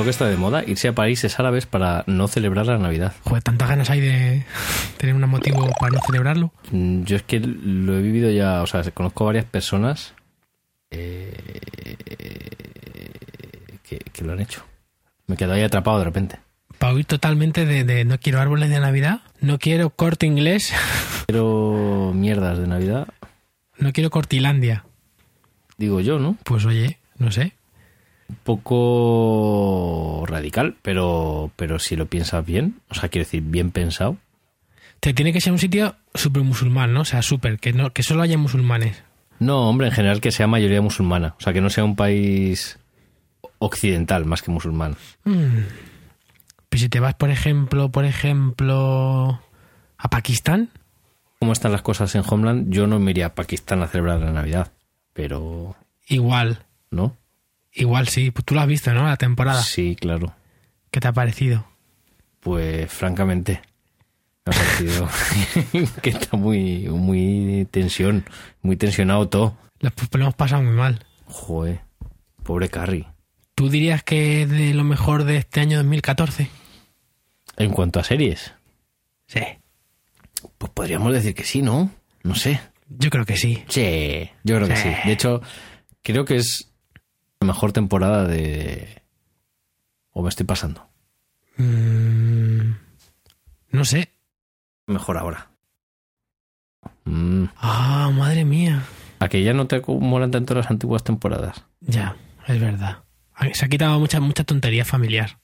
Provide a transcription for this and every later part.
lo que está de moda, irse a países árabes para no celebrar la Navidad. Joder, tantas ganas hay de tener un motivo para no celebrarlo. Mm, Yo es que lo he vivido ya, o sea, conozco varias personas eh, que, que lo han hecho. Me quedo ahí atrapado de repente. Para huir totalmente de, de no quiero árboles de Navidad, no quiero corte inglés, Pero mierdas de Navidad, no quiero cortilandia. digo yo, ¿no? Pues oye, no sé. Un poco radical, pero, pero si lo piensas bien, o sea, quiero decir, bien pensado. Te tiene que ser un sitio súper musulmán, ¿no? O sea, súper, que, no, que solo haya musulmanes. No, hombre, en general que sea mayoría musulmana, o sea, que no sea un país occidental más que musulmán. Pues si te vas, por ejemplo, por ejemplo, a Pakistán, Cómo están las cosas en Homeland, yo no me iría a Pakistán a celebrar la Navidad, pero igual, ¿no? Igual sí. Pues tú lo has visto, ¿no? La temporada. Sí, claro. ¿Qué te ha parecido? Pues francamente, me ha parecido que está muy, muy tensión, muy tensionado todo. Lo, pues lo hemos pasado muy mal. Joder, pobre Carrie. ¿Tú dirías que es de lo mejor de este año 2014? En cuanto a series, Sí. pues podríamos decir que sí, ¿no? No sé. Yo creo que sí. Sí, yo creo que Sí. sí. De hecho, creo que es la mejor temporada de... ¿O me estoy pasando? Mm, no sé. Mejor ahora. Mm, Ah, madre mía. a que ya no te molan tanto las antiguas temporadas. Ya, es verdad. Se ha quitado mucha, mucha tontería familiar.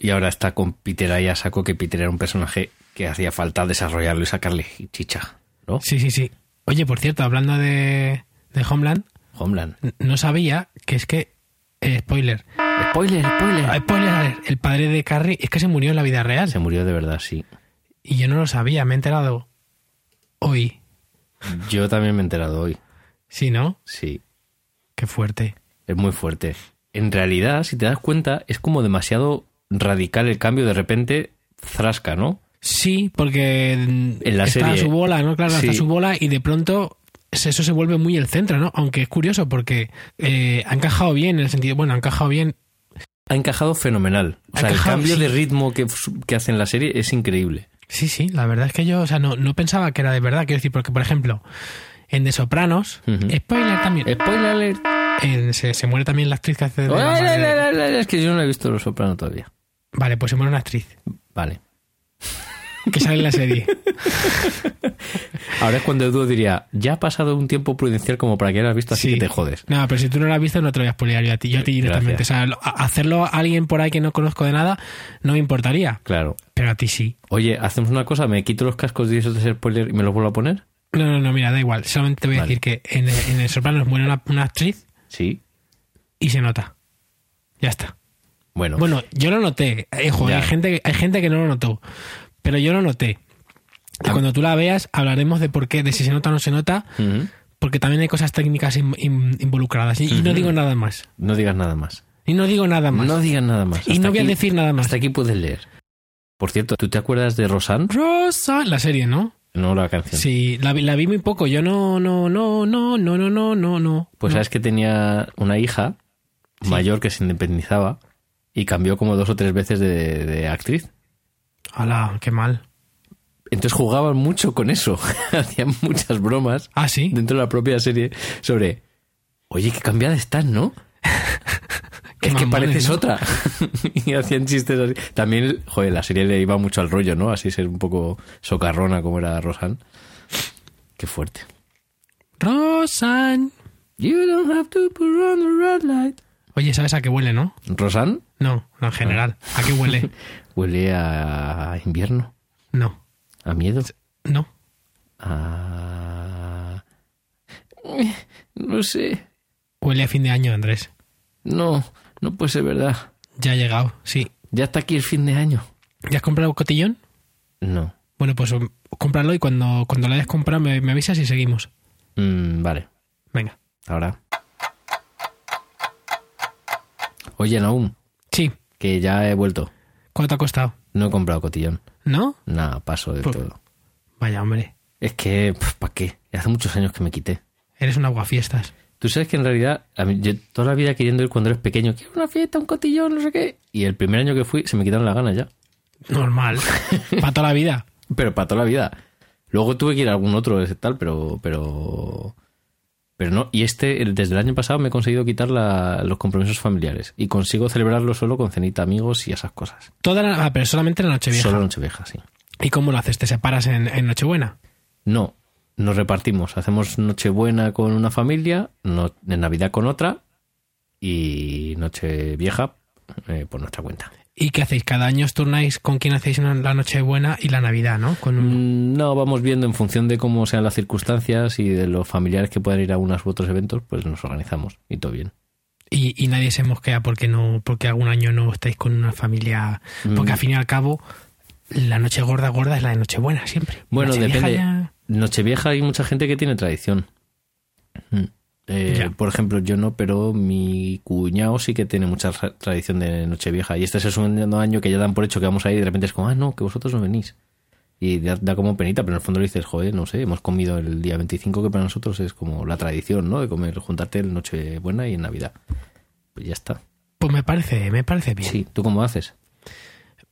Y ahora está con Peter ahí a saco, que Peter era un personaje que hacía falta desarrollarlo y sacarle chicha, ¿no? Sí, sí, sí. Oye, por cierto, hablando de, de Homeland, Homeland. no sabía que es que. eh, spoiler. Spoiler, spoiler. Ah, spoiler, a ver, el padre de Carrie es que se murió en la vida real. Se murió de verdad, sí. Y yo no lo sabía, me he enterado hoy. Yo también me he enterado hoy. Sí, ¿no? Sí, Qué fuerte. es muy fuerte. En realidad, si te das cuenta, es como demasiado radical el cambio de repente, frasca, ¿no? Sí, porque En la está serie- a su bola, ¿no? Claro, está a Sí. su bola y de pronto eso se vuelve muy el centro, ¿no? Aunque es curioso porque eh, ha encajado bien en el sentido, bueno, ha encajado bien. Ha encajado fenomenal. O Ha sea, encajado, el cambio sí. de ritmo que, que hace en la serie es increíble. Sí, sí, la verdad es que yo, o sea, no, no pensaba que era de verdad, quiero decir, porque por ejemplo, en De Sopranos, spoiler también, Spoiler alert. en- se, se muere también la actriz que hace de la Es que yo no he visto Los Soprano todavía. Vale, pues se muere una actriz Vale. Que sale en la serie. Ahora es cuando Edu diría, ya ha pasado un tiempo prudencial como para que hayas visto, así Sí. que te jodes. No, pero si tú no la has visto, no te lo voy a spoilear yo a ti, yo a ti directamente. O sea, lo- hacerlo a alguien por ahí que no conozco de nada, no me importaría. Claro. Pero a ti sí. Oye, hacemos una cosa, me quito los cascos de esos de spoiler y me los vuelvo a poner. No, no, no, mira, da igual. Solamente te voy a Vale. decir que en, en el Sopranos muere una, una actriz Sí. y se nota. Ya está. Bueno, Bueno, yo lo noté. Eh, joder, hay, gente, hay gente que no lo notó. Pero yo lo noté. Y cuando tú la veas, hablaremos de por qué, de si se nota o no se nota, porque también hay cosas técnicas in- in- involucradas. Y, y no digo nada más. no digas nada más. Y no digo nada más. No digas nada más. y Hasta no voy a decir nada más. Hasta aquí puedes leer. Por cierto, ¿tú te acuerdas de Rosanne? Rosa, la serie, ¿no? No la canción. Sí, la, vi- la vi muy poco. Yo no, no, no, no, no, no, no, no, no. Pues sabes que tenía una hija mayor que se independizaba y cambió como dos o tres veces de, de actriz. Hala, qué mal. Entonces jugaban mucho con eso. Hacían muchas bromas Ah, sí. dentro de la propia serie sobre, oye, qué cambiada estás, ¿no? Es que pareces ¿no? otra. y hacían chistes así. También, joder, la serie le iba mucho al rollo, ¿no? Así ser un poco socarrona como era Rosanne. Qué fuerte. Rosan. You don't have to put on the red light. Oye, ¿sabes a qué huele, no? Rosanne No, no, en general. ¿A qué huele? huele a invierno, No, a miedo, no. a... No sé. Huele a fin de año, Andrés. No, no puede ser verdad. Ya ha llegado, sí. Ya está aquí el fin de año. ¿Ya has comprado cotillón? No. Bueno, pues um, cómpralo y cuando, cuando lo hayas comprado me, me avisas y seguimos. Mm, vale, Venga. ahora. Oye, Naum, Sí. que ya he vuelto. ¿Cuánto ha costado? No he comprado cotillón. ¿No? Nada, paso de Pues- todo. Vaya, hombre. Es que, ¿para qué? Hace muchos años que me quité. Eres un aguafiestas. Tú sabes que en realidad, a mí, yo toda la vida queriendo ir cuando eres pequeño, quiero una fiesta, un cotillón, no sé qué. Y el primer año que fui se me quitaron las ganas ya. Normal. Para toda la vida. Pero para toda la vida. Luego tuve que ir a algún otro ese tal, pero. pero. Pero no, y este, desde el año pasado me he conseguido quitar la- los compromisos familiares. Y consigo celebrarlo solo con cenita, amigos y esas cosas. Toda la, ah, pero solamente la noche vieja. Solo Nochevieja, sí. ¿Y cómo lo haces? ¿Te separas en, en Nochebuena? No, nos repartimos. Hacemos Nochebuena con una familia, no, en Navidad con otra y Nochevieja eh, por nuestra cuenta. ¿Y qué hacéis? Cada año os turnáis con quién hacéis una- la Nochebuena y la Navidad, ¿no? Con un- Mm, No, vamos viendo en función de cómo sean las circunstancias y de los familiares que puedan ir a unos u otros eventos, pues nos organizamos y todo bien. y, y nadie se mosquea porque no porque algún año no estáis con una familia. Porque Mm. al fin y al cabo, la noche gorda gorda es la de Nochebuena siempre. Bueno, Nochevieja depende. ya- Nochevieja hay mucha gente que tiene tradición. Mm. Eh. Por ejemplo, yo no, pero mi cuñado sí que tiene mucha ra- tradición de Nochevieja. Y este es el segundo año que ya dan por hecho que vamos a ir y de repente es como, ah, no, que vosotros no venís. Y da, da como penita, pero en el fondo le dices, joder, no sé, hemos comido el día 25, que para nosotros es como la tradición, ¿no? De comer, juntarte en Nochebuena y en Navidad. Pues ya está. Pues me parece, me parece bien. Sí, ¿tú cómo haces?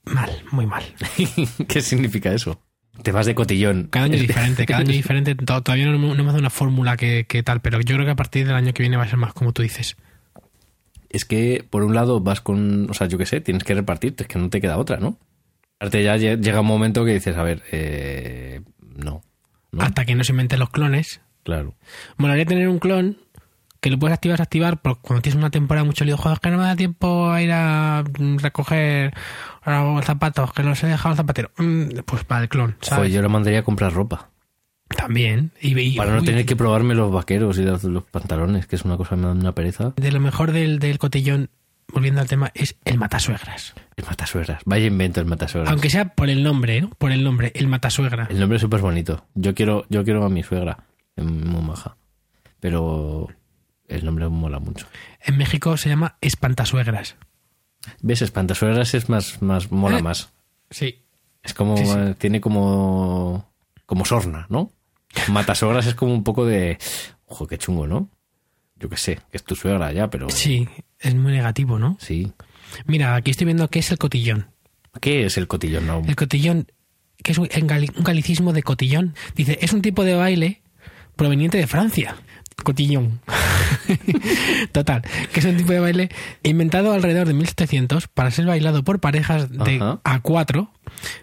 Mal, muy mal. ¿Qué significa eso? Te vas de cotillón. Cada año es diferente, cada año es diferente. To- Todavía no, me- no me hace una fórmula que, que tal, pero yo creo que a partir del año que viene va a ser más como tú dices. Es que, por un lado, vas con. O sea, yo qué sé, tienes que repartirte, es que no te queda otra, ¿no? Aparte, ya lle- llega un momento que dices, a ver, eh, no. ¿no? Hasta que no se inventen los clones. Claro. Molaría tener un clon que lo puedes activar, desactivar, pero cuando tienes una temporada mucho lío, joder, que no me da tiempo a ir a mm, recoger los zapatos, que los he dejado al zapatero. Mm, Pues para el clon, ¿sabes? Joder, yo lo mandaría a comprar ropa. También. Y, y- Para no uy, tener que probarme los vaqueros y los, los pantalones, que es una cosa que me da una pereza. De lo mejor del, del cotillón, volviendo al tema, es el matasuegras. El matasuegras. Vaya invento el matasuegras. Aunque sea por el nombre, ¿no? Por el nombre, el matasuegra. El nombre es súper bonito. Yo quiero, yo quiero a mi suegra. Es muy maja. Pero el nombre mola mucho. En México se llama espantasuegras. ¿Ves? Espantasuegras es más, más, mola Eh. más. Sí. Es como, Sí, sí. eh, tiene como, como sorna, ¿no? Matasogras es como un poco de, ojo, qué chungo, ¿no? Yo qué sé, que es tu suegra ya, pero Sí, es muy negativo, ¿no? sí. Mira, aquí estoy viendo qué es el cotillón. ¿Qué es el cotillón? No? El cotillón, que es un galicismo de cotillón. Dice, es un tipo de baile proveniente de Francia. Cotillón. Total, que es un tipo de baile inventado alrededor de 1700 para ser bailado por parejas de Ajá. a cuatro,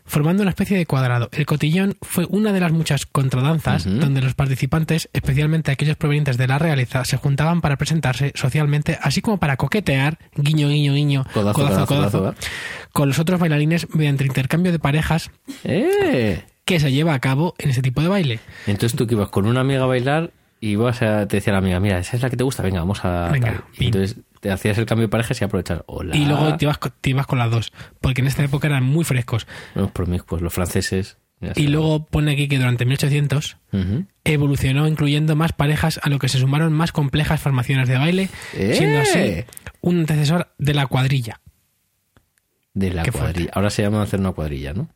formando una especie de cuadrado. El cotillón fue una de las muchas contradanzas donde los participantes, especialmente aquellos provenientes de la realeza, se juntaban para presentarse socialmente, así como para coquetear, guiño, guiño, guiño, Codazo, codazo, codazo, con los otros bailarines mediante intercambio de parejas ¡Eh! que se lleva a cabo en ese tipo de baile. Entonces tú que ibas con una amiga a bailar y a, te decía la amiga, mira, esa es la que te gusta, venga, vamos a... Venga. Y entonces te hacías el cambio de parejas y aprovechar. Hola. Y luego te ibas, te ibas con las dos, porque en esta época eran muy frescos. Los promiscuos, los franceses. Y luego pone aquí que durante 1800 Ujú. evolucionó incluyendo más parejas a lo que se sumaron más complejas formaciones de baile, siendo así ¡Eh! un antecesor de la cuadrilla. De la cuadrilla. Ahora se llama hacer una cuadrilla, ¿no?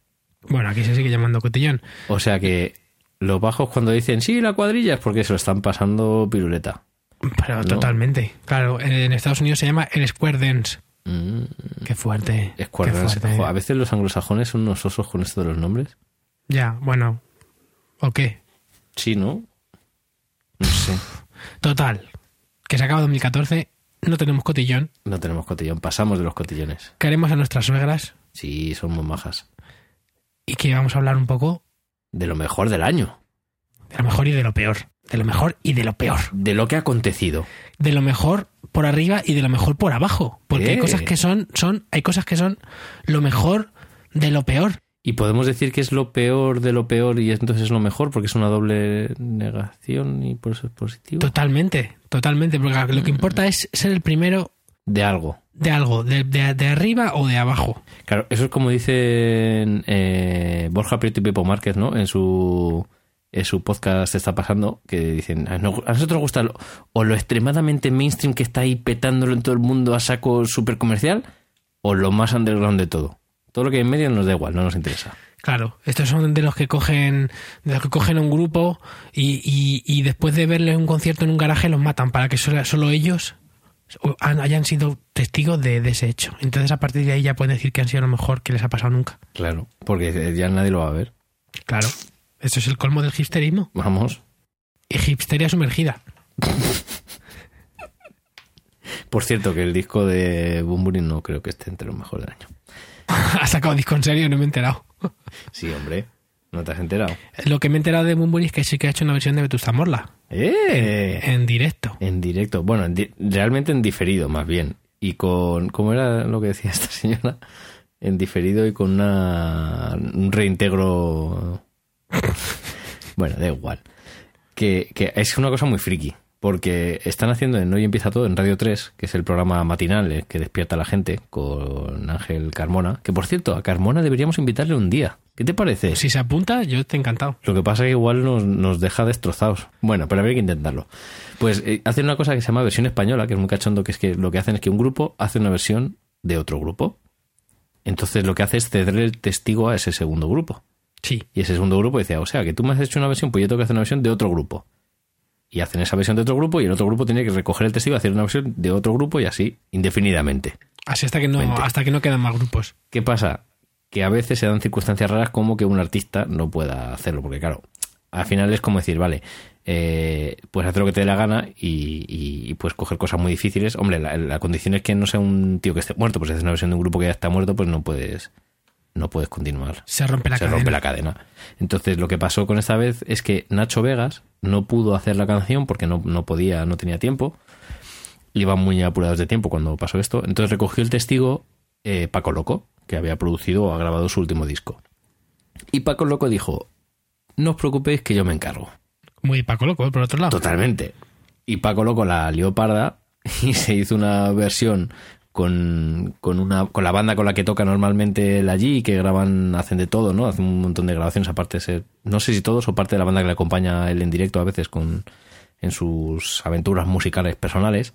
Bueno, aquí se sigue llamando cotillón. O sea que los bajos cuando dicen sí, la cuadrilla es porque se lo están pasando piruleta. Pero No. totalmente. Claro, en Estados Unidos se llama el square dance. Mm, Qué fuerte. qué fuerte. Jo, a veces los anglosajones son unos osos con esto de los nombres. Ya, bueno. ¿O qué? Sí, ¿no? No sé. Total. Que se acaba 2014, no tenemos cotillón. No tenemos cotillón. Pasamos de los cotillones. Queremos a nuestras suegras Sí, son muy majas. y que vamos a hablar un poco De lo mejor del año. de lo mejor y de lo peor. De lo mejor y de lo peor. De lo que ha acontecido. De lo mejor por arriba y de lo mejor por abajo. Porque hay Eh. cosas que son, son, hay cosas que son lo mejor de lo peor. Y podemos decir que es lo peor de lo peor y entonces es lo mejor porque es una doble negación y por eso es positivo. Totalmente, totalmente. Porque lo que importa es ser el primero De algo. de algo, de, de- de arriba o de abajo. Claro, eso es como dicen eh, Borja Prieto y Pepo Márquez, ¿no? En su, en su podcast está pasando, que dicen, a no- a nosotros nos gusta lo- o lo extremadamente mainstream que está ahí petándolo en todo el mundo a saco súper comercial, o lo más underground de todo. Todo lo que hay en medio nos da igual, no nos interesa. Claro, estos son de los que cogen, de los que cogen un grupo y, y, y después de verles un concierto en un garaje los matan para que solo, solo ellos han- hayan sido testigos de, de ese hecho. Entonces a partir de ahí ya pueden decir que han sido lo mejor que les ha pasado nunca. Claro, porque ya nadie lo va a ver. Claro, esto es el colmo del hipsterismo. Vamos. Y hipsteria sumergida. Por cierto, que el disco de Bumburi no creo que esté entre los mejores del año. ha sacado disco en serio, no me he enterado. Sí, hombre. ¿No te has enterado? Lo que me he enterado de Bumburi es que sí que ha hecho una versión de Vetusta Morla. ¡Eh! En directo. En directo. Bueno, en di- realmente en diferido, más bien. Y con. ¿Cómo era lo que decía esta señora? En diferido y con una, un reintegro. bueno, da igual. Que, que es una cosa muy friki. Porque están haciendo en Hoy Empieza Todo en Radio 3, que es el programa matinal eh, que despierta a la gente, con Ángel Carmona. Que por cierto, a Carmona deberíamos invitarle un día. ¿Qué te parece? Si se apunta, yo estoy encantado. Lo que pasa es que igual nos, nos deja destrozados. Bueno, pero habría que intentarlo. Pues eh, hacen una cosa que se llama versión española, que es muy cachondo, que es que lo que hacen es que un grupo hace una versión de otro grupo. Entonces lo que hace es ceder el testigo a ese segundo grupo. Sí. Y ese segundo grupo dice, o sea, que tú me has hecho una versión, pues yo tengo que hacer una versión de otro grupo. Y hacen esa versión de otro grupo y el otro grupo tiene que recoger el testigo y hacer una versión de otro grupo y así indefinidamente. Así hasta que no, hasta que no quedan más grupos. ¿Qué pasa? Que a veces se dan circunstancias raras como que un artista no pueda hacerlo, porque claro, al final es como decir, vale, eh, pues hacer lo que te dé la gana y, y, y puedes coger cosas muy difíciles. Hombre, la, la condición es que no sea un tío que esté muerto, pues si haces una versión de un grupo que ya está muerto, pues no puedes, no puedes continuar. Se rompe la se cadena. rompe la cadena. Entonces lo que pasó con esta vez es que Nacho Vegas no pudo hacer la canción porque no, no podía, no tenía tiempo. Iban muy apurados de tiempo cuando pasó esto. Entonces recogió el testigo eh, Paco Loco, que había producido o ha grabado su último disco. Y Paco Loco dijo, no os preocupéis que yo me encargo. Muy Paco Loco, por otro lado. Totalmente. Y Paco Loco la lió parda y se hizo una versión con, con, una, con la banda con la que toca normalmente él allí, que graban, hacen de todo, ¿no? Hacen un montón de grabaciones, aparte de ser, no sé si todos o parte de la banda que le acompaña a él en directo a veces con, en sus aventuras musicales personales.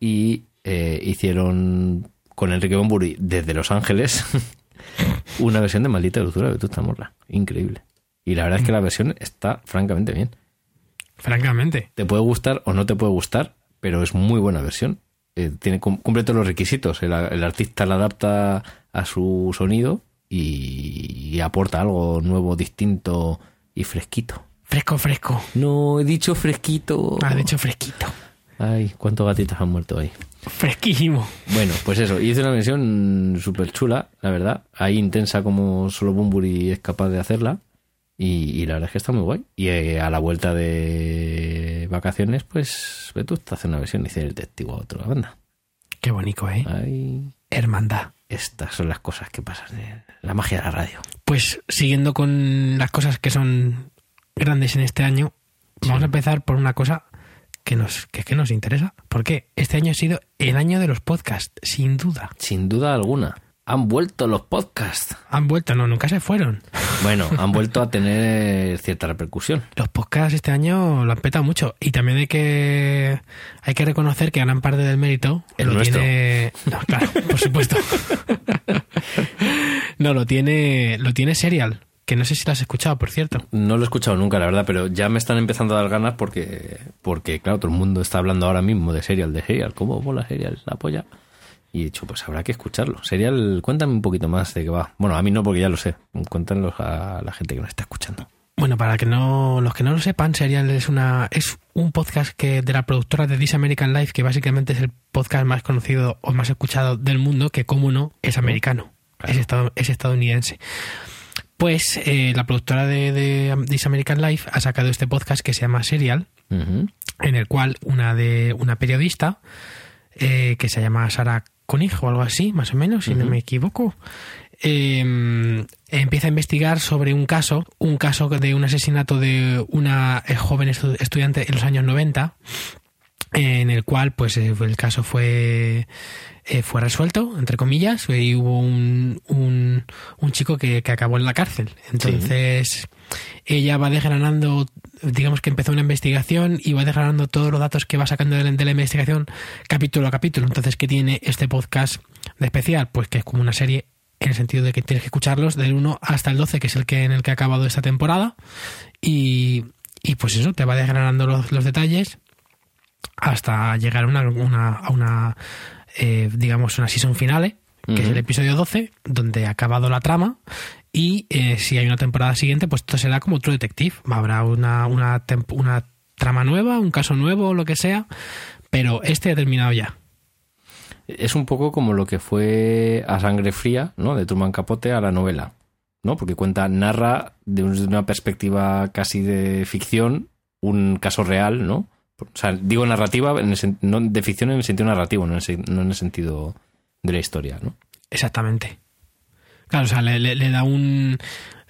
Y eh, hicieron con Enrique Bomburi desde Los Ángeles una versión de Maldita Dulzura de Vetusta Morla. Increíble. Y la verdad es que la versión está francamente bien. Francamente. Te puede gustar o no te puede gustar, pero es muy buena versión. Eh, tiene cum- cumple todos los requisitos. El, el artista la adapta a su sonido y, y aporta algo nuevo, distinto y fresquito. Fresco, fresco. No, he dicho fresquito. Ha dicho fresquito. Ay, cuántos gatitos han muerto ahí. Fresquísimo. Bueno, pues eso, hice una versión súper chula, la verdad. Ahí intensa como solo Bumburi es capaz de hacerla. Y, y la verdad es que está muy guay. Y eh, a la vuelta de vacaciones, pues Vetusta hace una versión y dice el testigo a otra banda. Qué bonito, ¿eh? Ay, Hermandad. estas son las cosas que pasan en la magia de la radio. Pues siguiendo con las cosas que son grandes en este año, vamos a empezar por una cosa que nos, que, que nos interesa. Porque este año ha sido el año de los podcasts, sin duda. Sin duda alguna, han vuelto los podcasts. Han vuelto, no, nunca se fueron. Bueno, han vuelto a tener cierta repercusión. Los podcasts este año lo han petado mucho. Y también hay que hay que reconocer que gran parte del mérito El lo nuestro. tiene. No, claro, por supuesto. no, lo tiene, lo tiene Serial, que no sé si lo has escuchado, por cierto. No lo he escuchado nunca, la verdad, pero ya me están empezando a dar ganas porque, porque claro, todo el mundo está hablando ahora mismo de Serial, de Serial, ¿cómo mola Serial? La polla. Y he dicho, pues habrá que escucharlo. Serial, cuéntame un poquito más de qué va. Bueno, a mí no, porque ya lo sé. Cuéntanos a la gente que nos está escuchando. Bueno, para que no, los que no lo sepan, Serial es una es un podcast que de la productora de This American Life, que básicamente es el podcast más conocido o más escuchado del mundo, que como no es americano, Claro. es, estad- es estadounidense. Pues eh, la productora de, de This American Life ha sacado este podcast que se llama Serial, en el cual una de una periodista eh, que se llama Sara Koenig o algo así, más o menos, si no me equivoco, eh, empieza a investigar sobre un caso, un caso de un asesinato de una eh, joven estu- estudiante en los años 90, en el cual pues eh, el caso fue eh, fue resuelto entre comillas y hubo un, un, un chico que, que acabó en la cárcel. Entonces ella va desgranando digamos que empezó una investigación y va desgranando todos los datos que va sacando de la, de la investigación capítulo a capítulo entonces qué tiene este podcast de especial pues que es como una serie en el sentido de que tienes que escucharlos del 1 hasta el 12, que es el que en el que ha acabado esta temporada. Y, y pues eso, te va desgranando los, los detalles hasta llegar a una, una, a una eh, digamos, una season finale, que es el episodio 12, donde ha acabado la trama. Y eh, si hay una temporada siguiente, pues esto será como True Detective. Habrá una, una, una trama nueva, un caso nuevo lo que sea, pero este ha terminado ya. Es un poco como lo que fue A Sangre Fría, ¿no? De Truman Capote a la novela, ¿no? Porque cuenta, narra de una perspectiva casi de ficción un caso real, ¿no? O sea, digo narrativa, en el, no de ficción en el sentido narrativo, no en el, no en el sentido de la historia, ¿no? Exactamente. Claro, o sea, le, le, le da un,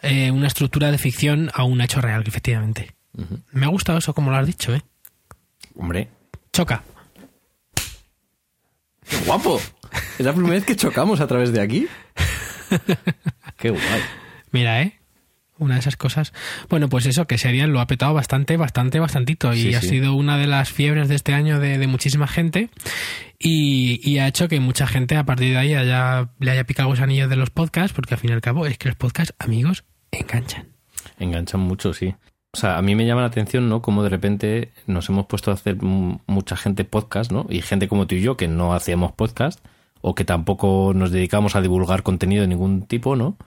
eh, una estructura de ficción a un hecho real, efectivamente. Uh -huh. Me ha gustado eso como lo has dicho, ¿eh? Hombre. Choca. ¡Qué guapo! ¿Es la primera vez que chocamos a través de aquí? ¡Qué guay! Mira, ¿eh? Una de esas cosas. Bueno, pues eso, que Serial lo ha petado bastante, bastante, bastantito. Y sí, ha sí. sido una de las fiebres de este año de, de muchísima gente. Y, y, ha hecho que mucha gente a partir de ahí haya, le haya picado los anillos de los podcasts, porque al fin y al cabo es que los podcasts, amigos, enganchan. Enganchan mucho, sí. O sea, a mí me llama la atención, ¿no? Como de repente nos hemos puesto a hacer mucha gente podcast, ¿no? Y gente como tú y yo que no hacíamos podcast o que tampoco nos dedicamos a divulgar contenido de ningún tipo, ¿no?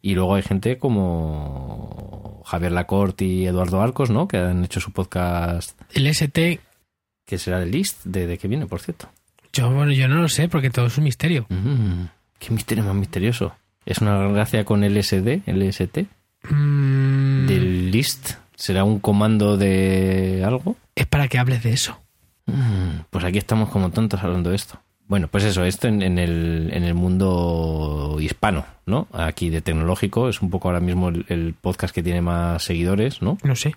Y luego hay gente como Javier Lacorte y Eduardo Arcos, ¿no? Que han hecho su podcast. El ST. Que será el list de, de qué viene, por cierto. Yo, bueno, yo no lo sé porque todo es un misterio. Mm, qué misterio más misterioso. Es una gracia con LSD, LST. Mm. Del list. ¿Será un comando de algo? Es para que hables de eso. Mm, pues aquí estamos como tontos hablando de esto. Bueno, pues eso, esto en, en, el, en el mundo hispano, ¿no? Aquí de tecnológico es un poco ahora mismo el, el, podcast que tiene más seguidores, ¿no? No sé.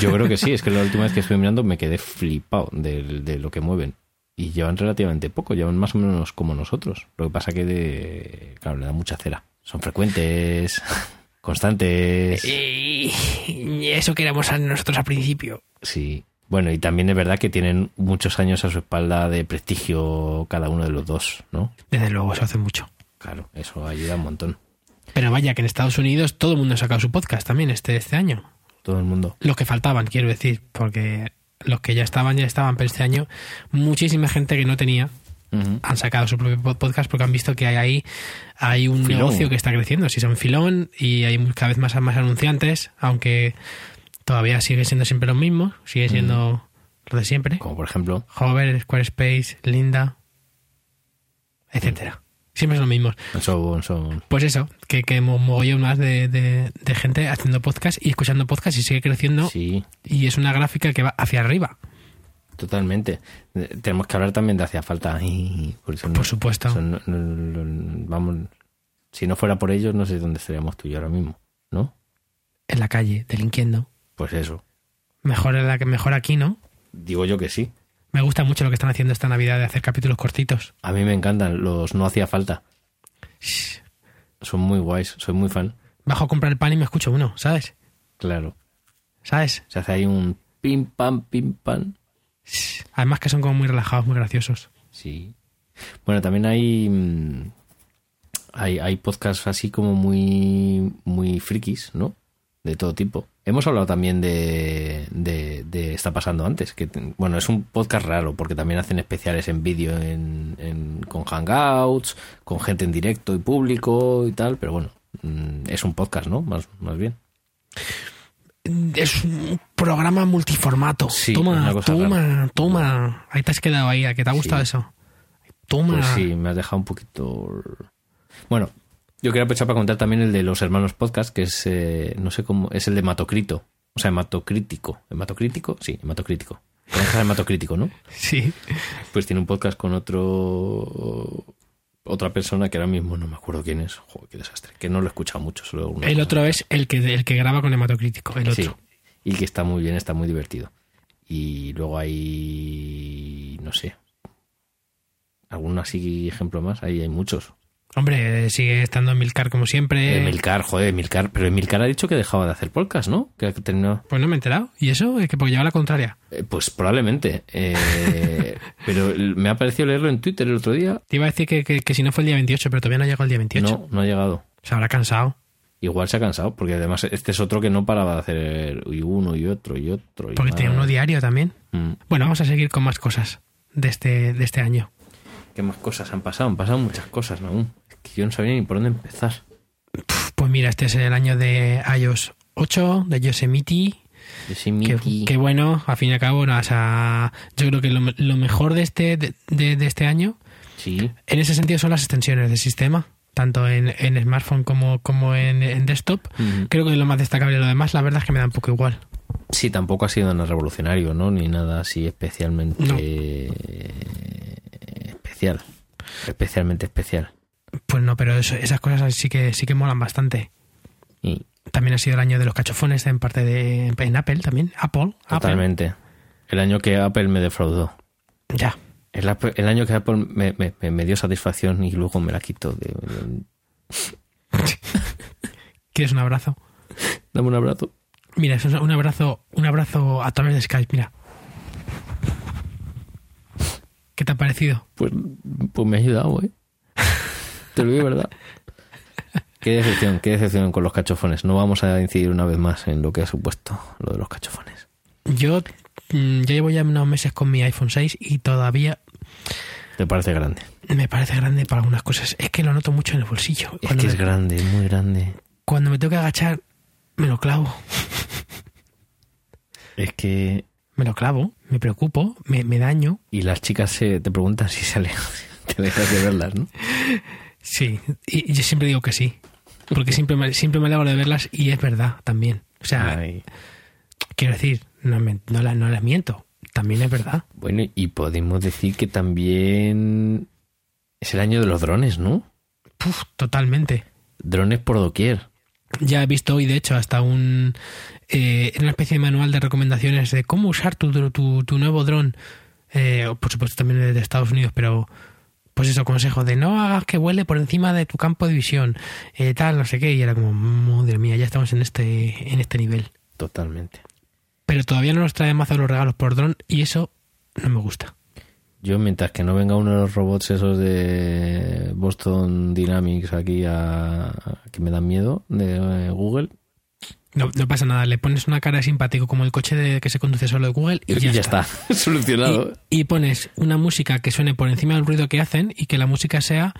Yo creo que sí, es que la última vez que estuve mirando me quedé flipado de, de lo que mueven. Y llevan relativamente poco, llevan más o menos como nosotros. Lo que pasa que de, claro, le da mucha cera. Son frecuentes, constantes. Y eso queríamos nosotros al principio. Sí, bueno, y también es verdad que tienen muchos años a su espalda de prestigio cada uno de los dos, ¿no? Desde luego, eso hace mucho. Claro, eso ayuda un montón. Pero vaya, que en Estados Unidos todo el mundo ha sacado su podcast también este, este año. Todo el mundo. Los que faltaban, quiero decir, porque los que ya estaban, ya estaban, pero este año muchísima gente que no tenía uh -huh. han sacado su propio podcast porque han visto que hay ahí hay un filón. negocio que está creciendo. Si son filón y hay cada vez más, más anunciantes, aunque todavía sigue siendo siempre los mismos, sigue siendo mm. lo de siempre. Como por ejemplo. Hover, Squarespace, Linda, etcétera. Mm. Siempre son los mismos. Son, son. Pues eso, que, que mogollón más de, de, de, gente haciendo podcast y escuchando podcast y sigue creciendo. Sí. Y es una gráfica que va hacia arriba. Totalmente. Tenemos que hablar también de hacia falta. Por, eso no, por supuesto. Eso no, no, vamos, si no fuera por ellos, no sé dónde estaríamos tú y yo ahora mismo, ¿no? En la calle, delinquiendo. Pues eso. Mejor, la que mejor aquí, ¿no? Digo yo que sí. Me gusta mucho lo que están haciendo esta Navidad de hacer capítulos cortitos. A mí me encantan, los no hacía falta. Shh. Son muy guays, soy muy fan. Bajo a comprar el pan y me escucho uno, ¿sabes? Claro. ¿Sabes? Se hace ahí un pim pam, pim pam. Shh. Además que son como muy relajados, muy graciosos. Sí. Bueno, también hay. mm, Hay, hay podcasts así como muy. muy frikis, ¿no? De todo tipo. Hemos hablado también de, de, de, Está pasando antes, que bueno, es un podcast raro porque también hacen especiales en vídeo en, en, con hangouts, con gente en directo y público y tal, pero bueno, mm, es un podcast, ¿no? Más, más bien. Es un programa multiformato. Sí, toma, toma, rara. toma. Ahí te has quedado ahí, ¿a que te ha gustado sí. eso? Toma. Pues sí, me has dejado un poquito... Bueno, yo quería aprovechar para contar también el de los hermanos podcast, que es, eh, no sé cómo, es el de Hematocrito. O sea, hematocrítico. ¿Hematocrítico? Sí, hematocrítico. ¿Conoces hematocrítico, no? Sí. Pues tiene un podcast con otro. Otra persona que ahora mismo no me acuerdo quién es. Joder, qué desastre. Que no lo he escuchado mucho. Solo el otro es el que, el que graba con hematocrítico. El otro. Sí. Y que está muy bien, está muy divertido. Y luego hay. No sé. ¿Algún así ejemplo más? Ahí hay muchos. Hombre, sigue estando Emilcar como siempre. Emilcar, joder, Emilcar. Pero Emilcar ha dicho que dejaba de hacer podcast, ¿no? Que ha terminado. Pues no me he enterado. ¿Y eso? Es que porque lleva la contraria. Eh, pues probablemente. Eh, pero me ha parecido leerlo en Twitter el otro día. Te iba a decir que, que- que si no fue el día 28, pero todavía no ha llegado el día 28. No, no ha llegado. Se habrá cansado. Igual se ha cansado, porque además este es otro que no paraba de hacer y uno y otro y otro. y Porque más. tenía uno diario también. Mm. Bueno, vamos a seguir con más cosas de este, de este año. ¿Qué más cosas han pasado? Han pasado muchas cosas aún. Que yo no sabía ni por dónde empezar. Pues mira, este es el año de iOS 8, de Yosemite. Yo soy Que, bueno, a fin y al cabo, o sea, yo creo que lo, lo mejor de este, de, de- de este año, Sí, en ese sentido, son las extensiones del sistema, tanto en, en smartphone como, como en, en desktop. Creo que lo más destacable. Lo demás, la verdad es que me da un poco igual. Sí, tampoco ha sido nada revolucionario, ¿no? Ni nada así especialmente No. especial. Especialmente especial. Pues no, pero eso- esas cosas sí que, sí que molan bastante. Y También ha sido el año de los cachofones en parte de en Apple también. Apple. Apple. totalmente. El año que Apple me defraudó. Ya. El, Apple- el año que Apple me, me- dio satisfacción y luego me la quitó. De, ¿Quieres un abrazo? dame un abrazo. Mira, es un abrazo, un abrazo a través de Skype, mira. ¿Qué te ha parecido? Pues, pues me ha ayudado, ¿eh? Te lo digo verdad. Qué decepción, qué decepción con los cachofones. No vamos a incidir una vez más en lo que ha supuesto lo de los cachofones. Yo mm, ya llevo ya unos meses con mi iPhone 6 y todavía ¿Te parece grande? me parece grande para algunas cosas. Es que lo noto mucho en el bolsillo. Es Cuando, que me, es grande, es muy grande. cuando me tengo que agachar, me lo clavo. Es que... Me lo clavo, me preocupo, me, me daño. Y las chicas se, te preguntan si se alejan, te alejas de verlas, ¿no? Sí, y, yo siempre digo que sí. Porque siempre me, siempre me alegro de verlas y es verdad también. O sea, Ay. quiero decir, no, me- no, la, no miento. También es verdad. Bueno, y podemos decir que también es el año de los drones, ¿no? Puf, totalmente. Drones por doquier. Ya he visto hoy, de hecho, hasta un eh, una especie de manual de recomendaciones de cómo usar tu, tu, tu nuevo dron. Eh, por supuesto, también de Estados Unidos, pero pues eso, consejo de no hagas que vuele por encima de tu campo de visión, eh, tal, no sé qué. Y era como, madre mía, ya estamos en este, en este nivel. Totalmente. Pero todavía no nos trae mazo los regalos por dron y eso no me gusta. Yo, mientras que no venga uno de los robots esos de Boston Dynamics aquí a, a- que me dan miedo, de eh, Google, No, no pasa nada, le pones una cara de simpático como el coche de, que se conduce solo de Google y, y ya, está. Solucionado. Y, y pones una música que suene por encima del ruido que hacen y que la música sea,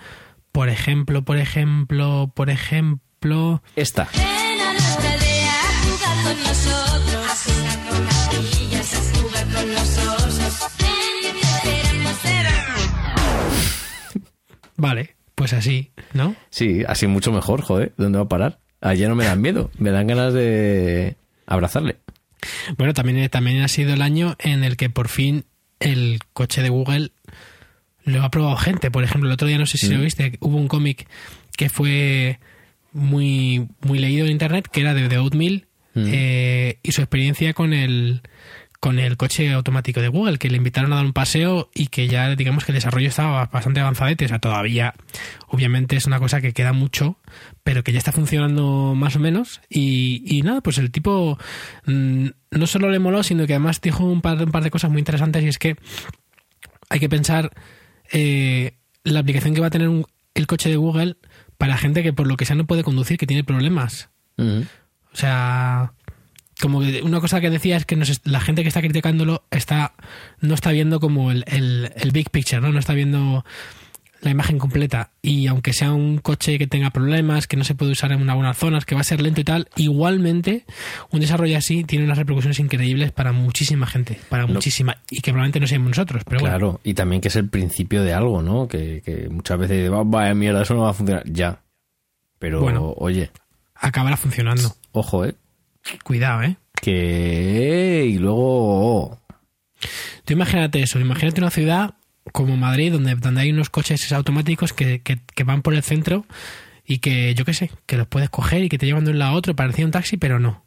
por ejemplo, por ejemplo, por ejemplo. Esta. Ven a nuestra aldea a jugar con nosotros. A jugar con ardillas, a jugar con los osos. Ven, te queremos ver. Vale, pues así, ¿no? Sí, así mucho mejor, joder. ¿Dónde va a parar? Allá no me dan miedo. Me dan ganas de abrazarle. Bueno, también, también ha sido el año en el que por fin el coche de Google lo ha probado gente. Por ejemplo, el otro día, no sé si lo viste, hubo un cómic que fue muy, muy leído en internet, que era de The Oatmeal, Mm. eh, y su experiencia con el con el coche automático de Google, que le invitaron a dar un paseo y que ya digamos que el desarrollo estaba bastante avanzadete, o sea, todavía obviamente es una cosa que queda mucho, pero que ya está funcionando más o menos y, y nada, pues el tipo mm, no solo le moló, sino que además dijo un par, un par de cosas muy interesantes y es que hay que pensar eh, la aplicación que va a tener un- el coche de Google para gente que por lo que sea no puede conducir, que tiene problemas. O sea, como una cosa que decía es que nos la gente que está criticándolo está no está viendo como el, el- el big picture, ¿no? No está viendo la imagen completa. Y aunque sea un coche que tenga problemas, que no se puede usar en algunas zonas, que va a ser lento y tal, igualmente un desarrollo así tiene unas repercusiones increíbles para muchísima gente, para muchísima, y que probablemente no seamos nosotros, pero bueno. Claro, y también que es el principio de algo, ¿no? Que, que muchas veces, "Va- vaya mierda, eso no va a funcionar. Ya. Pero, Bueno. oye, acabará funcionando. ojo, ¿eh? Cuidado, ¿eh? Que... Y luego... Tú imagínate eso, imagínate una ciudad como Madrid donde, donde hay unos coches automáticos que, que, que van por el centro y que, yo qué sé, que los puedes coger y que te llevan de un lado a otro, parecía un taxi, pero no.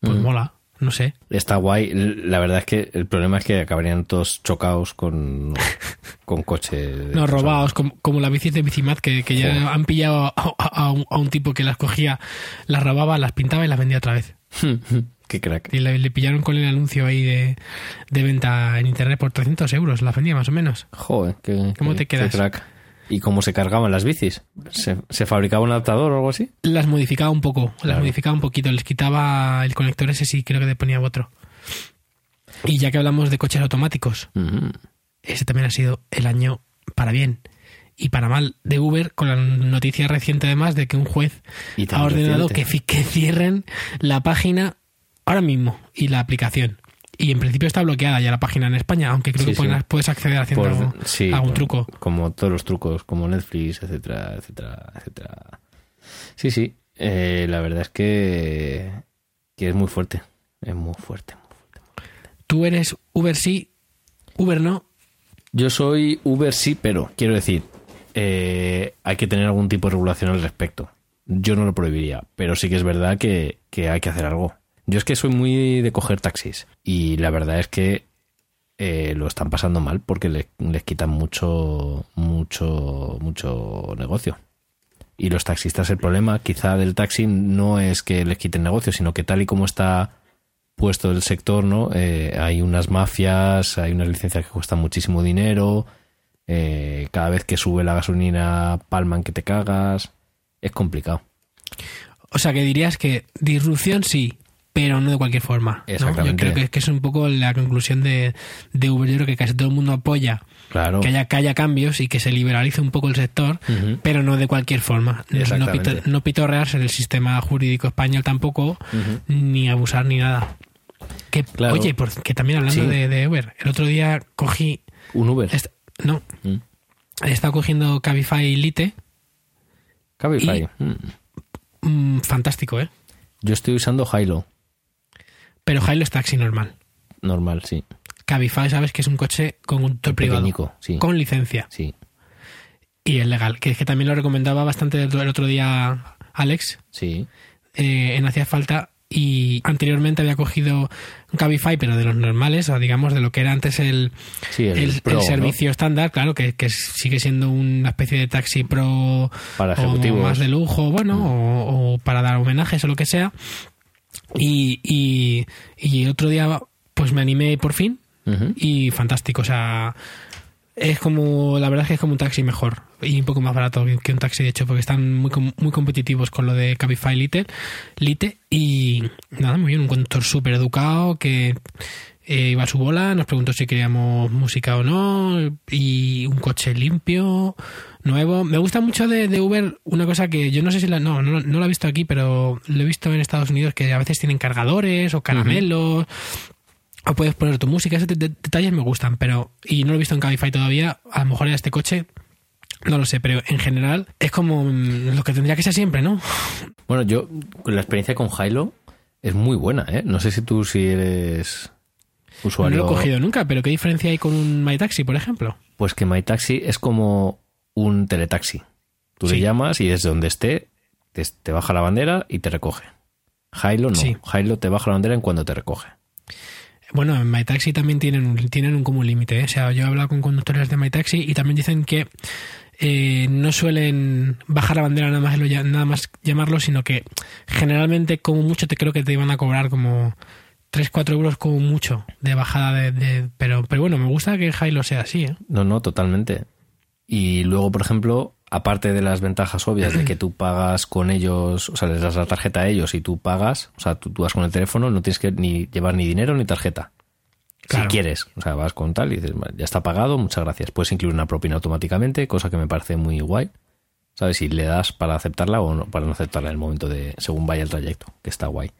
Pues Mm. mola, no sé. Está guay. La verdad es que el problema es que acabarían todos chocados con, con coche. No, robados, como, como las bicis de Bicimat, que, que ya han pillado a, a- a un, a un tipo que las cogía, las robaba, las pintaba y las vendía otra vez. Qué crack. Y le, le pillaron con el anuncio ahí de, de venta en internet por 300 euros, las vendía más o menos. Joder, qué, ¿Cómo qué- te quedas? qué crack. ¿Y cómo se cargaban las bicis? ¿Se, se fabricaba un adaptador o algo así? Las modificaba un poco, las modificaba un poquito, les quitaba el conector ese sí, creo que le ponía otro. Y ya que hablamos de coches automáticos, ese también ha sido el año para bien y para mal de Uber, con la noticia reciente además de que un juez ha ordenado que cierren la página ahora mismo y la aplicación. Y en principio está bloqueada ya la página en España, aunque creo Sí, que sí. puedes acceder haciendo Por- sí, algún por- truco. Como todos los trucos, como Netflix, etcétera, etcétera, etcétera. Sí, sí. eh, la verdad es que, que es muy fuerte. Es muy fuerte. muy fuerte. Tú eres Uber sí, Uber no. Yo soy Uber sí, pero quiero decir, eh, hay que tener algún tipo de regulación al respecto. Yo no lo prohibiría, pero sí que es verdad que, que hay que hacer algo. Yo es que soy muy de coger taxis y la verdad es que eh, lo están pasando mal porque le- les quitan mucho, mucho, mucho negocio. Y los taxistas, el problema quizá del taxi no es que les quiten negocio, sino que tal y como está puesto el sector, ¿no? Eh, hay unas mafias, hay unas licencias que cuestan muchísimo dinero, eh, cada vez que sube la gasolina palman que te cagas, es complicado. O sea, que dirías que disrupción sí, pero no de cualquier forma. Yo creo que, que es un poco la conclusión de, de Uber. Yo creo que casi todo el mundo apoya Claro. que haya, que haya cambios y que se liberalice un poco el sector, pero no de cualquier forma. No, pito- no pitorrearse del sistema jurídico español tampoco, ni abusar ni nada. Que, Claro. Oye, por- que también hablando Sí. de, de Uber, el otro día cogí... Un Uber. est- no, Mm. he estado cogiendo Cabify Lite. Cabify. y- Mm. mm, fantástico, ¿eh? Yo estoy usando Hilo. Pero Hilo es taxi normal. Normal, sí. Cabify, sabes que es un coche con un privado. Sí. Con licencia. Sí, Y es legal. Que es que también lo recomendaba bastante el otro día Alex sí. eh, en Hacía Falta. Y anteriormente había cogido un Cabify, pero de los normales, o digamos de lo que era antes el, Sí, el, el, Pro, el ¿no? servicio estándar, claro, que, que sigue siendo una especie de taxi pro Para o ejecutivos. Mm. más de lujo, bueno, o, o para dar homenajes o lo que sea. Y, y, y el otro día, pues me animé por fin y fantástico, o sea, es como, la verdad es que es como un taxi mejor y un poco más barato que- un taxi, de hecho, porque están muy, muy competitivos con lo de Cabify Lite, Lite y nada, muy bien, un conductor súper educado que eh, iba a su bola, nos preguntó si queríamos música o no y un coche limpio, nuevo. Me gusta mucho de, de Uber una cosa que yo no sé si la, no, no, no la he visto aquí, pero lo he visto en Estados Unidos que a veces tienen cargadores o caramelos o puedes poner tu música, esos de- de- detalles me gustan, pero y no lo he visto en Cabify todavía, a lo mejor en este coche no lo sé, pero en general es como mm, lo que tendría que ser siempre, ¿no? Bueno, yo, la experiencia con Hilo es muy buena, ¿eh? No sé si tú si eres No lo he cogido nunca, pero ¿qué diferencia hay con un MyTaxi, por ejemplo? Pues que MyTaxi es como un teletaxi. Tú Sí. le llamas y desde donde esté te, te baja la bandera y te recoge. Hilo no. Sí. Hilo te baja la bandera en cuando te recoge. Bueno, en MyTaxi también tienen un, tienen un común límite. ¿eh? O sea, yo he hablado con conductores de MyTaxi y también dicen que eh, no suelen bajar la bandera nada más, nada más llamarlo, sino que generalmente como mucho te creo que te iban a cobrar como 3-4 euros como mucho de bajada de... de- pero, pero bueno, me gusta que Hilo sea así. ¿eh? No, no, totalmente. Y luego, por ejemplo, aparte de las ventajas obvias de que tú pagas con ellos, o sea, les das la tarjeta a ellos y tú pagas, o sea, tú, tú vas con el teléfono, no tienes que ni llevar ni dinero ni tarjeta. Claro. Si quieres, o sea, vas con tal y dices, "Vale, ya está pagado, muchas gracias. Puedes incluir una propina automáticamente, cosa que me parece muy guay. ¿Sabes? Si le das para aceptarla o no, para no aceptarla en el momento de, según vaya el trayecto, que está guay.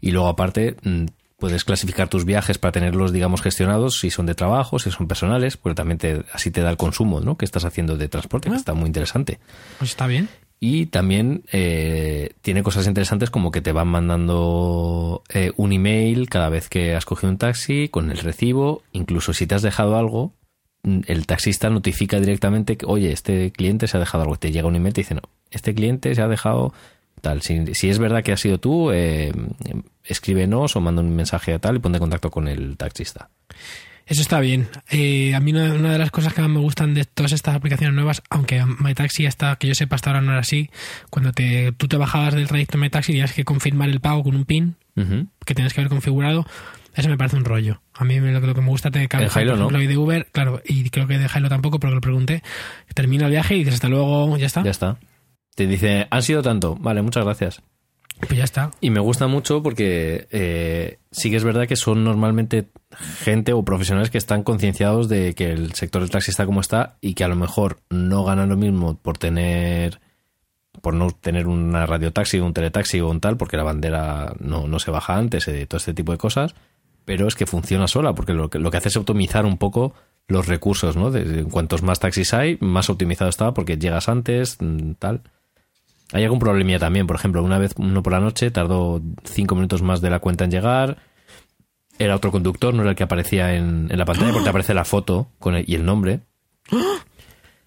Y luego aparte, mm, puedes clasificar tus viajes para tenerlos, digamos, gestionados, si son de trabajo, si son personales, porque también te, así te da el consumo, ¿no? Que estás haciendo de transporte, que Ah. está muy interesante. Pues está bien. Y también eh, tiene cosas interesantes como que te van mandando eh, un email cada vez que has cogido un taxi con el recibo. Incluso si te has dejado algo, mm, el taxista notifica directamente que, oye, este cliente se ha dejado algo. Te llega un email y te dice, no, este cliente se ha dejado tal. Si, si es verdad que has sido tú, eh, escríbenos o manda un mensaje a tal y ponte en contacto con el taxista. Eso está bien. Eh, a mí una, una de las cosas que más me gustan de todas estas aplicaciones nuevas, aunque MyTaxi hasta que yo sepa hasta ahora no era así, cuando te, tú te bajabas del trayecto MyTaxi tenías que confirmar el pago con un PIN que tienes que haber configurado. Eso me parece un rollo. A mí lo, que- lo que me gusta En Jailo, ¿no? y de Uber, claro, y creo que de Jailo tampoco, pero que lo pregunté. Termina el viaje y dices hasta luego, ya está. Ya está. Te dice, han sido tanto. Vale, muchas gracias. Pues ya está. Y me gusta mucho porque eh, sí que es verdad que son normalmente gente o profesionales que están concienciados de que el sector del taxi está como está y que a lo mejor no ganan lo mismo por tener por no tener una radiotaxi, un teletaxi o un tal, porque la bandera no, no se baja antes, eh, todo este tipo de cosas, pero es que funciona sola, porque lo que, lo que hace es optimizar un poco los recursos, ¿no? De, de cuantos más taxis hay, más optimizado está porque llegas antes, mm, tal. Hay algún problemilla también, por ejemplo, una vez uno por la noche tardó cinco minutos más de la cuenta en llegar. Era otro conductor, no era el que aparecía en, en la pantalla, porque te aparece la foto con el- y el nombre.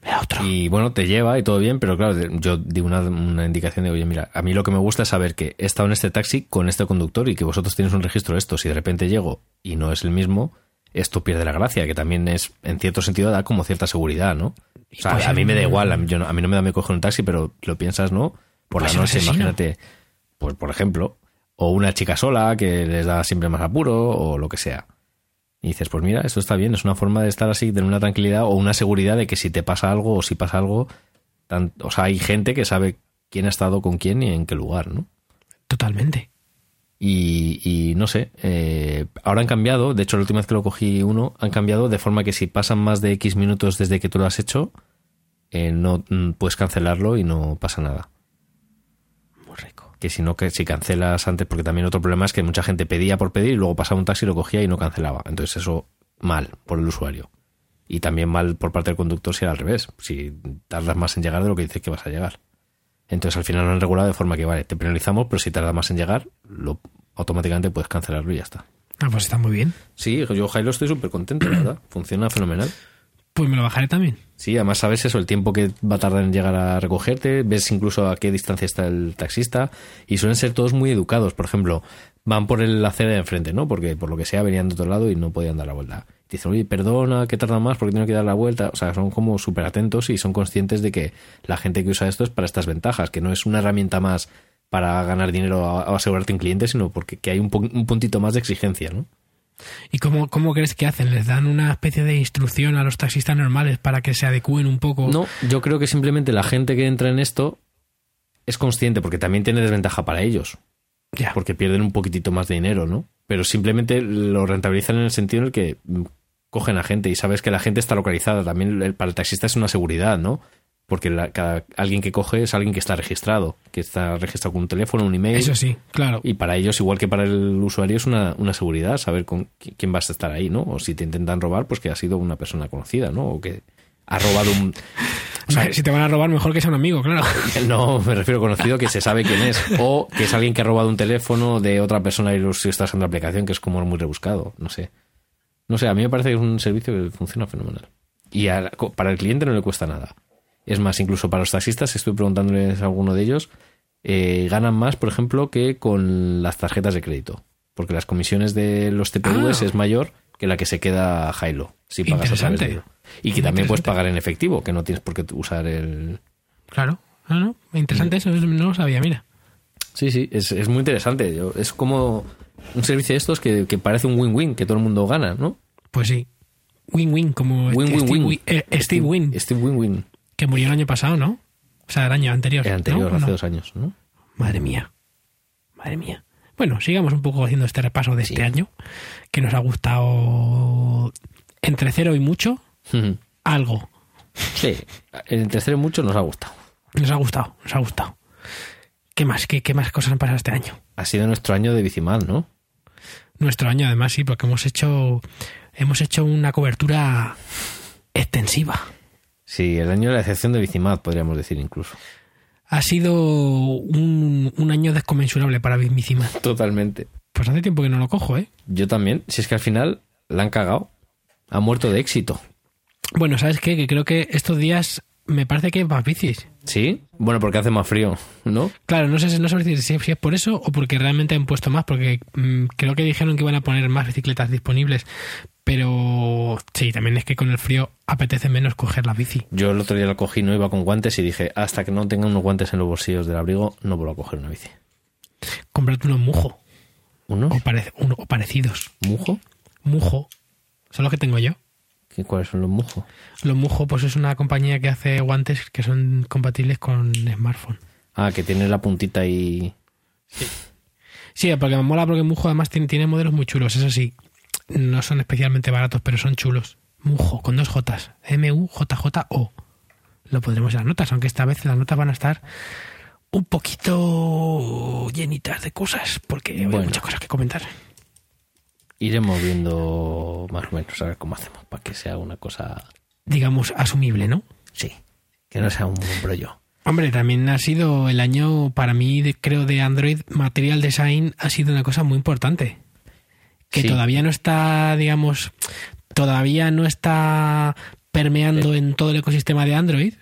Era otro. Y bueno, te lleva y todo bien, pero claro, yo di una, una indicación de, oye, mira, a mí lo que me gusta es saber que he estado en este taxi con este conductor y que vosotros tenéis un registro de esto. Si de repente llego y no es el mismo, esto pierde la gracia, que también es, en cierto sentido, da como cierta seguridad, ¿no? O sea, Pues a mí me da igual, a mí, yo no- a mí no me da miedo coger un taxi, pero lo piensas, ¿no? Por Pues la un noche, imagínate, pues por ejemplo, o una chica sola que les da siempre más apuro, o lo que sea. Y dices, pues mira, esto está bien, es una forma de estar así, tener una tranquilidad o una seguridad de que si te pasa algo o si pasa algo, tan- o sea, hay gente que sabe quién ha estado con quién y en qué lugar, ¿no? Totalmente. Y, y no sé, eh, ahora han cambiado, de hecho la última vez que lo cogí uno, han cambiado de forma que si pasan más de X minutos desde que tú lo has hecho, eh, no mm, puedes cancelarlo y no pasa nada. Muy rico. Que si no, que si cancelas antes, porque también otro problema es que mucha gente pedía por pedir y luego pasaba un taxi, lo cogía y no cancelaba. Entonces eso mal por el usuario. Y también mal por parte del conductor si era al revés, si tardas más en llegar de lo que dices que vas a llegar. Entonces al final lo han regulado de forma que, vale, te penalizamos, pero si tarda más en llegar, lo, automáticamente puedes cancelarlo y ya está. Ah, pues está muy bien. Sí, yo Jailo estoy súper contento, la verdad. Funciona fenomenal. Pues me lo bajaré también. Sí, además sabes eso, el tiempo que va a tardar en llegar a recogerte, ves incluso a qué distancia está el taxista y suelen ser todos muy educados. Por ejemplo, van por el acera de enfrente, ¿no? Porque por lo que sea venían de otro lado y no podían dar la vuelta. Dicen, oye, perdona, que tarda más porque tengo que dar la vuelta. O sea, son como súper atentos y son conscientes de que la gente que usa esto es para estas ventajas, que no es una herramienta más para ganar dinero o asegurarte un cliente, sino porque que hay un, un puntito más de exigencia, ¿no? ¿Y cómo, cómo crees que hacen? ¿Les dan una especie de instrucción a los taxistas normales para que se adecúen un poco? No, yo creo que simplemente la gente que entra en esto es consciente, porque también tiene desventaja para ellos, Ya. porque pierden un poquitito más de dinero, ¿no? Pero simplemente lo rentabilizan en el sentido en el que cogen a gente y sabes que la gente está localizada. También el- para el taxista es una seguridad, ¿no? Porque la- cada, alguien que coge es alguien que está registrado, que está registrado con un teléfono, un email. Eso sí, claro. Y para ellos, igual que para el usuario, es una, una seguridad saber con qui- quién vas a estar ahí, ¿no? O si te intentan robar, pues que ha sido una persona conocida, ¿no? O que ha robado un... O sea, si te van a robar, mejor que sea un amigo, claro. No, me refiero a conocido que se sabe quién es. O que es alguien que ha robado un teléfono de otra persona y lo si está usando la aplicación, que es como muy rebuscado. No sé. No sé, a mí me parece que es un servicio que funciona fenomenal. Y a- para el cliente no le cuesta nada. Es más, incluso para los taxistas, estoy preguntándoles a alguno de ellos, eh, ganan más, por ejemplo, que con las tarjetas de crédito. Porque las comisiones de los TPVs Ah. es mayor que la que se queda Jailo. Si pagas a través de ello. Y que también puedes pagar en efectivo, que no tienes por qué usar el, Claro. No, no. Interesante eso, eso no lo sabía, mira. Sí, sí, es, es muy interesante. Yo- Es como un servicio de estos que, que parece un win-win, que todo el mundo gana, ¿no? Pues sí. Win-win, como Steve, Win-win-win. Win- eh, Steve Win, Steve Win-Win. que murió el año pasado, ¿no? O sea, el año anterior. El anterior, ¿no? hace ¿O no? dos años, ¿no? Madre mía. Madre mía. Bueno, sigamos un poco haciendo este repaso de este año, que nos ha gustado entre cero y mucho, algo. sí, el tercero mucho nos ha gustado. Nos ha gustado, nos ha gustado. ¿Qué más? ¿Qué, qué más cosas han pasado este año? Ha sido nuestro año de Bicimal, ¿no? Nuestro año, además, sí, porque hemos hecho, hemos hecho una cobertura extensiva. Sí, el año de la excepción de Bicimad, podríamos decir incluso. Ha sido un, un año desconmensurable para Bicima. Totalmente. Pues hace tiempo que no lo cojo, ¿eh? Yo también, si es que al final la han cagado. Ha muerto de éxito. Bueno, ¿sabes qué? Que creo que estos días me parece que hay más bicis. ¿Sí? Bueno, porque hace más frío, ¿no? Claro, no sé, si- no sé si, es por eso o porque realmente han puesto más, porque mm, creo que dijeron que iban a poner más bicicletas disponibles. Pero sí, también es que con el frío apetece menos coger la bici. Yo el otro día lo cogí, no iba con guantes y dije, hasta que no tenga unos guantes en los bolsillos del abrigo, no vuelvo a coger una bici. Comprarte unos mujo ¿Unos? o, parec- uno- o parecidos. ¿Mujo? Mujo, son los que tengo yo. ¿Qué, ¿Cuáles son los mujos? Los Mujo, pues es una compañía que hace guantes que son compatibles con smartphone. Ah, que tiene la puntita y... Sí, porque me mola porque Mujo además tiene, tiene modelos muy chulos, eso sí. No son especialmente baratos, pero son chulos. Mujo, con dos Jotas. M-U-J-J-O. Lo podremos en las notas, aunque esta vez las notas van a estar un poquito llenitas de cosas, porque hay muchas cosas que comentar. Iremos viendo más o menos a ver cómo hacemos para que sea una cosa... Digamos, asumible, ¿no? Sí, que no sea un brollo. Hombre, también ha sido el año, para mí, de- creo, de Android, Material Design ha sido una cosa muy importante. Que Sí. todavía no está, digamos, todavía no está permeando en todo el ecosistema de Android,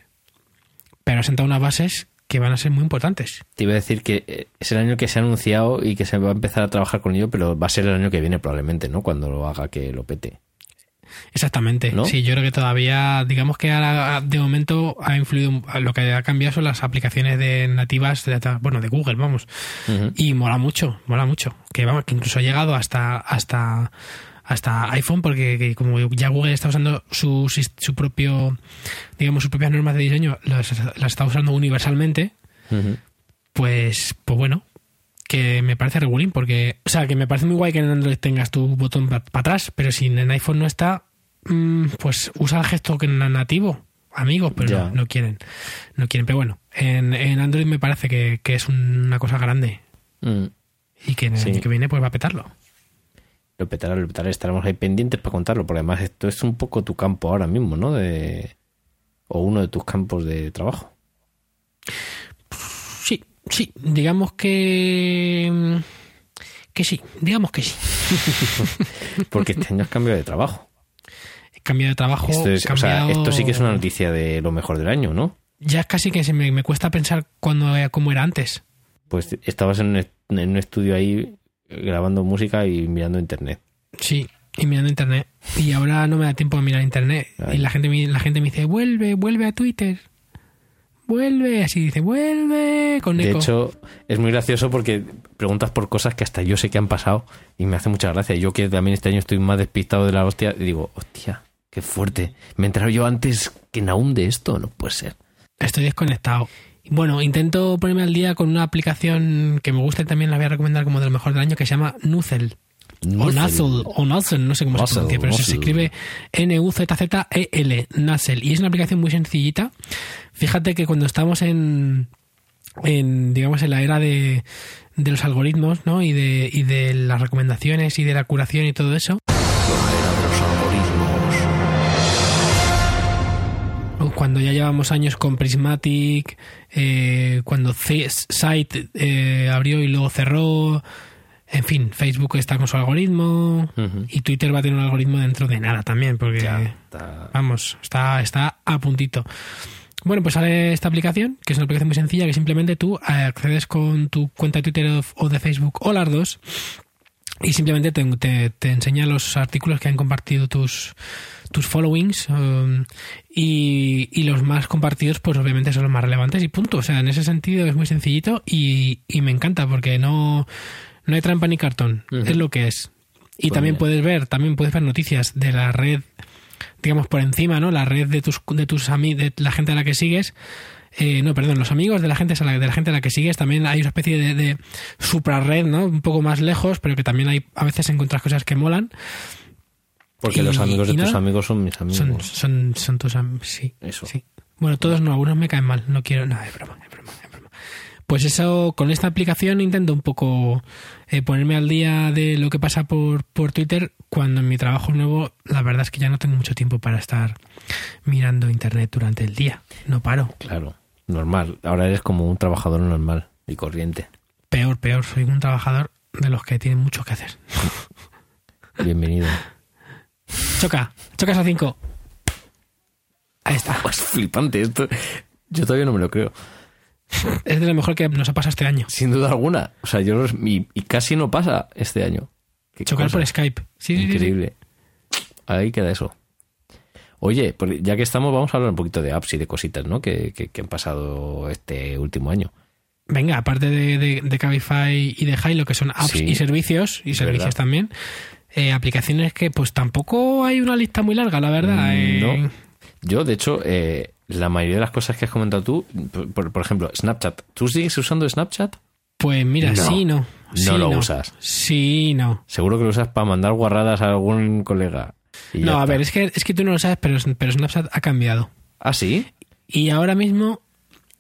pero ha sentado unas bases que van a ser muy importantes. Te iba a decir que eh, es el año que se ha anunciado y que se va a empezar a trabajar con ello, pero va a ser el año que viene probablemente, ¿no? Cuando lo haga que lo pete. Exactamente. ¿No? Sí, yo creo que todavía, digamos que ahora, de momento ha influido, lo que ha cambiado son las aplicaciones de nativas, de, bueno, de Google, vamos. Y mola mucho, mola mucho. Que vamos, que incluso ha llegado hasta, hasta, hasta iPhone, porque que como ya Google está usando su, su propio, digamos, sus propias normas de diseño, las, las está usando universalmente, pues, pues bueno, que me parece regulín, porque, o sea, que me parece muy guay que en Android tengas tu botón para atrás, pero si en iPhone no está, mm, pues usa el gesto que en nativo, amigos, pero no, no quieren, no quieren, pero bueno, en, en Android me parece que, que es una cosa grande Mm. y que en el Sí. año que viene pues va a petarlo. Lo petará, lo petará. Estaremos ahí pendientes para contarlo, porque además esto es un poco tu campo ahora mismo, ¿no? De... O uno de tus campos de trabajo. Sí, sí, digamos que... mm, Que sí, digamos que sí. Porque este año has cambiado de trabajo. He cambiado de trabajo. Esto, es- o sea, esto sí que es una noticia de lo mejor del año, ¿no? Ya es casi que se me, me cuesta pensar cuando, cómo era antes. Pues estabas en un, est- en un estudio ahí grabando música y mirando internet. Sí, y mirando internet. Y ahora no me da tiempo a mirar internet. Ay. Y la gente, la gente me dice, vuelve, vuelve a Twitter. Vuelve, así dice, vuelve con De hecho, es muy gracioso porque preguntas por cosas que hasta yo sé que han pasado y me hace mucha gracia. Yo que también este año estoy más despistado de la hostia, y digo, hostia, qué fuerte. Me he enterado yo antes que Naum de esto, no puede ser. Estoy desconectado. Bueno, intento ponerme al día con una aplicación que me gusta y también la voy a recomendar como de lo mejor del año que se llama Nuzel. O. Nuzzle, o Nuzzle, no sé cómo se pronuncia, pero se escribe N-U-Z-Z-E-L, Nuzzle. Y es una aplicación muy sencillita. Fíjate que cuando estamos en, en digamos, en la era de, de los algoritmos, ¿no? Y de, y de las recomendaciones y de la curación y todo eso, cuando ya llevamos años con Prismatic, eh, cuando C- Site eh, abrió y luego cerró, en fin, Facebook está con su algoritmo y Twitter va a tener un algoritmo dentro de nada también, porque Ya, está- vamos, está, está a puntito. Bueno, pues sale esta aplicación, que es una aplicación muy sencilla, que simplemente tú accedes con tu cuenta de Twitter o de Facebook o las dos y simplemente te, te- te enseña los artículos que han compartido tus, tus followings um, y, y los más compartidos pues obviamente son los más relevantes y punto. O sea, en ese sentido es muy sencillito y, y me encanta porque no, no hay trampa ni cartón, es lo que es. Y Pues también puedes ver, también puedes ver noticias de la red, digamos por encima, ¿no? La red de tus de tus amigos, de la gente a la que sigues. Eh, no, perdón, los amigos de la gente a la, de la gente a la que sigues también hay una especie de, de suprarred, ¿no? Un poco más lejos, pero que también hay a veces encuentras cosas que molan. Porque y- los amigos de tus nada. amigos son mis amigos. Son, son, son tus amigos, sí. Eso. Sí. Bueno, todos no, algunos me caen mal, no quiero, no, es broma, es broma, es broma. Pues eso, con esta aplicación intento un poco eh, ponerme al día de lo que pasa por, por Twitter cuando en mi trabajo nuevo la verdad es que ya no tengo mucho tiempo para estar mirando internet durante el día. No paro. Claro, normal. Ahora eres como un trabajador normal y corriente. Peor, peor, soy un trabajador de los que tienen mucho que hacer. Bienvenido. Choca, chocas a cinco. Ahí está. Es flipante esto. Yo todavía no me lo creo. Es de lo mejor que nos ha pasado este año. Sin duda alguna. O sea, yo los- y, y casi no pasa este año. Chocar cosa. por Skype. Sí, sí, sí, sí. Increíble. Ahí queda eso. Oye, ya que estamos, vamos a hablar un poquito de apps y de cositas, ¿no? Que, que- que han pasado este último año. Venga, aparte de, de, de Cabify y de Hilo, que son apps Sí. y servicios, y servicios verdad. también, eh, aplicaciones que pues tampoco hay una lista muy larga, la verdad. eh. No. Yo, de hecho, eh, la mayoría de las cosas que has comentado tú, por, por- por ejemplo, Snapchat. ¿Tú sigues usando Snapchat? Pues mira, No. sí, no. No Sí, lo usas. Sí, no. Seguro que lo usas para mandar guarradas a algún colega. No, a está. ver, es que, es que tú no lo sabes, pero, pero Snapchat ha cambiado. ¿Ah, sí? Y ahora mismo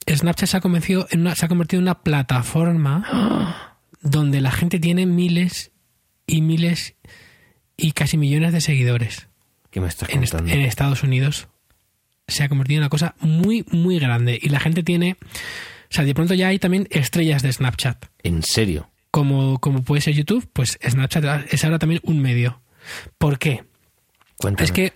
Snapchat se ha, convencido en una, se ha convertido en una plataforma donde la gente tiene miles y miles y casi millones de seguidores. ¿Qué me estás en, est- en Estados Unidos se ha convertido en una cosa muy, muy grande. Y la gente tiene. O sea, de pronto ya hay también estrellas de Snapchat. ¿En serio? Como, como puede ser YouTube, pues Snapchat es ahora también un medio. ¿Por qué? Cuéntame. Es que,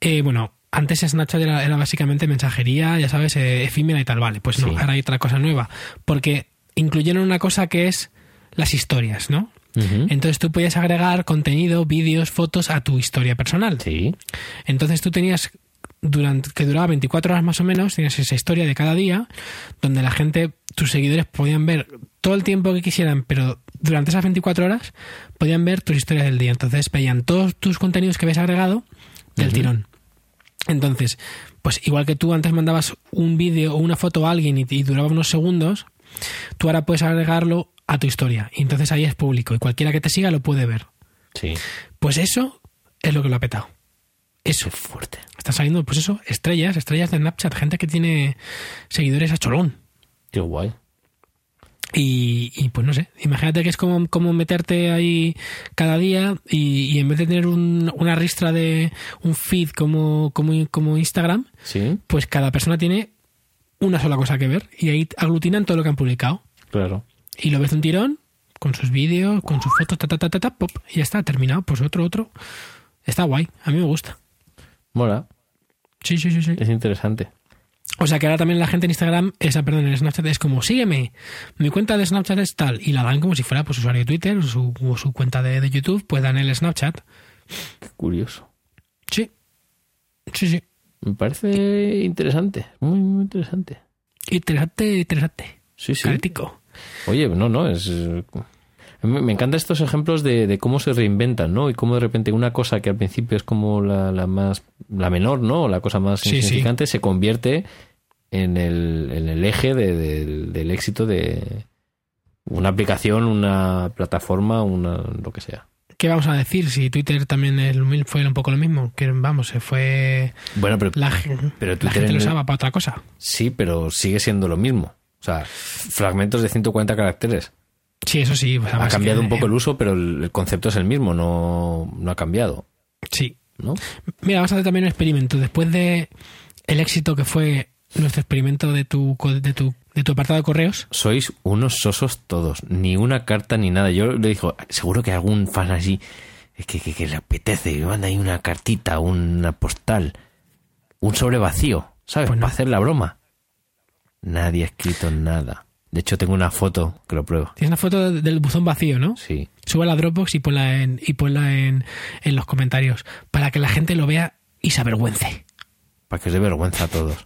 eh, bueno, antes Snapchat era, era básicamente mensajería, ya sabes, eh, efímera y tal, vale. Pues no, Sí. ahora hay otra cosa nueva. Porque incluyeron una cosa que es las historias, ¿no? Entonces tú podías agregar contenido, vídeos, fotos a tu historia personal. Sí. Entonces tú tenías, durante, que duraba 24 horas más o menos, tenías esa historia de cada día, donde la gente, tus seguidores podían ver todo el tiempo que quisieran, pero durante esas 24 horas podían ver tus historias del día. Entonces veían todos tus contenidos que habías agregado del tirón. Entonces, pues igual que tú antes mandabas un vídeo o una foto a alguien y, y duraba unos segundos, tú ahora puedes agregarlo a tu historia. Y entonces ahí es público y cualquiera que te siga lo puede ver. Sí. Pues eso es lo que lo ha petado. Eso. Qué fuerte. Están saliendo, pues eso, estrellas, estrellas de Snapchat, gente que tiene seguidores a cholón. Qué guay. Y, y, pues no sé, imagínate que es como, como meterte ahí cada día y, y en vez de tener un- una ristra de un feed como, como, como Instagram, Sí, pues cada persona tiene una sola cosa que ver y ahí aglutinan todo lo que han publicado. claro. Y lo ves de un tirón, con sus vídeos, con sus fotos, ta, ta, ta, ta, ta, pop, y ya está, terminado. Pues otro, otro. Está guay, a mí me gusta. Mola. Sí, sí, sí, sí. Es interesante. O sea que ahora también la gente en Instagram, esa, perdón, en Snapchat es como, sígueme, mi cuenta de Snapchat es tal, y la dan como si fuera pues usuario de Twitter o su, o su cuenta de, de YouTube, pues dan el Snapchat. Qué curioso. Sí, sí, sí. Me parece interesante. Muy, muy interesante. Interesante, interesante. Sí, sí. Caletico. Oye, no, no, es... Me encantan estos ejemplos de, de cómo se reinventan, ¿no? Y cómo de repente una cosa que al principio es como la, la más... La menor, ¿no? La cosa más Sí, sí. insignificante se convierte en el, en el eje de- del- del éxito de una aplicación, una plataforma, una lo que sea. ¿Qué vamos a decir? Si Twitter también fue un poco lo mismo, que vamos, se fue... Bueno, pero, La, pero la Twitter gente en lo el- usaba para otra cosa. sí, pero sigue siendo lo mismo. O sea, fragmentos de 140 caracteres. Sí, eso sí. pues, Ha cambiado que- un poco el uso, pero el, el concepto es el mismo, no, no ha cambiado, Sí. ¿no? Mira, vamos a hacer también un experimento. Después de el éxito que fue nuestro experimento de tu, de tu, de tu apartado de correos, Sois unos sosos todos, ni una carta ni nada. Yo le digo, seguro que algún fan así que, que, que le apetece, me manda ahí una cartita, una postal, un sobre vacío, ¿sabes? Pues no. Para hacer la broma. Nadie ha escrito nada. De hecho, tengo una foto que lo pruebo. tienes una foto de- del buzón vacío, ¿no? Sí. Sube la Dropbox y ponla en, y ponla en, en los comentarios para que la gente lo vea y se avergüence. Para que os dé vergüenza a todos.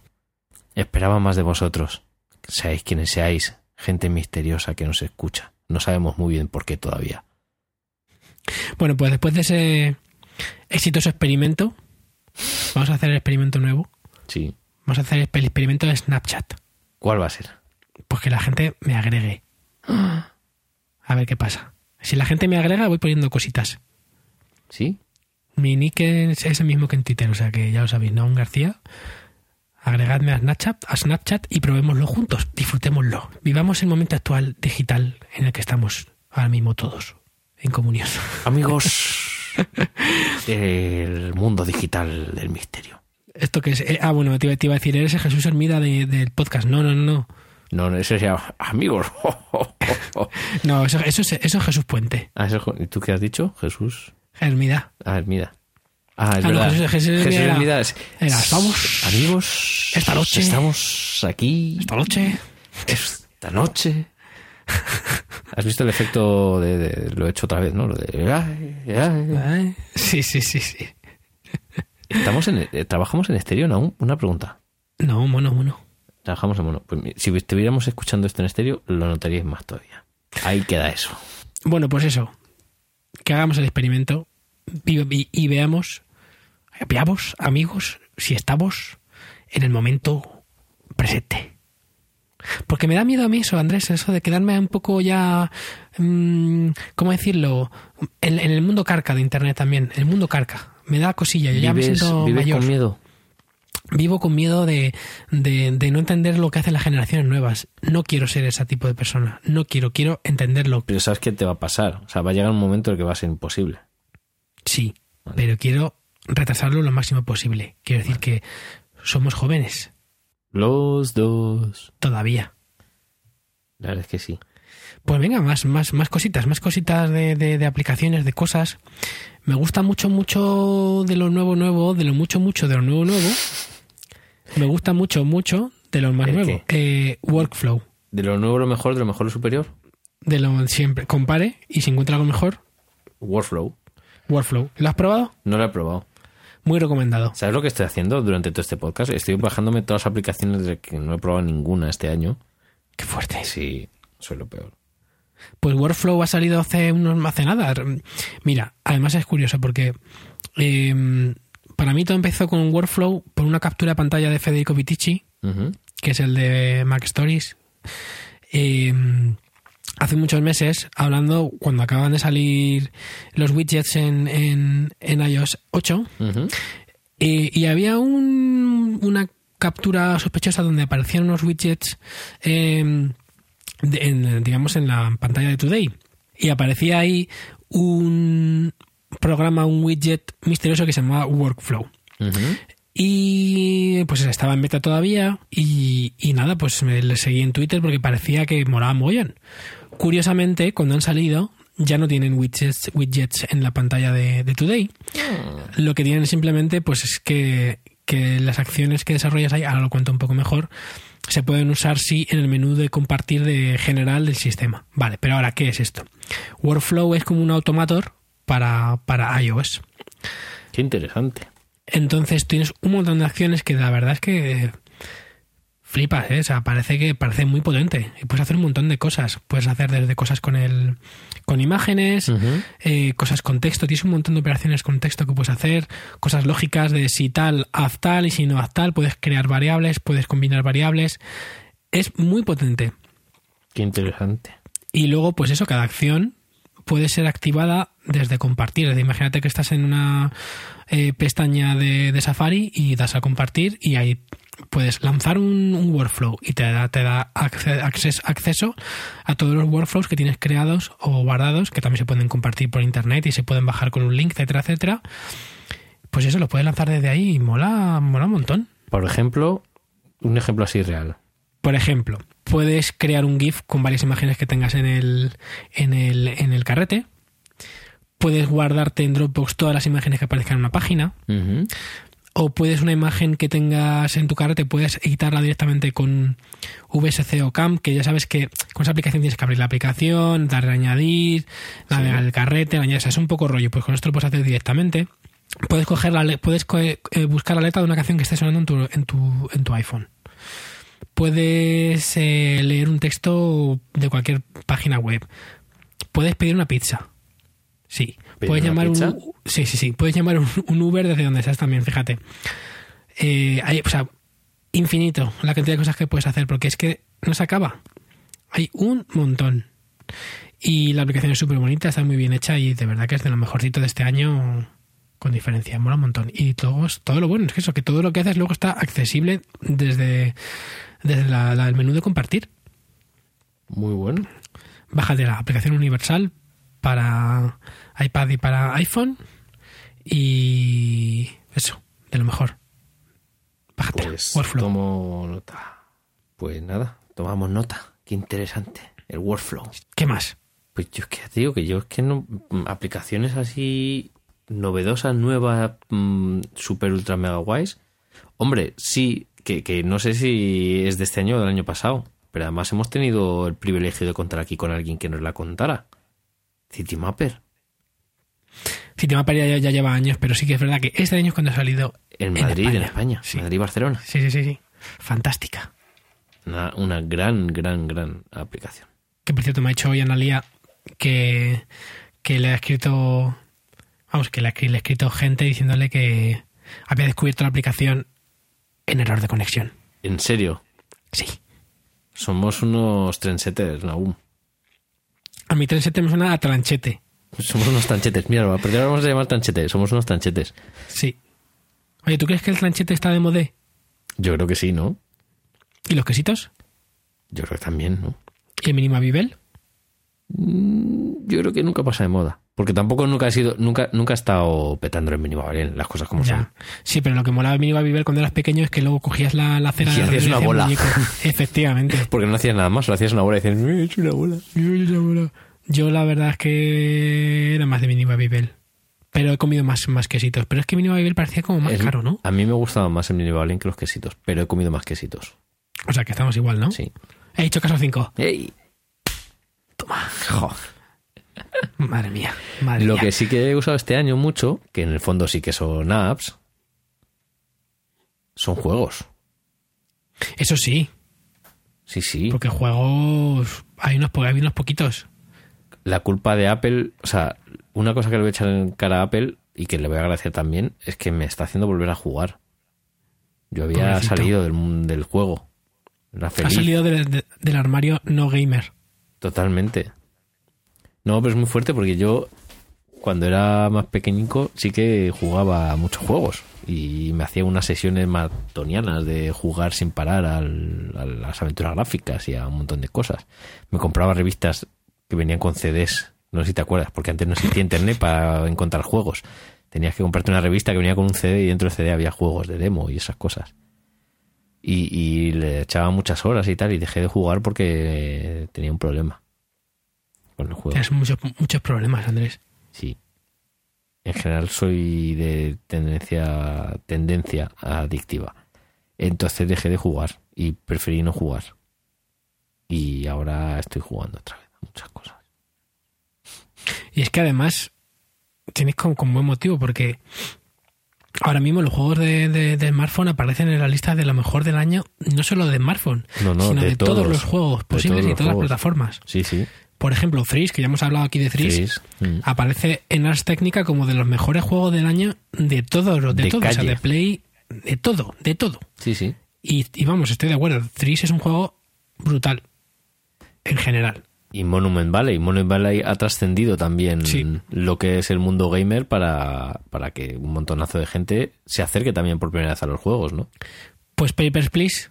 Esperaba más de vosotros. Seáis quienes seáis, gente misteriosa que nos escucha. No sabemos muy bien por qué todavía. Bueno, pues después de ese exitoso experimento, vamos a hacer el experimento nuevo. Sí. Vamos a hacer el experimento de Snapchat. ¿Cuál va a ser? Pues que la gente me agregue. A ver qué pasa. Si la gente me agrega, voy poniendo cositas. ¿Sí? Mi nick es ese mismo que en Twitter, o sea que ya lo sabéis, Naun García. Agregadme a Snapchat, a Snapchat y probémoslo juntos, disfrutémoslo. Vivamos el momento actual digital en el que estamos ahora mismo todos, en comunión. Amigos del mundo digital del misterio. Esto que es. eh, ah, bueno, te iba, te iba a decir, eres el Jesús Hermida de- del podcast. No, no, no, no. No, no, ese se llama amigos. No, eso, eso, es, eso es Jesús Puente. Ah, eso- ¿Y tú qué has dicho? Jesús. Hermida. Ah, mira. Ah, es Ah, no, verdad. Jesús- Jesús era- era, "Estamos amigos. esta noche- Estamos aquí. Esta noche. Esta noche. ¿Has visto el efecto de, de- lo he hecho otra vez, ¿no? Lo de ay, ay. Sí, sí, sí, sí. Estamos en eh, trabajamos en estéreo aún. Una pregunta. No, mono, mono. Trabajamos en mono. Pues si estuviéramos escuchando esto en estéreo, lo notaríais más todavía. Ahí queda eso. Bueno, pues eso. Que hagamos el experimento y, y- veamos, veamos, amigos, si estamos en el momento presente. Porque me da miedo a mí eso, Andrés, eso de quedarme un poco ya, mm, ¿cómo decirlo? En, en el mundo carca de Internet también, el mundo carca. Me da cosilla, yo ya me ¿Vives, siento vives mayor. con miedo? Vivo con miedo de, de, de no entender lo que hacen las generaciones nuevas. No quiero ser ese tipo de persona. No quiero, quiero entenderlo. Pero sabes que te va a pasar. O sea, va a llegar un momento en el que va a ser imposible. Sí, Vale. pero quiero retrasarlo lo máximo posible. Quiero decir que somos jóvenes Los dos. todavía. La verdad es que sí. Pues venga, más, más, más cositas, más cositas de, de- de aplicaciones, de cosas. Me gusta mucho, mucho de lo nuevo, nuevo, de lo mucho, mucho de lo nuevo, nuevo. Me gusta mucho, mucho de lo más ¿El nuevo. Eh, workflow. De lo nuevo lo mejor, de lo mejor lo superior. De lo siempre. Compare y si encuentra algo mejor, Workflow. Workflow. ¿Lo has probado? No lo he probado. Muy recomendado. ¿Sabes lo que estoy haciendo durante todo este podcast? Estoy bajándome todas las aplicaciones de que no he probado ninguna este año. Qué fuerte. Sí, soy lo peor. Pues Workflow ha salido hace unos hace nada. Mira, además es curioso porque eh, para mí todo empezó con un Workflow por una captura de pantalla de Federico Vitici, que es el de Mac Stories. Eh, hace muchos meses, hablando cuando acaban de salir los widgets en, en, en iOS 8, Ujú. eh, y había un- una captura sospechosa donde aparecían unos widgets, eh, de- en, digamos, en la pantalla de Today. Y aparecía ahí un programa, un widget misterioso que se llamaba Workflow. Y pues estaba en beta todavía y, y nada, pues me le seguí en Twitter porque parecía que moraba mogollón. Curiosamente, cuando han salido, ya no tienen widgets, widgets en la pantalla de, de Today. Lo que tienen simplemente pues es que, que las acciones que desarrollas ahí, ahora lo cuento un poco mejor, se pueden usar sí en el menú de compartir de general del sistema. Vale, pero ahora, ¿qué es esto? Workflow es como un automator para, para iOS. Qué interesante. Entonces tienes un montón de acciones que la verdad es que flipas, ¿eh? O sea, parece que parece muy potente. Y puedes hacer un montón de cosas. Puedes hacer desde cosas con el con imágenes, eh, cosas con texto. Tienes un montón de operaciones con texto que puedes hacer. Cosas lógicas de si tal, haz tal y si no haz tal. Puedes crear variables, puedes combinar variables. Es muy potente. Qué interesante. Y luego, pues eso, cada acción puede ser activada desde compartir. Es decir, imagínate que estás en una eh, pestaña de, de Safari y das a compartir y ahí puedes lanzar un, un workflow y te da, te da acce- acces- acceso a todos los workflows que tienes creados o guardados, que también se pueden compartir por internet y se pueden bajar con un link, etcétera, etcétera. Pues eso lo puedes lanzar desde ahí y mola, mola un montón. Por ejemplo, un ejemplo así real. Por ejemplo, puedes crear un GIF con varias imágenes que tengas en el, en el, en el carrete. Puedes guardarte en Dropbox todas las imágenes que aparezcan en una página. O puedes una imagen que tengas en tu carrete, puedes editarla directamente con VSC o CAM, que ya sabes que con esa aplicación tienes que abrir la aplicación, darle a añadir, navegar el carrete, añadir, o sea, es un poco rollo, pues con esto lo puedes hacer directamente. Puedes coger la puedes co- eh, buscar la letra de una canción que esté sonando en tu, en tu, en tu iPhone. Puedes eh, leer un texto de cualquier página web. Puedes pedir una pizza. Sí. ¿Pedir Puedes llamar pizza? un sí, sí, sí. Puedes llamar un, un Uber desde donde estás también, fíjate. Eh, hay, o sea, infinito la cantidad de cosas que puedes hacer porque es que no se acaba. Hay un montón. Y la aplicación es súper bonita, está muy bien hecha y de verdad que es de lo mejorcito de este año con diferencia, mola un montón. Y todo, todo lo bueno es que eso, que todo lo que haces luego está accesible desde, desde la- la- el menú de compartir. Muy bueno. Bájate la aplicación universal para iPad y para iPhone y eso, de lo mejor. Bájate. Pues Workflow. tomo nota. Pues nada, tomamos nota. Qué interesante. El workflow. ¿Qué más? Pues yo es que te digo que yo es que no. Aplicaciones así novedosa, nueva, mm, super ultra mega guays. Hombre, sí, que, que no sé si es de este año o del año pasado, pero además hemos tenido el privilegio de contar aquí con alguien que nos la contara. Citymapper. Cinemapper ya, ya lleva años, pero sí que es verdad que este año es cuando ha salido En Madrid, en España. Sí. Madrid, Barcelona. Sí, sí, sí, sí. Fantástica. Una, una gran, gran, gran aplicación. Que por cierto me ha dicho hoy Analia que, que le ha escrito. Vamos, que le ha, escri- le ha escrito gente diciéndole que había descubierto la aplicación en error de conexión. En serio, Sí. somos unos trendsetters, Nahum. A mi 37 me suena a tranchete. Somos unos tranchetes. Mira, pero ahora vamos a llamar tranchetes. Somos unos tranchetes. Sí. Oye, ¿tú crees que el tranchete está de modé? Yo creo que sí, ¿no? ¿Y los quesitos? Yo creo que también, ¿no? ¿Y el minima Bibel? Yo creo que nunca pasa de moda. Porque tampoco nunca ha sido, nunca, nunca ha estado petando en mínimo Gabriel, las cosas como son. Sí, pero lo que molaba el minima Bibel cuando eras pequeño es que luego cogías la, la cera Y de hacías una bola. Efectivamente. Porque no hacías nada más, lo hacías una bola y decías, "Me he hecho una bola. Yo la verdad es que era más de minima Bibel. Pero he comido más, más quesitos. Pero es que minima Bibel parecía como más Es- caro, ¿no? A mí me gustaba más el mini Gabriel que los quesitos, pero he comido más quesitos. O sea que estamos igual, ¿no? Sí. He dicho caso 5. ¡Ey! Toma. Jo. Madre mía. Madre Lo mía. que sí que he usado este año mucho, que en el fondo sí que son apps, son juegos. Eso sí, Sí, sí. porque juegos hay unos, hay unos poquitos. La culpa de Apple, o sea, una cosa que le voy a echar en cara a Apple y que le voy a agradecer también es que me está haciendo volver a jugar. Yo había Pobrecito. salido del, del juego. Era Ha salido de- de- del armario no gamer. Totalmente. No, pero es muy fuerte porque yo, cuando era más pequeñico, sí que jugaba muchos juegos. Y me hacía unas sesiones maratonianas de jugar sin parar al- a las aventuras gráficas y a un montón de cosas. Me compraba revistas que venían con CDs. No sé si te acuerdas, porque antes no existía internet para encontrar juegos. Tenías que comprarte una revista que venía con un CD y dentro del CD había juegos de demo y esas cosas. Y, y le echaba muchas horas y tal, y dejé de jugar porque tenía un problema con el juego. Tienes muchos, muchos problemas, Andrés. Sí. En general soy de tendencia, tendencia adictiva. Entonces dejé de jugar y preferí no jugar. Y ahora estoy jugando otra vez a muchas cosas. Y es que además tienes con, con buen motivo porque ahora mismo los juegos de, de- de smartphone aparecen en la lista de lo mejor del año, no solo de smartphone, No, no, sino de de, todos, todos. los juegos posibles y todas las plataformas. Sí, sí. Por ejemplo, Threes, que ya hemos hablado aquí de Threes, mm. aparece en Ars Técnica como de los mejores juegos del año de todos los de, De todo, o sea, calle. de Play, de todo, de todo. Sí, sí. Y, y vamos, estoy de acuerdo, Threes es un juego brutal en general. Y Monument Valley. Monument Valley ha trascendido también Sí. lo que es el mundo gamer para, para que un montonazo de gente se acerque también por primera vez a los juegos, ¿no? Pues Papers, Please,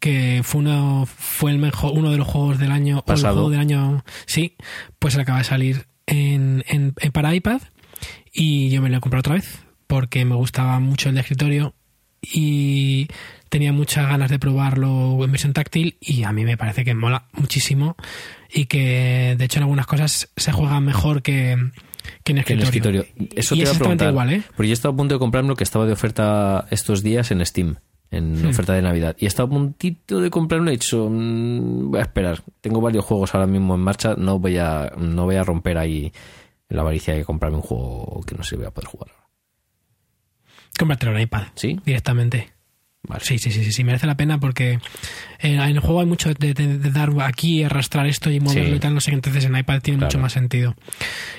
que fue uno, fue el mejor, uno de los juegos del año, o el Pasado. juego del año, sí, pues acaba de salir en, en- en- para iPad y yo me lo he comprado otra vez porque me gustaba mucho el de escritorio y tenía muchas ganas de probarlo en versión táctil y a mí me parece que mola muchísimo y que de hecho en algunas cosas se juega mejor que, que en Que en escritorio. el escritorio. Eso y te iba a exactamente preguntar. igual, ¿eh? Porque yo estaba a punto de comprarme que estaba de oferta estos días en Steam, en Hmm. oferta de Navidad. Y estaba a puntito de comprarme, he dicho, mm, voy a esperar. Tengo varios juegos ahora mismo en marcha, no voy a, no voy a romper ahí la avaricia de comprarme un juego que no sé si voy a poder jugar. Cómpratelo en iPad ¿Sí? directamente. Vale. Sí, sí, sí, sí, sí, merece la pena porque en, en el juego hay mucho de, de- de dar aquí, arrastrar esto y moverlo Sí. y tal, no sé, entonces en iPad tiene mucho más sentido.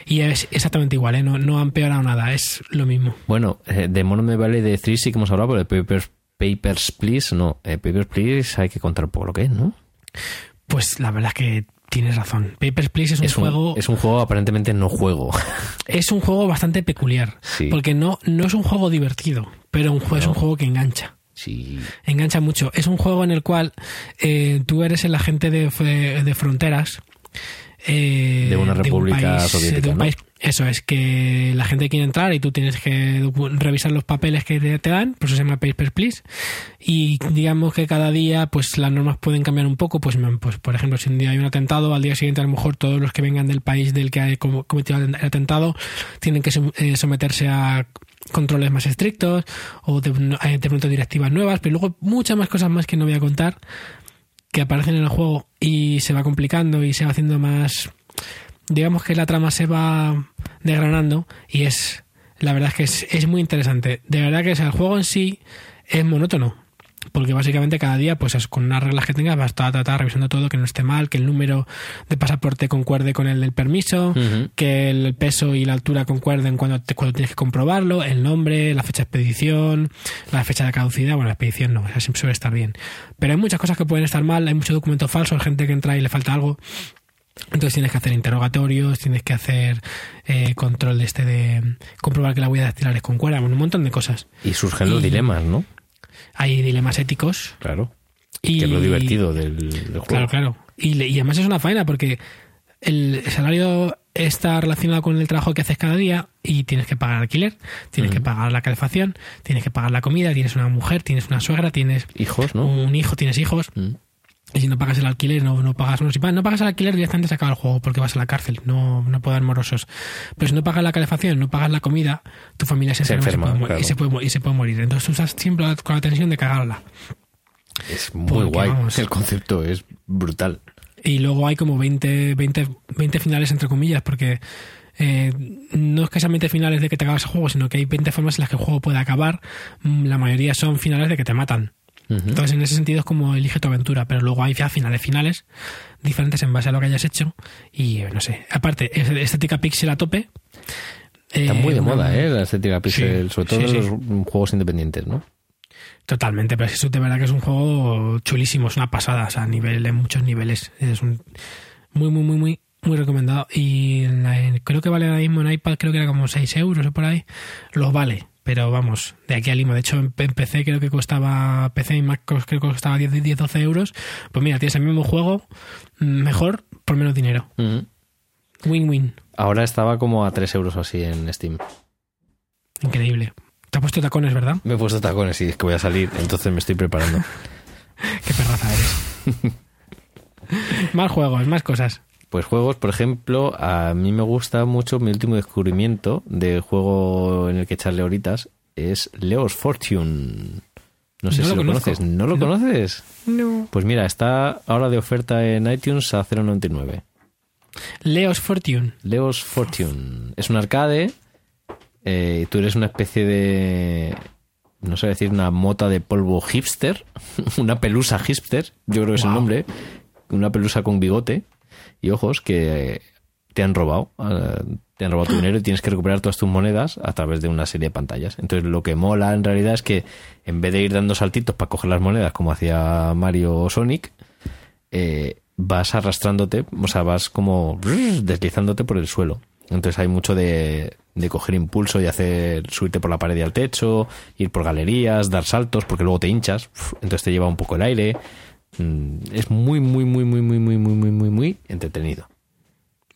Y es exactamente igual, ¿eh? no, no ha empeorado nada, es lo mismo. Bueno, eh, de Monument Valley de 3 sí que hemos hablado, pero de Papers, Papers, Please, no. Eh, Papers, Please hay que contar un poco lo que es, ¿no? Pues la verdad es que tienes razón. Papers, Please es un Es un, juego es un juego aparentemente no juego. es un juego bastante peculiar, Sí. porque no, no es un juego divertido, pero un juego, es un juego que engancha. sí. engancha mucho. Es un juego en el cual eh, tú eres el agente de, de fronteras. eh, De una un república país- soviética, de un ¿no? país- Eso es que la gente quiere entrar y tú tienes que revisar los papeles que te, dan, por eso se llama Papers, Please. Y digamos que cada día, pues las normas pueden cambiar un poco. Pues, pues por ejemplo, si un día hay un atentado, al día siguiente a lo mejor todos los que vengan del país del que ha com- cometido el atentado tienen que eh, someterse a controles más estrictos o de, de pronto directivas nuevas, pero luego muchas más cosas más que no voy a contar que aparecen en el juego y se va complicando y se va haciendo más digamos que la trama se va desgranando y es la verdad es que es, es muy interesante de verdad que o sea, el juego en sí es monótono porque básicamente cada día pues es con unas reglas que tengas vas a estar revisando todo que no esté mal que el número de pasaporte concuerde con el del permiso que el peso y la altura concuerden cuando, te- cuando tienes que comprobarlo, el nombre, la fecha de expedición, la fecha de caducidad, bueno, la expedición no, esa siempre suele estar bien. Pero hay muchas cosas que pueden estar mal, hay mucho documento falso, hay gente que entra y le falta algo. Entonces tienes que hacer interrogatorios, tienes que hacer eh, control de este de comprobar que la huella dactilar es concuerda, bueno, un montón de cosas. Y surgen los Y- dilemas, ¿no? Hay dilemas éticos Claro. y Que es lo divertido del, del juego. Claro, claro. Y, y además es una faena porque el salario está relacionado con el trabajo que haces cada día y tienes que pagar alquiler, tienes que pagar la calefacción, tienes que pagar la comida, tienes una mujer, tienes una suegra, tienes Hijos, ¿no? un hijo, tienes hijos. Y si no pagas el alquiler, no, no pagas no, si no pagas el alquiler, directamente se acaba el juego porque vas a la cárcel, no, no puedo dar morosos. Pero si no pagas la calefacción, no pagas la comida, tu familia se, Se enferma, enferma, y, se puede, claro. y, se puede, mo- y se puede morir. Entonces tú estás siempre con la tensión de cagarla. Es muy Porque, guay. vamos. El concepto es brutal. Y luego hay como 20, 20, 20 finales entre comillas, porque eh, no es que sean 20 finales de que te acabas el juego, sino que hay 20 formas en las que el juego puede acabar. Mm, La mayoría son finales de que te matan. Entonces, en ese sentido es como elige tu aventura, pero luego hay ya finales finales diferentes en base a lo que hayas hecho. Y eh, no sé, aparte, es- estética pixel a tope. Está muy de una- moda, ¿eh? La estética pixel, Sí, sobre todo sí, en sí. los juegos independientes, ¿no? Totalmente, pero eso de verdad que es un juego chulísimo, es una pasada, o sea, a nivel, en muchos niveles. Es un muy, muy, muy, muy, muy recomendado. Y en la- en- creo que vale ahora mismo en iPad, creo que era como 6 euros o por ahí. Los vale, pero vamos, de aquí a Lima. De hecho, en, PC creo que costaba, PC y Mac creo que costaba 10, 10, 12 euros. Pues mira, tienes el mismo juego, mm, mejor, por menos dinero. Win-win. Ahora estaba como a 3 euros o así en Steam. Increíble. Te has puesto tacones, ¿verdad? Me he puesto tacones y es que voy a salir, entonces me estoy preparando. Qué perraza eres. más juegos, más cosas. Pues juegos, por ejemplo, a mí me gusta mucho mi último descubrimiento del juego en el que echarle horitas es Leo's Fortune. No sé No si lo conoces. ¿No lo No. conoces? No. Pues mira, está ahora de oferta en iTunes a 0.99. Leo's Fortune. Leo's Fortune. Es un arcade. eh, tú eres una especie de. No sé decir, una mota de polvo hipster. una pelusa hipster. Yo creo que es el nombre. Una pelusa con bigote y ojos que te han robado. eh, te han robado tu dinero y tienes que recuperar todas tus monedas a través de una serie de pantallas. Entonces, lo que mola en realidad es que en vez de ir dando saltitos para coger las monedas como hacía Mario o Sonic, eh, vas arrastrándote, o sea, vas como deslizándote por el suelo. Entonces hay mucho de, de coger impulso y hacer subirte por la pared y al techo, ir por galerías, dar saltos, porque luego te hinchas, entonces te lleva un poco el aire. Mm, Es muy, muy, muy, muy, muy, muy, muy, muy, muy, muy entretenido.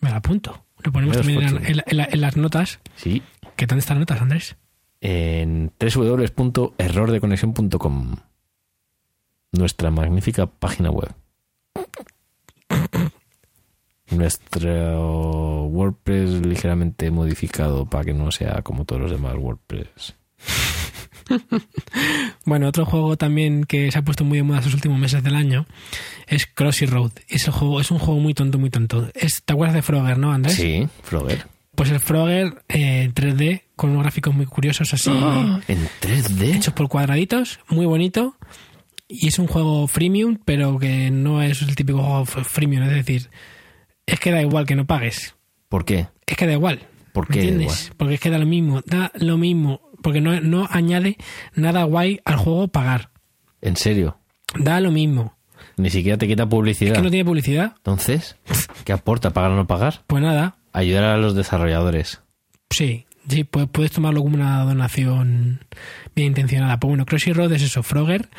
Me la apunto. Lo ponemos también en las notas. Sí. ¿Qué tal están las notas, Andrés? En www.errordeconexión.com Nuestra magnífica página web. Nuestro WordPress ligeramente modificado para que no sea como todos los demás WordPress. Bueno, otro juego también que se ha puesto muy de moda estos últimos meses del año es Crossy Road. Es, el juego, es un juego muy tonto, muy tonto. Es, ¿Te acuerdas de Frogger, no, Andrés? Sí, Frogger. Pues el Frogger eh, en 3D con unos gráficos muy curiosos así, En 3D. hechos por cuadraditos, muy bonito. Y es un juego freemium, pero que no es el típico juego freemium. Es decir, es que da igual que no pagues. ¿Por qué? Es que da igual. ¿Por ¿Me qué da igual? Porque es que da lo mismo, da lo mismo. Porque no, no añade nada guay al juego pagar. En serio. Da lo mismo. Ni siquiera te quita publicidad. Es que no tiene publicidad. Entonces, ¿qué aporta? ¿Pagar o no pagar? Pues nada, Ayudar a los desarrolladores. sí, sí, pu- puedes tomarlo como una donación bien intencionada. Pues bueno, Crossy Road es eso, Frogger.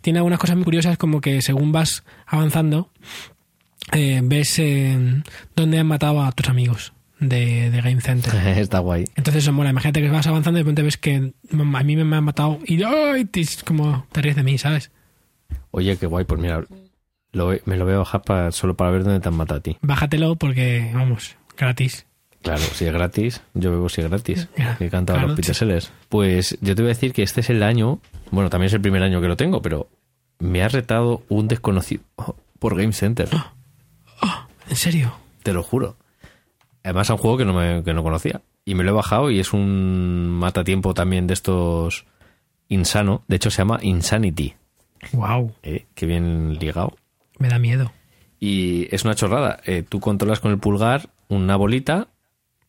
Tiene algunas cosas muy curiosas como que según vas avanzando, eh, ves eh, dónde han matado a tus amigos. De, de Game Center. Está guay. Entonces eso mola. Imagínate que vas avanzando y de repente ves que a mí me han matado y ¡ay! es como te ríes de mí, ¿sabes? Oye, qué guay, pues mira, lo- me lo voy a bajar para, solo para ver dónde te han matado a ti. Bájatelo porque, vamos, gratis. Claro, si es gratis, yo bebo si es gratis. Ya, Que claro, los Peter sí. Pues yo te voy a decir que este es el año, bueno, también es el primer año que lo tengo, pero me ha retado un desconocido por Game Center. ¿En serio? Te lo juro. Además, es un juego que no, me, que no conocía. Y me lo he bajado y es un matatiempo también de estos insano. De hecho, se llama Insanity. Wow, ¿eh? Qué bien ligado. me da miedo. Y es una chorrada. Eh, tú controlas con el pulgar una bolita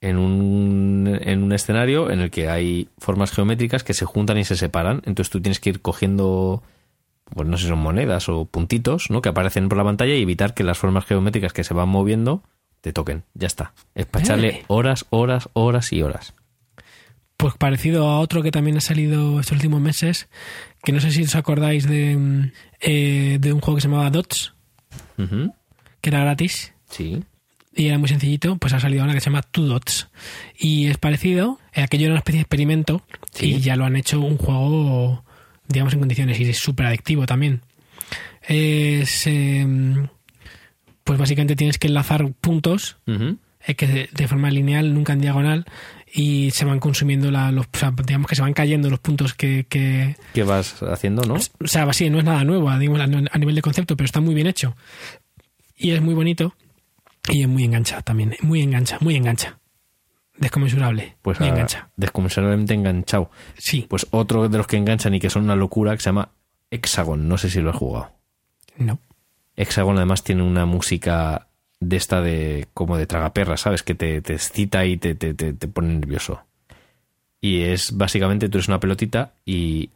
en un, en un escenario en el que hay formas geométricas que se juntan y se separan. Entonces tú tienes que ir cogiendo, pues no sé si son monedas o puntitos, ¿no? Que aparecen por la pantalla y evitar que las formas geométricas que se van moviendo te toquen. Ya está. Es para echarle Eh. horas, horas, horas y horas. Pues parecido a otro que también ha salido estos últimos meses, que no sé si os acordáis de, mm, eh, de un juego que se llamaba Dots, que era gratis Sí. y era muy sencillito, pues ha salido ahora que se llama Two Dots. Y es parecido, eh, aquello era una especie de experimento Sí. y ya lo han hecho un juego, digamos, en condiciones y es súper adictivo también. Es, em, pues básicamente tienes que enlazar puntos eh, que de, de forma lineal, nunca en diagonal, y se van consumiendo la- los, o sea, digamos que se van cayendo los puntos que, que ¿Qué vas haciendo, no? o sea, así no es nada nuevo, digamos, a, a nivel de concepto, pero está muy bien hecho. Y es muy bonito y es muy engancha también, muy engancha, muy engancha. Desconmensurable, Pues muy engancha. descomensurablemente enganchado. Sí, Pues otro de los que enganchan y que son una locura que se llama Hexagon. No sé si lo he jugado. no. Hexagon además tiene una música de esta de como de tragaperra, ¿sabes? Que te, te excita y te, te, te, te pone nervioso. Y es básicamente tú eres una pelotita y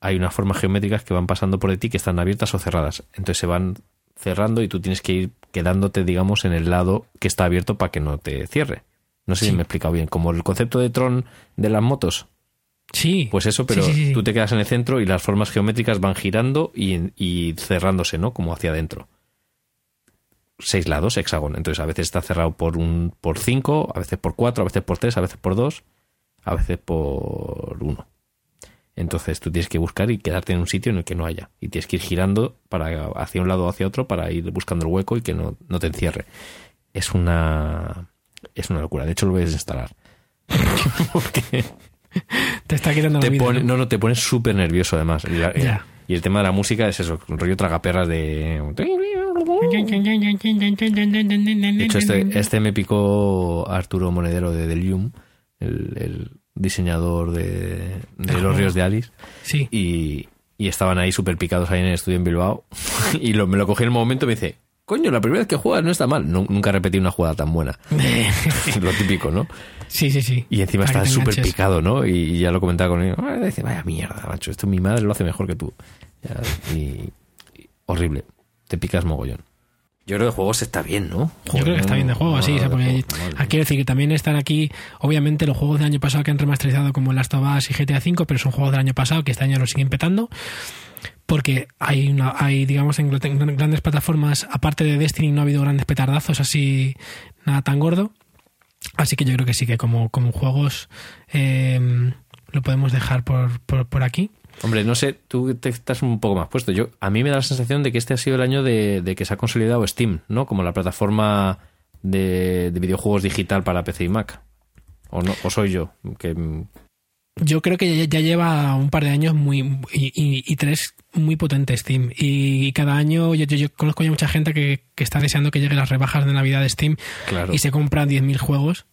hay unas formas geométricas que van pasando por de ti que están abiertas o cerradas. Entonces se van cerrando y tú tienes que ir quedándote, digamos, en el lado que está abierto para que no te cierre. No sé Sí. si me he explicado bien. Como el concepto de Tron de las motos. Sí. Pues eso, pero sí, sí, sí. tú te quedas en el centro y las formas geométricas van girando y, y cerrándose, ¿no? Como hacia adentro. Seis lados, hexágono. Entonces a veces está cerrado por un por cinco, a veces por cuatro, a veces por tres, a veces por dos, a veces por uno. Entonces tú tienes que buscar y quedarte en un sitio en el que no haya. Y tienes que ir girando para hacia un lado o hacia otro para ir buscando el hueco y que no, no te encierre. Es una es una locura. De hecho lo voy a desinstalar. Porque te está quitando te la vida. pone, ¿no? no, no, te pones súper nervioso además. Y, la- Ya. y el tema de la música es eso, un rollo tragaperras de... De hecho, este, este me picó Arturo Monedero de Delium, el, el diseñador de, de Los Ríos de Alice, Sí. y, y estaban ahí súper picados ahí en el estudio en Bilbao. Y lo, me lo cogí en el momento y me dice, coño, la primera vez que juegas no está mal. Nu- nunca repetí una jugada tan buena. lo típico, ¿no? sí, sí, sí. Y encima Para está súper picado, ¿no? Y, ya lo comentaba con él. "Ah", dice, vaya mierda, macho. Esto mi madre lo hace mejor que tú. Y, y horrible. Te picas mogollón. Yo creo que juegos está bien, ¿no? Yo creo que está bien de juego, sí. o sea, porque Madre ah, quiero decir que también están aquí, obviamente, los juegos del año pasado que han remasterizado como Last of Us y GTA V, pero son juegos del año pasado que este año lo siguen petando. Porque hay, una, hay digamos, en gr- en grandes plataformas, aparte de Destiny, no ha habido grandes petardazos así, nada tan gordo. Así que yo creo que sí, que como, como juegos eh, lo podemos dejar por, por, aquí. Hombre, no sé, tú te estás un poco más puesto. Yo, a mí me da la sensación de que este ha sido el año de, de que se ha consolidado Steam, ¿no? Como la plataforma de, de videojuegos digital para PC y Mac. O no, o soy yo, que Yo creo que ya, lleva un par de años muy y, y- y tres muy potentes Steam. Y, cada año yo, yo- yo conozco ya mucha gente que, que está deseando que lleguen las rebajas de Navidad de Steam claro. y se compran 10.000 juegos.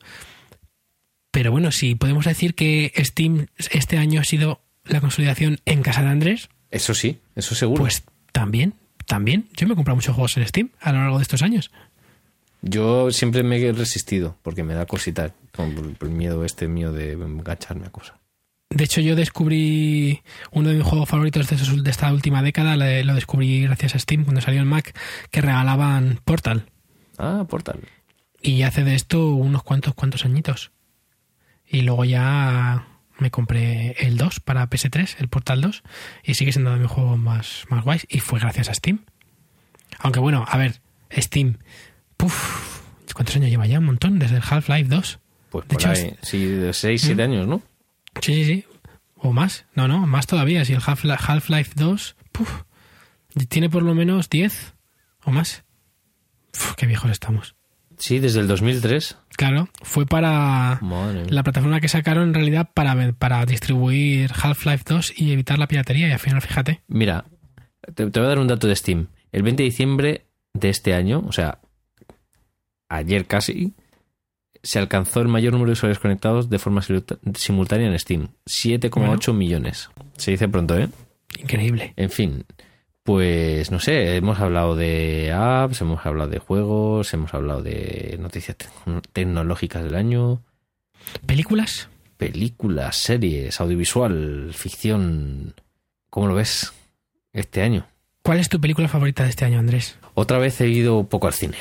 Pero bueno, si podemos decir que Steam este año ha sido la consolidación en casa de Andrés, Eso sí, eso seguro. pues también, también. Yo me he comprado muchos juegos en Steam a lo largo de estos años. Yo siempre me he resistido porque me da cosita con el miedo este mío de engancharme a cosas. De hecho, yo descubrí uno de mis juegos favoritos de, esos- de esta última década, lo descubrí gracias a Steam cuando salió el Mac, que regalaban Portal. Ah, Portal. Y hace de esto unos cuantos, cuantos añitos. Y luego ya me compré el 2 para PS3, el Portal 2, y sigue siendo de mis juegos más, más guays. Y fue gracias a Steam. Aunque bueno, a ver, Steam. Puf, ¿Cuántos años lleva ya? Un montón, desde el Half-Life 2. Pues De por hecho, ahí, sí, de 6, 7 años, ¿no? Sí, sí, sí. O más. No, no, más todavía. Si el Half- Half-Life 2 puf, tiene por lo menos 10 o más. Uf, qué viejos estamos. Sí, desde el 2003. Claro, fue para Madre la plataforma que sacaron en realidad para, para distribuir Half-Life 2 y evitar la piratería. Y al final, fíjate. Mira, te, te voy a dar un dato de Steam. El 20 de diciembre de este año, o sea, ayer casi, se alcanzó el mayor número de usuarios conectados de forma simultánea en Steam. 7,8 millones. Se dice pronto, ¿eh? Increíble. En fin, pues no sé, hemos hablado de apps, hemos hablado de juegos, hemos hablado de noticias tec- tecnológicas del año, ¿Películas? películas, series, audiovisual, ficción. ¿Cómo lo ves este año? ¿Cuál es tu película favorita de este año, Andrés? Otra vez he ido poco al cine,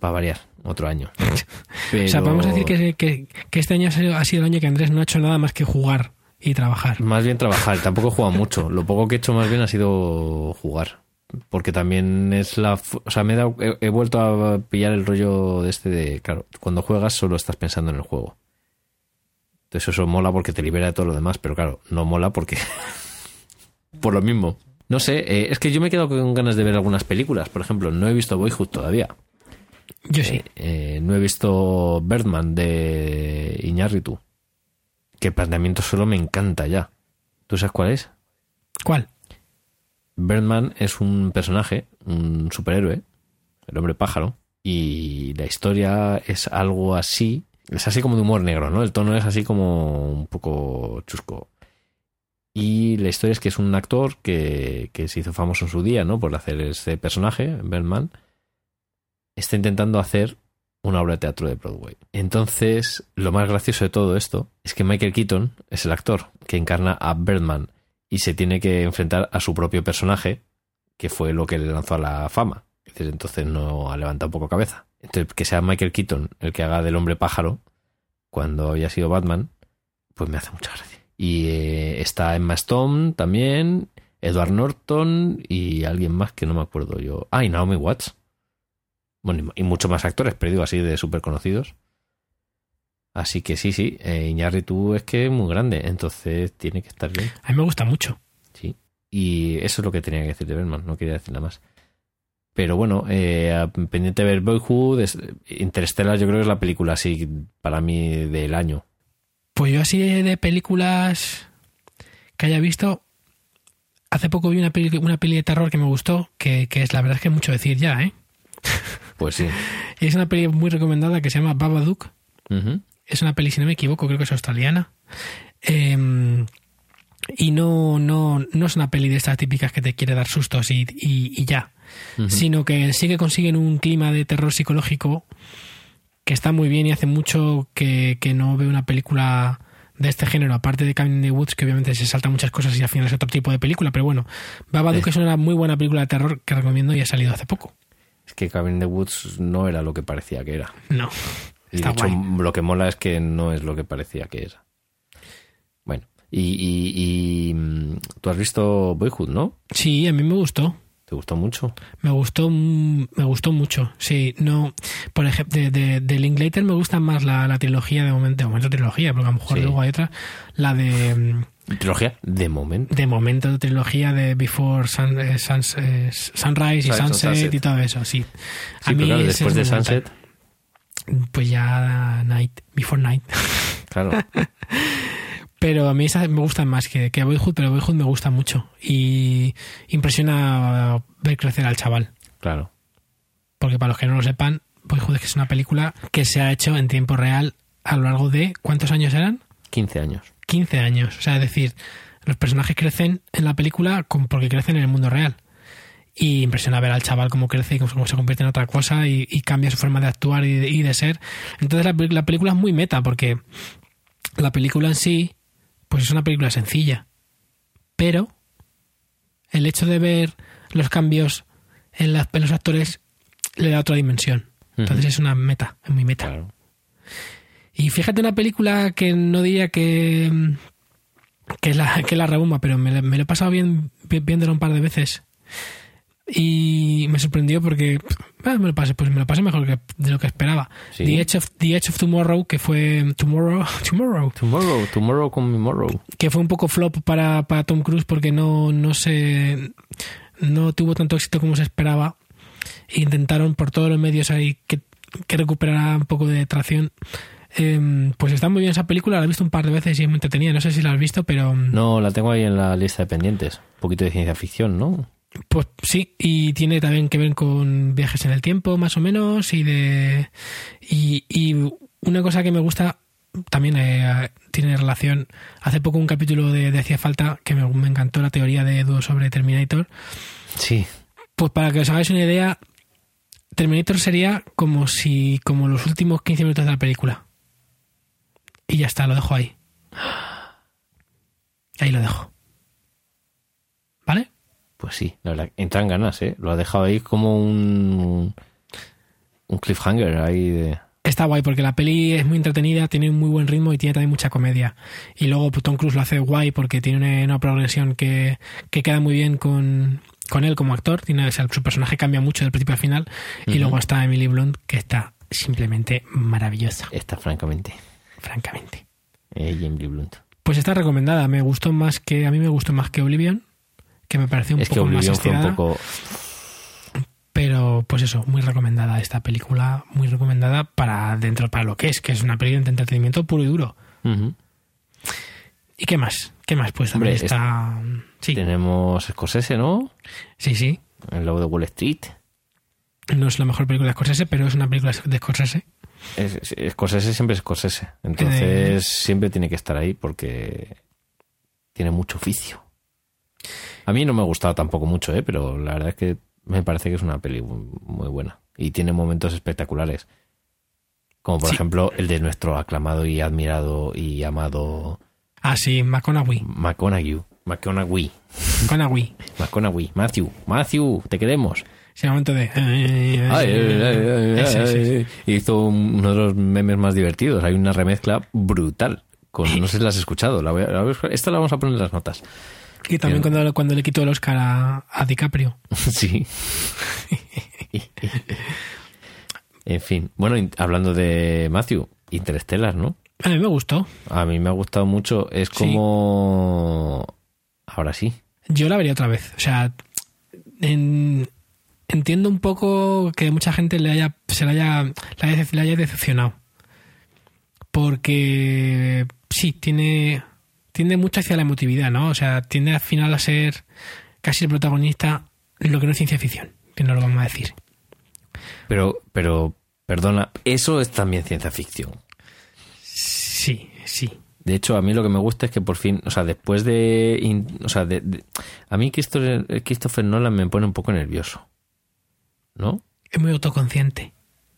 para variar, otro año. O sea, podemos decir que, que- que este año ha sido, ha sido el año que Andrés no ha hecho nada más que jugar y trabajar. Más bien trabajar, tampoco he jugado mucho. Lo poco que he hecho más bien ha sido jugar. Porque también es la... O sea, me he, dado- he- he vuelto a pillar el rollo de este de... Claro, cuando juegas solo estás pensando en el juego. Entonces eso mola porque te libera de todo lo demás, pero claro, no mola porque... por lo mismo. No sé, eh, es que yo me he quedado con ganas de ver algunas películas. Por ejemplo, no he visto Boyhood todavía. Yo sí. Eh, no he visto Birdman de Iñárritu. Que el planteamiento solo me encanta ya. ¿Tú sabes cuál es? ¿Cuál? Birdman es un personaje, un superhéroe, el hombre pájaro, y la historia es algo así, es así como de humor negro, ¿no? El tono es así como un poco chusco. Y la historia es que es un actor que, que se hizo famoso en su día, ¿no? Por hacer este personaje, Birdman, está intentando hacer una obra de teatro de Broadway. Entonces, lo más gracioso de todo esto es que Michael Keaton es el actor que encarna a Birdman y se tiene que enfrentar a su propio personaje, que fue lo que le lanzó a la fama. Desde entonces no ha levantado un poco cabeza. Entonces, que sea Michael Keaton el que haga del hombre pájaro, cuando había sido Batman, pues me hace mucha gracia. Y eh, está Emma Stone también, Edward Norton y alguien más que no me acuerdo yo. Ah, y Naomi Watts. Bueno, y muchos más actores, pero digo así de súper conocidos. Así que sí, sí, eh, Iñárritu es que es muy grande, entonces tiene que estar bien. A mí me gusta mucho. Sí. Y eso es lo que tenía que decir de Berman, no quería decir nada más. Pero bueno, eh, pendiente de ver Boyhood, Interstellar yo creo que es la película así para mí del año. Pues yo así de películas que haya visto, hace poco vi una peli, una peli de terror que me gustó, que, que es la verdad es que es mucho decir ya, ¿eh? Pues sí. Es una peli muy recomendada que se llama Babadook. Ujú. Es una peli, si no me equivoco, creo que es australiana. Eh, y no, no, no es una peli de estas típicas que te quiere dar sustos y, y- y ya. Sino que sí que consiguen un clima de terror psicológico que está muy bien y hace mucho que, que no veo una película de este género, aparte de Cabin in the Woods, que obviamente se saltan muchas cosas y al final es otro tipo de película, pero bueno, Babadook Eh. es una muy buena película de terror que recomiendo y ha salido hace poco. Es que Cabin in the Woods no era lo que parecía que era. No, Y Está de hecho, guay. lo que mola es que no es lo que parecía que era. Bueno, y, y- y, mm, tú has visto Boyhood, ¿no? sí, a mí me gustó. ¿Te gustó mucho? Me gustó, me gustó mucho. Sí, no. Por ejemplo, de, de, de Linklater me gusta más la, la trilogía de momento, de momento trilogía, porque a lo mejor Sí. luego hay otra. La de, mm, Trilogía, de momento. de momento trilogía de Before Sun- eh, Suns- eh, Sunrise y Sunset, y todo eso, sí. Sí, pero claro, ese después de Sunset, mental. Pues ya Night, Before Night. claro. Pero a mí me gustan más que, que Boyhood, pero Boyhood me gusta mucho. Y impresiona ver crecer al chaval. Claro. Porque para los que no lo sepan, Boyhood es que es una película que se ha hecho en tiempo real a lo largo de... ¿Cuántos años eran? 15 años. 15 años. O sea, es decir, los personajes crecen en la película porque crecen en el mundo real. Y impresiona ver al chaval cómo crece y cómo, se convierte en otra cosa y, y cambia su forma de actuar y de, y de ser. Entonces la, la película es muy meta porque la película en sí, pues es una película sencilla. Pero el hecho de ver los cambios en, las- en los actores le da otra dimensión. Entonces es una meta, es muy meta. Claro. Y fíjate una película que no diría que, que, es la, que la rebomba, pero me, lo he pasado bien vi- viéndola un par de veces. y me sorprendió porque ah, me lo pasé, pues me lo pasé mejor que- de lo que esperaba. Sí. The, Edge of, The Edge of Tomorrow, que fue Tomorrow, Tomorrow, Tomorrow, tomorrow con tomorrow. que fue un poco flop para, para Tom Cruise porque no, no se no tuvo tanto éxito como se esperaba. E intentaron por todos los medios ahí que, que recuperara un poco de tracción. Em, pues está muy bien esa película, la he visto un par de veces y es muy entretenida. No sé si la has visto, pero mm, No, la tengo ahí en la lista de pendientes. Un poquito de ciencia ficción, ¿no? Pues sí, y tiene también que ver con viajes en el tiempo, más o menos, y de. Y, y una cosa que me gusta también eh, tiene relación. Hace poco un capítulo de, de Hacía Falta que me, me encantó la teoría de Edu sobre Terminator. Sí. Pues para que os hagáis una idea, Terminator sería como si. como los últimos 15 minutos de la película. Y ya está, lo dejo ahí. Ahí lo dejo. ¿Vale? Pues sí, la verdad, entran ganas, ¿eh? Lo ha dejado ahí como un. Un cliffhanger ahí de. Está guay porque la peli es muy entretenida, tiene un muy buen ritmo y tiene también mucha comedia. Y luego Tom Cruise lo hace guay porque tiene una, una progresión que, que queda muy bien con, con él como actor. Tiene, o sea, su personaje cambia mucho del principio al final. Y luego está Emily Blunt que está simplemente maravillosa, Está francamente. Francamente. Eh, Jamie Blunt. Pues está recomendada. Me gustó más que a mí me gustó más que Oblivion, que me pareció un Es que poco más Oblivion fue un estirada. poco. Pero pues eso, muy recomendada esta película, muy recomendada para dentro para lo que es, que es una película de entretenimiento puro y duro. ¿Y qué más? ¿Qué más? Pues Hombre, también está. Sí, Tenemos Scorsese, ¿no? sí, sí. El logo de Wall Street. No es la mejor película de Scorsese, pero es una película de Scorsese. Es, Scorsese siempre es Scorsese. Entonces siempre tiene que estar ahí porque tiene mucho oficio. A mí no me ha gustado tampoco mucho, ¿eh? pero la verdad es que me parece que es una peli muy muy buena. Y tiene momentos espectaculares. Como por Sí. ejemplo el de nuestro aclamado y admirado y amado Ah, sí, McConaughey. McConaughey. McConaughey. McConaughey. McConaughey. Matthew. Matthew, te queremos. Ese momento de. Ay, ay, ay. Hizo uno de los memes más divertidos. Hay una remezcla brutal. Con, no sé si la has escuchado. La voy a- la voy a- esta la vamos a poner en las notas. Y también Bien. cuando, cuando le quitó el Oscar a, a DiCaprio. Sí. en fin. Bueno, hablando de Matthew, Interstellar, ¿no? A mí me gustó. A mí me ha gustado mucho. Es Sí. como... Ahora sí. Yo la vería otra vez. O sea, en- entiendo un poco que mucha gente le haya, se le haya, le haya, le haya decepcionado. Porque sí, tiene, tiende mucho hacia la emotividad, ¿no? O sea, tiende al final a ser casi el protagonista lo que no es ciencia ficción, que no lo vamos a decir. Pero, pero, perdona, eso es también ciencia ficción. Sí, sí. De hecho, a mí lo que me gusta es que por fin, o sea, después de. o sea, de, de- a mí Christopher, Christopher Nolan me pone un poco nervioso. ¿No? Es muy autoconsciente.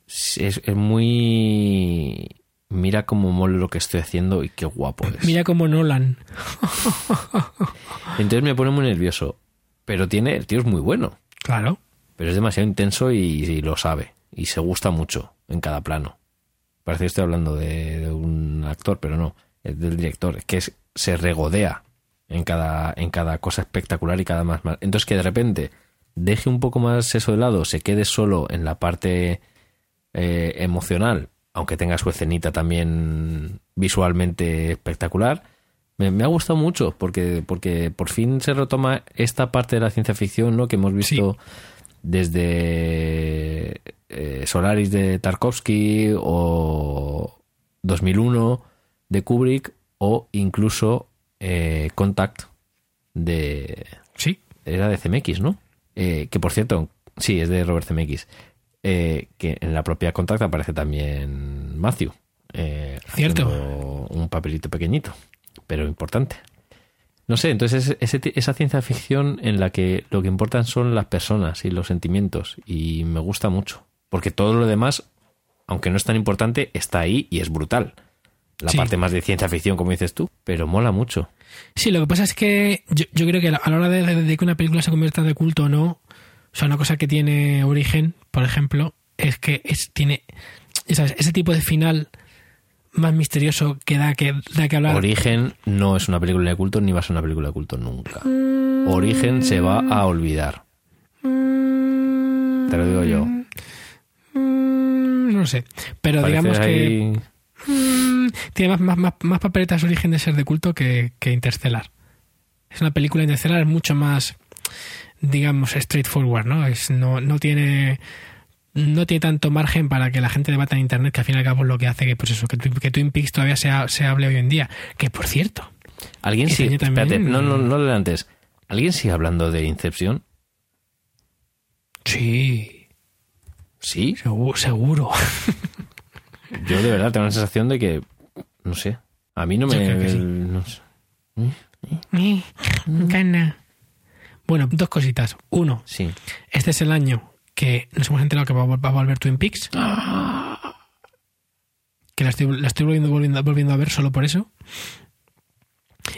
Es, es muy. Mira cómo mola lo que estoy haciendo y qué guapo es. Mira como Nolan. Entonces me pone muy nervioso. Pero tiene, el tío es muy bueno. Claro. Pero es demasiado intenso y, y lo sabe. Y se gusta mucho en cada plano. Parece que estoy hablando de, de un actor, pero no. Es del director. Es que es- se regodea en cada, en cada cosa espectacular y cada más mal. Entonces que de repente deje un poco más eso de lado, se quede solo en la parte eh, emocional, aunque tenga su escenita también visualmente espectacular. Me, me ha gustado mucho porque, porque por fin se retoma esta parte de la ciencia ficción ¿no? que hemos visto desde eh, Solaris de Tarkovsky o 2001 de Kubrick o incluso eh, Contact de... Sí. Era de CMX, ¿no? Eh, que por cierto, sí, es de Robert CMX. Eh, que en la propia Contact aparece también Matthew. eh, Cierto. Un papelito pequeñito, pero importante. No sé, entonces ese esa ciencia ficción en la que lo que importan son las personas y los sentimientos. Y me gusta mucho. Porque todo lo demás, aunque no es tan importante, está ahí y es brutal. La Sí. parte más de ciencia ficción, como dices tú, pero mola mucho. Sí, lo que pasa es que yo, yo creo que a la hora de, de- de que una película se convierta de culto o no, o sea, una cosa que tiene origen, por ejemplo, es que es, tiene ¿sabes? ese tipo de final más misterioso que da que, da que hablar. Origen no es una película de culto ni va a ser una película de culto nunca. Origen se va a olvidar. Te lo digo yo. Mm, no sé. Pero digamos que ahí- mm, tiene más, más, más, más papeletas de origen de ser de culto que, que Interstellar. Es una película Interstellar mucho más, digamos, straightforward, ¿no? Es, no, no tiene no tiene tanto margen para que la gente debata en internet que al fin y al cabo es lo que hace que pues eso que, Twin- que Twin Peaks todavía se, ha- se hable hoy en día que por cierto ¿Alguien también- Espérate, no, no, no adelantes. ¿Alguien sigue hablando de Inception? sí Sí. seguro. Yo de verdad tengo la sensación de que, no sé, a mí no me... Yo creo que sí. no sé. Eh, Gana. Bueno, dos cositas. Uno, Sí. este es el año que nos hemos enterado que va, a vol- va a volver Twin Peaks. Que la estoy, la estoy volviendo, volviendo, volviendo a ver solo por eso.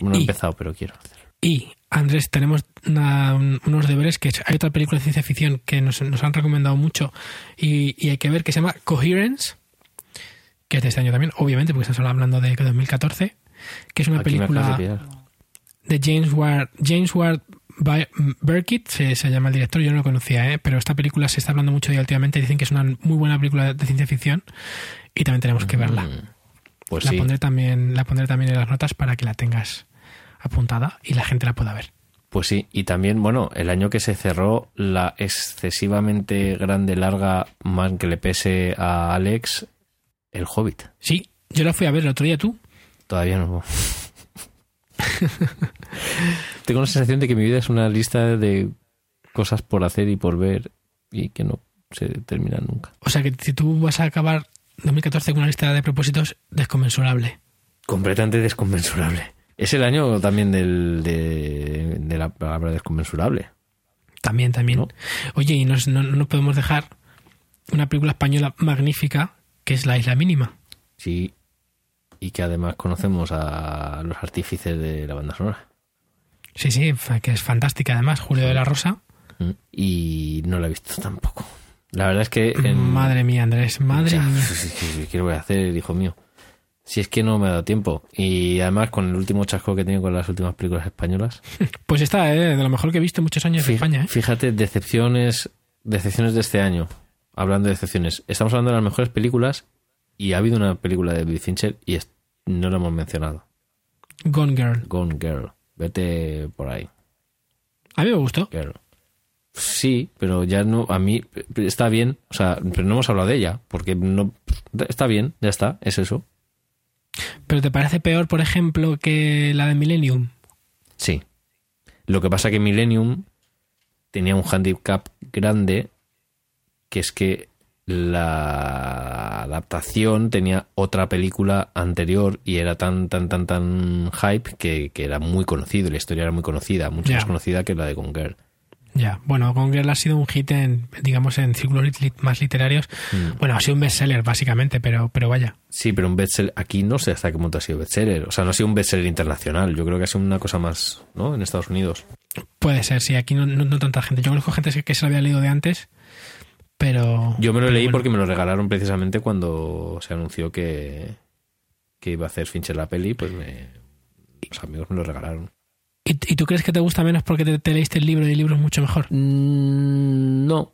No he empezado, pero quiero hacer. Y, Andrés, tenemos una- unos deberes que hay otra película de ciencia ficción que nos, nos han recomendado mucho y, y hay que ver que se llama Coherence, que es de este año también, obviamente, porque estamos hablando de 2014, que es una Aquí película de James Ward, James Ward Burkitt, se, se llama el director, yo no lo conocía, ¿eh? pero esta película se está hablando mucho de últimamente, dicen que es una muy buena película de ciencia ficción y también tenemos que verla. Mm, Pues la sí. pondré también, la pondré también en las notas para que la tengas apuntada y la gente la pueda ver. Pues sí, y también, bueno, el año que se cerró la excesivamente grande, larga, man que le pese a Alex, El Hobbit. Sí, yo la fui a ver el otro día tú. Todavía no. Tengo la sensación de que mi vida es una lista de cosas por hacer y por ver y que no se termina nunca. O sea que si tú vas a acabar 2014 con una lista de propósitos desconmensurable. Completamente desconmensurable. Es el año también del, de, de la palabra desconmensurable. También, también. ¿No? Oye, y nos- no, no nos podemos dejar una película española magnífica que es La Isla Mínima. Sí. Y que además conocemos a los artífices de la banda sonora. Sí, sí, que es fantástica además, Julio de la Rosa. Mm. Y no la he visto tampoco. La verdad es que... en- Madre mía, Andrés, madre Ya, mía. ¿Qué voy a hacer, hijo mío? Si es que no me ha dado tiempo. Y además con el último chasco que he tenido con las últimas películas españolas. Pues está, ¿eh? de lo mejor que he visto en muchos años en España. ¿eh? Fíjate, decepciones, decepciones de este año. Hablando de decepciones. Estamos hablando de las mejores películas y ha habido una película de Billy Fincher y no la hemos mencionado. Gone Girl. Gone Girl. Vete por ahí, A mí me gustó. girl. Sí, pero ya no, a mí está bien, o sea, pero no hemos hablado de ella, porque no, está bien, ya está, es eso. Pero ¿te parece peor, por ejemplo, que la de Millennium? Sí. Lo que pasa que Millennium tenía un handicap grande, que es que la adaptación tenía otra película anterior y era tan, tan, tan, tan hype que, que era muy conocido, y la historia era muy conocida, mucho más conocida que la de Gone Girl. Ya, bueno, Gone Girl ha sido un hit en, digamos, en círculos lit- más literarios. Mm. Bueno, ha sido un bestseller, básicamente, pero, pero vaya. Sí, pero un bestseller, aquí no sé hasta qué punto ha sido bestseller, o sea, no ha sido un bestseller internacional, yo creo que ha sido una cosa más, ¿no? En Estados Unidos. Puede ser, sí, aquí no, no, no tanta gente. Yo conozco gente que se lo había leído de antes, pero... Yo me lo leí bueno. porque me lo regalaron precisamente cuando se anunció que, que iba a hacer Fincher la peli, pues me, los amigos me lo regalaron. ¿Y, y tú crees que te gusta menos porque te, te leíste el libro y el libro es mucho mejor? Mm, no,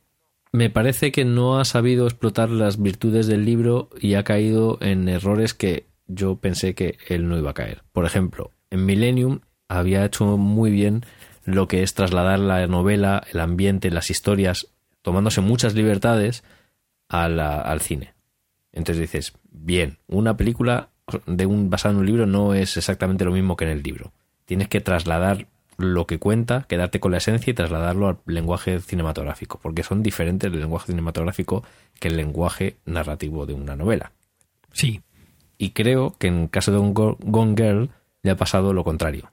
me parece que no ha sabido explotar las virtudes del libro y ha caído en errores que yo pensé que él no iba a caer. Por ejemplo, en Millennium había hecho muy bien lo que es trasladar la novela, el ambiente, las historias, tomándose muchas libertades a la- al cine. Entonces dices, bien, una película de un, basada en un libro no es exactamente lo mismo que en el libro. Tienes que trasladar lo que cuenta, quedarte con la esencia y trasladarlo al lenguaje cinematográfico, porque son diferentes el lenguaje cinematográfico que el lenguaje narrativo de una novela. Sí. Y creo que en caso de un Go- Gone Girl le ha pasado lo contrario.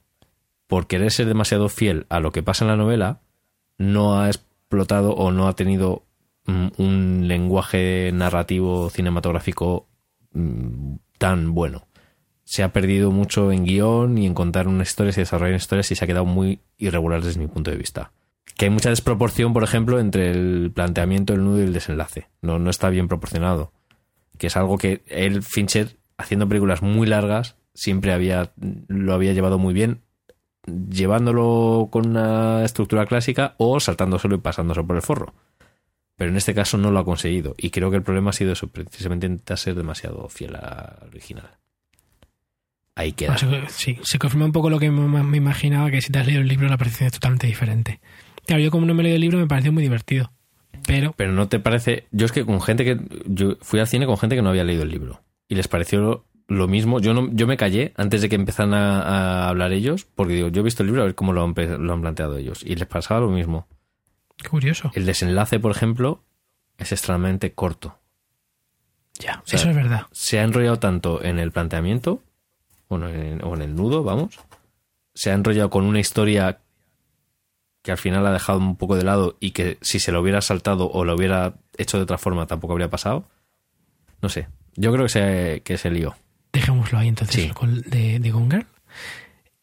Por querer ser demasiado fiel a lo que pasa en la novela, no ha o no ha tenido mm, un lenguaje narrativo cinematográfico mm, tan bueno. Se ha perdido mucho en guion y en contar unas historias y desarrollar historias y se ha quedado muy irregular desde mi punto de vista. Que hay mucha desproporción, por ejemplo, entre el planteamiento, el nudo y el desenlace. No, no está bien proporcionado. Que es algo que él, Fincher, haciendo películas muy largas, siempre había, lo había llevado muy bien, llevándolo con una estructura clásica o saltándoselo y pasándose por el forro. Pero en este caso no lo ha conseguido. Y creo que el problema ha sido eso, precisamente intentar ser demasiado fiel al original. Ahí queda. Ah, sí, se confirma un poco lo que me, me imaginaba, que si te has leído el libro la percepción es totalmente diferente. Claro, yo como no me he leído el libro me pareció muy divertido. Pero, Pero no te parece. Yo es que con gente que. Yo fui al cine con gente que no había leído el libro. Y les pareció lo, mismo. Yo no, yo me callé antes de que empezaran a, a hablar ellos. Porque digo, yo he visto el libro a ver cómo lo han, lo han planteado ellos. Y les pasaba lo mismo. qué curioso. El desenlace, por ejemplo, es extremadamente corto. Ya, sea, eso es verdad. Se ha enrollado tanto en el planteamiento. Bueno, en- o en el nudo, vamos. Se ha enrollado con una historia que al final ha dejado un poco de lado y que si se lo hubiera saltado o lo hubiera hecho de otra forma tampoco habría pasado. No sé. Yo creo que se, que se lió. Dejémoslo ahí entonces Sí. de, de Gone Girl.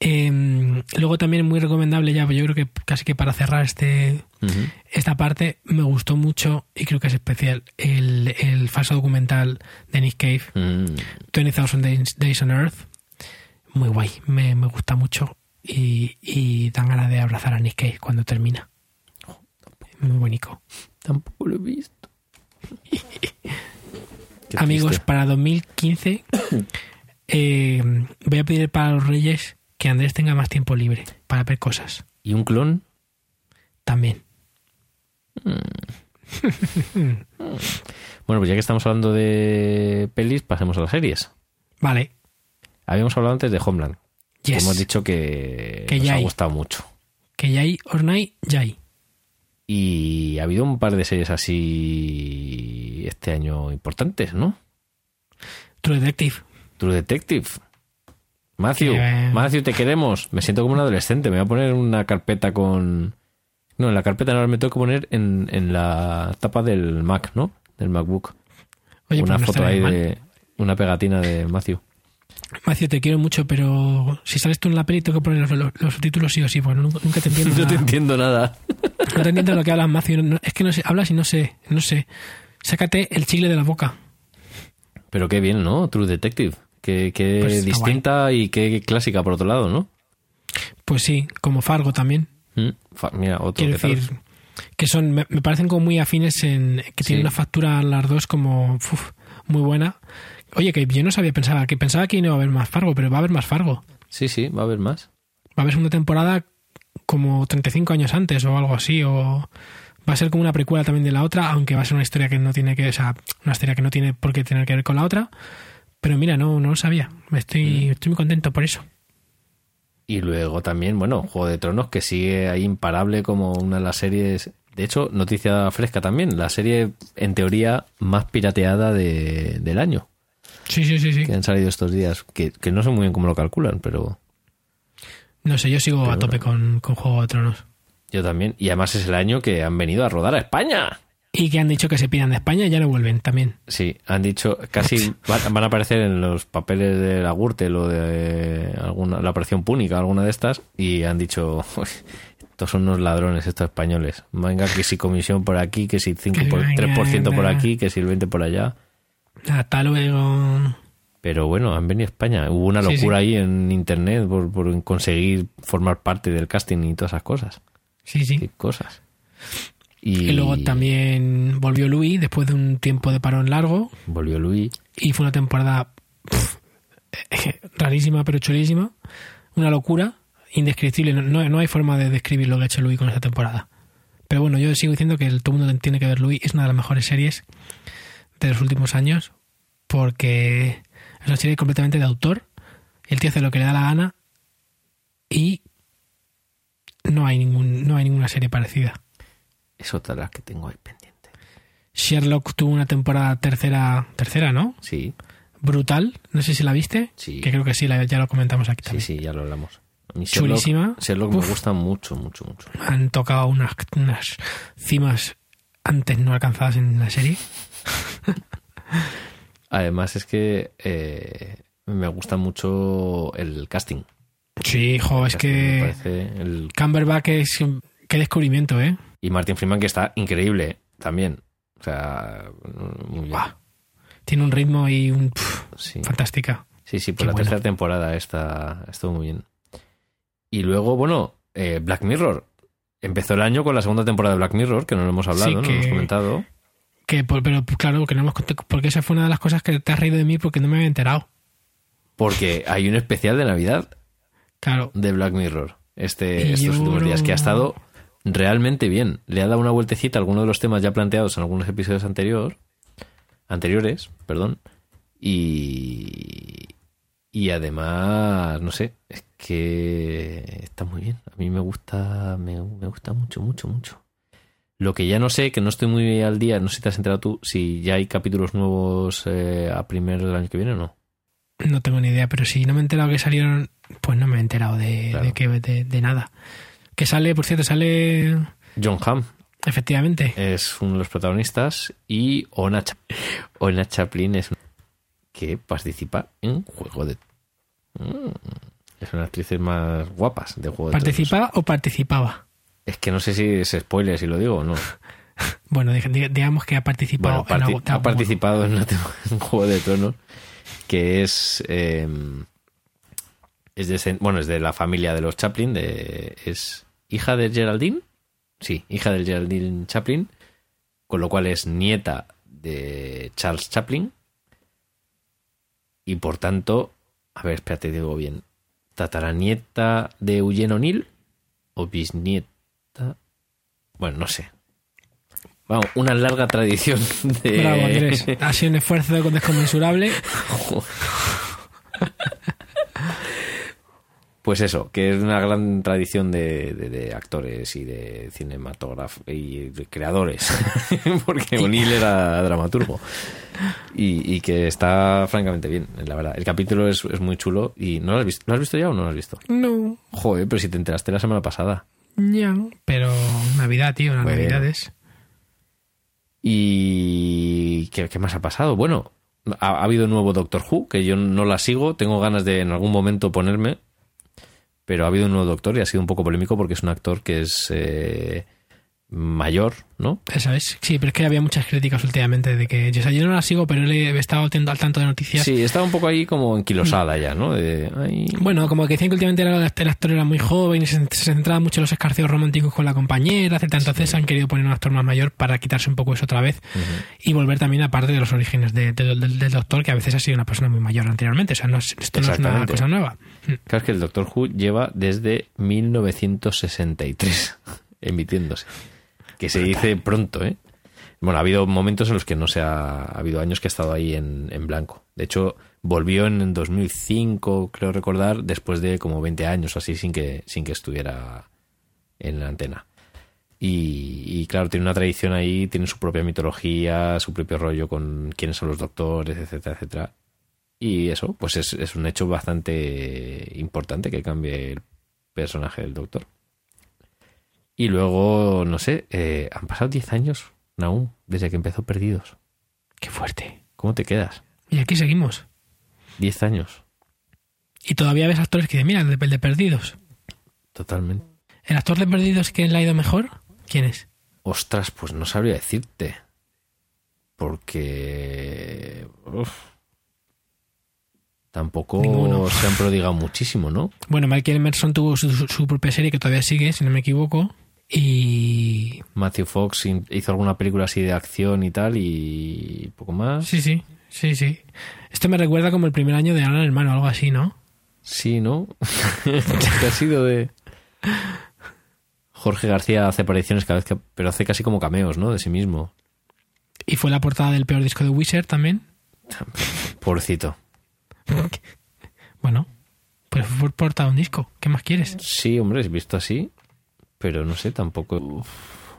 Em, luego también muy recomendable ya, yo creo que casi que para cerrar este esta parte me gustó mucho y creo que es especial el, el falso documental de Nick Cave, Mm. 20,000 Days, Days on Earth. Muy guay, me, me gusta mucho y, y dan ganas de abrazar a Nick Cave cuando termina. Muy bonito. Tampoco lo he visto. Qué Amigos, triste. para 2015 eh, voy a pedir para los Reyes que Andrés tenga más tiempo libre para ver cosas. ¿Y un clon? También. Bueno, pues ya que estamos hablando de pelis, pasemos a las series. Vale. Habíamos hablado antes de Homeland. que hemos dicho que, Que nos ya ha hay. gustado mucho. Que ya hay Ornai, ya hay. Y ha habido un par de series así este año importantes, ¿no? True Detective. True Detective. Matthew, Que- Matthew, te queremos. Me siento como un adolescente. Me voy a poner una carpeta con... No, en la carpeta no, me tengo que poner en, en la tapa del Mac, ¿no? Del MacBook. Oye, una pues no foto ahí de... Una pegatina de Matthew. Macio, te quiero mucho, pero si sales tú en la peli tengo que poner los, los- los subtítulos sí o sí, porque nunca, nunca te entiendo. No te entiendo nada. No te entiendo lo que hablas, Macio. No- es que no sé, hablas y no sé, no sé. Sácate el chile de la boca. Pero qué bien, ¿no? True Detective. Qué, qué Pues distinta y qué clásica por otro lado, ¿no? Pues sí, como Fargo también. Mm, fa- Mira, otro. Quiero decir, que son, me, me parecen como muy afines en que Sí. tienen una factura las dos como uf, muy buena. Oye, que yo no sabía, pensaba que pensaba que no iba a haber más Fargo, pero va a haber más Fargo. Sí, sí, va a haber más. Va a haber segunda temporada como 35 años antes o algo así, o va a ser como una precuela también de la otra, aunque va a ser una historia que no tiene que, o sea, una historia que no tiene por qué tener que ver con la otra. Pero mira, no, no lo sabía. Estoy, Mm. estoy muy contento por eso. Y luego también, bueno, Juego de Tronos que sigue ahí imparable como una de las series. De hecho, noticia fresca también, la serie en teoría más pirateada de- del año Sí, sí, sí, sí. que han salido estos días. Que, que no sé muy bien cómo lo calculan, pero No sé, yo sigo Pero a tope con, con Juego de Tronos. yo también. Y además es el año que han venido a rodar a España. Y que han dicho que se pidan de España y ya no vuelven también. Sí, han dicho, casi van a aparecer en los papeles de la Gürtel o de alguna, la operación púnica, alguna de estas, y han dicho, "Uy, estos son unos ladrones, estos españoles. Venga, que si comisión por aquí, que si 5 por, Que 3% por aquí, que si el 20 por allá. Hasta luego. Pero bueno, han venido a España. Hubo una Sí, locura ahí en internet por, por conseguir formar parte del casting y todas esas cosas. Sí, sí. Qué cosas. Y, Y luego también volvió Louis después de un tiempo de parón largo volvió Luis. y fue una temporada rarísima pero chulísima. Una locura, indescriptible. No, no, no hay forma de describir lo que ha hecho Louis con esta temporada. Pero bueno, yo sigo diciendo que el- todo el mundo tiene que ver Louis. Es una de las mejores series de los últimos años porque es una serie completamente de autor. El tío hace lo que le da la gana y no hay, ningún, no hay ninguna serie parecida. Es otra de las que tengo ahí pendiente. Sherlock tuvo una temporada tercera, tercera, ¿no? Sí, Brutal. No sé si la viste. Sí. Que creo que sí, la- ya lo comentamos aquí sí, también. sí, ya lo hablamos. A mí Chulísima. Sherlock, me gusta mucho, mucho, mucho. Han tocado unas, unas cimas antes no alcanzadas en la serie. Además es que eh, me gusta mucho el casting. Sí, jo, es que el- Camberback es... Qué descubrimiento, ¿eh? Y Martin Freeman que está increíble también. O sea, muy bien. Buah. Tiene un ritmo y un... pf, Sí. fantástica. Sí, sí, Qué por la tercera temporada está, estuvo muy bien. Y luego, bueno, eh, Black Mirror. empezó el año con la segunda temporada de Black Mirror, que no lo hemos hablado, Sí, no lo hemos comentado. Que, pero claro, que no hemos contado, porque esa fue una de las cosas que te has reído de mí porque no me había enterado. Porque hay un especial de Navidad Claro. de Black Mirror este, Y estos últimos días, que ha estado realmente bien. Le ha dado una vueltecita a algunos de los temas ya planteados en algunos episodios anterior, anteriores, perdón. Y, y además, no sé, es que está muy bien. A mí me gusta, me, me gusta mucho, mucho, mucho. Lo que ya no sé, que no estoy muy al día, no sé si te has enterado tú, si ya hay capítulos nuevos eh, a primero del año que viene o no. No tengo ni idea, pero si no me he enterado que salieron, pues no me he enterado de, Claro. de, que, de, de nada. Que sale, por cierto, sale John Hamm efectivamente. es uno de los protagonistas y Ona, Cha- Ona Chaplin es que participa en Juego de Mm, es una actrices más guapas de Juego de Tronos. ¿Participa o participaba? Es que no sé si es spoiler si lo digo o no. Bueno, dig- dig- digamos que ha participado Bueno, en algo- ha participado en, en Juego de Tronos que es eh, es de, bueno es de la familia de los Chaplin de, es hija de Geraldine sí hija de Geraldine Chaplin con lo cual es nieta de Charles Chaplin. Y por tanto a ver espérate digo bien tataranieta de Eugene O'Neill o bisnieta bueno no sé Vamos, una larga tradición de Bravo, Andrés. Ha sido un esfuerzo desconmensurable. Pues eso, que es una gran tradición de, de- de actores y de cinematógrafos y de creadores, porque O'Neill era dramaturgo y, y que está francamente bien, la verdad. El capítulo es, es muy chulo y ¿no lo has visto? ¿Lo has visto ya o no lo has visto? No, Joder, pero si te enteraste la semana pasada. Ya. Pero Navidad, tío, las Bueno. Navidades. ¿Y qué, qué más ha pasado? Bueno, ha, ha habido un nuevo Doctor Who, que yo no la sigo, tengo ganas de en algún momento ponerme, pero ha habido un nuevo Doctor y ha sido un poco polémico porque es un actor que es eh, mayor, ¿no? Eso es. Sí, pero es que había muchas críticas últimamente de que. O sea, yo no la sigo, pero he estado al tanto de noticias. Sí, estaba un poco ahí como enquilosada ya, ¿no? De, ay, Bueno, como que decían que últimamente era, el actor era muy joven y se, se centraba mucho en los escarceos románticos con la compañera, etcétera. Entonces han querido poner un actor más mayor para quitarse un poco eso otra vez y volver también a parte de los orígenes de- de- del- del doctor, que a veces ha sido una persona muy mayor anteriormente. O sea, no es- esto no es una cosa nueva. Claro es que el Doctor Who lleva desde 1963 emitiéndose. Que se dice pronto, ¿eh? Bueno, ha habido momentos en los que no se ha, ha habido años que ha estado ahí en, en blanco. De hecho, volvió en 2005, creo recordar, después de como 20 años o así sin que, sin que estuviera en la antena. Y, y claro, tiene una tradición ahí, tiene su propia mitología, su propio rollo con quiénes son los doctores, etcétera, etcétera. Y eso, pues es, es un hecho bastante importante que cambie el personaje del doctor. Y luego, no sé, eh, han pasado 10 años, Naum, desde que empezó Perdidos. Qué fuerte. ¿Cómo te quedas? Y aquí seguimos. 10 años, Y todavía ves actores que dicen, mira, el de, el de Perdidos. totalmente. ¿El actor de Perdidos que le ha ido mejor? ¿Quién es? Ostras, pues no sabría decirte. Porque... uf, tampoco Ninguno. se han prodigado muchísimo, ¿no? Bueno, Michael Emerson tuvo su propia serie que todavía sigue, si no me equivoco. Y. Matthew Fox hizo alguna película así de acción y tal y poco más. Sí, sí, sí, sí. Esto me recuerda como el primer año de Alan Hermano, algo así, ¿no? Sí, ¿no? que ha sido de... Jorge García hace apariciones cada vez que... Pero hace casi como cameos, ¿no? De sí mismo. Y fue la portada del peor disco de Wizard también. Pobrecito. Bueno, pues fue por portada de un disco. ¿Qué más quieres? Sí, hombre, es visto así. Pero no sé, tampoco...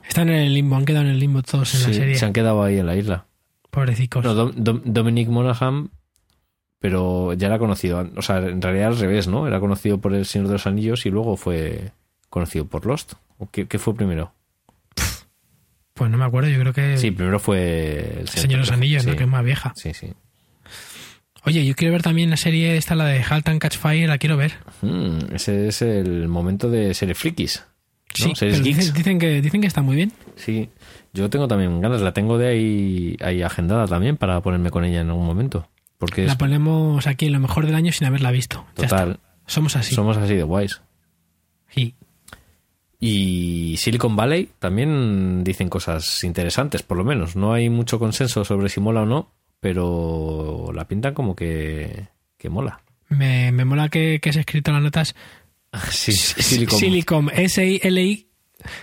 Están en el limbo, han quedado en el limbo todos en la serie. se han quedado ahí en la isla. Pobrecicos. No, Dom- Dom- Dominic Monaghan, pero ya era conocido. O sea, en realidad al revés, ¿no? Era conocido por El Señor de los Anillos y luego fue conocido por Lost. ¿O qué, qué fue primero? Pues no me acuerdo, yo creo que Sí, primero fue El Señor de los Anillos, ¿no? sí. Que es más vieja. Sí, sí. Oye, yo quiero ver también la serie esta, la de Halt and Catch Fire, la quiero ver. Mm, ese es el momento de series frikis. ¿No? Sí, Series pero geeks. dicen, que, dicen que está muy bien. Sí, yo tengo también ganas. La tengo de ahí, ahí agendada también para ponerme con ella en algún momento. Porque es La ponemos aquí en lo mejor del año sin haberla visto. Total. Somos así. Somos así de guays. Sí. Y Silicon Valley también dicen cosas interesantes, por lo menos. No hay mucho consenso sobre si mola o no, pero la pintan como que, que mola. Me, me mola que, que has escrito las notas Sí. Silicom,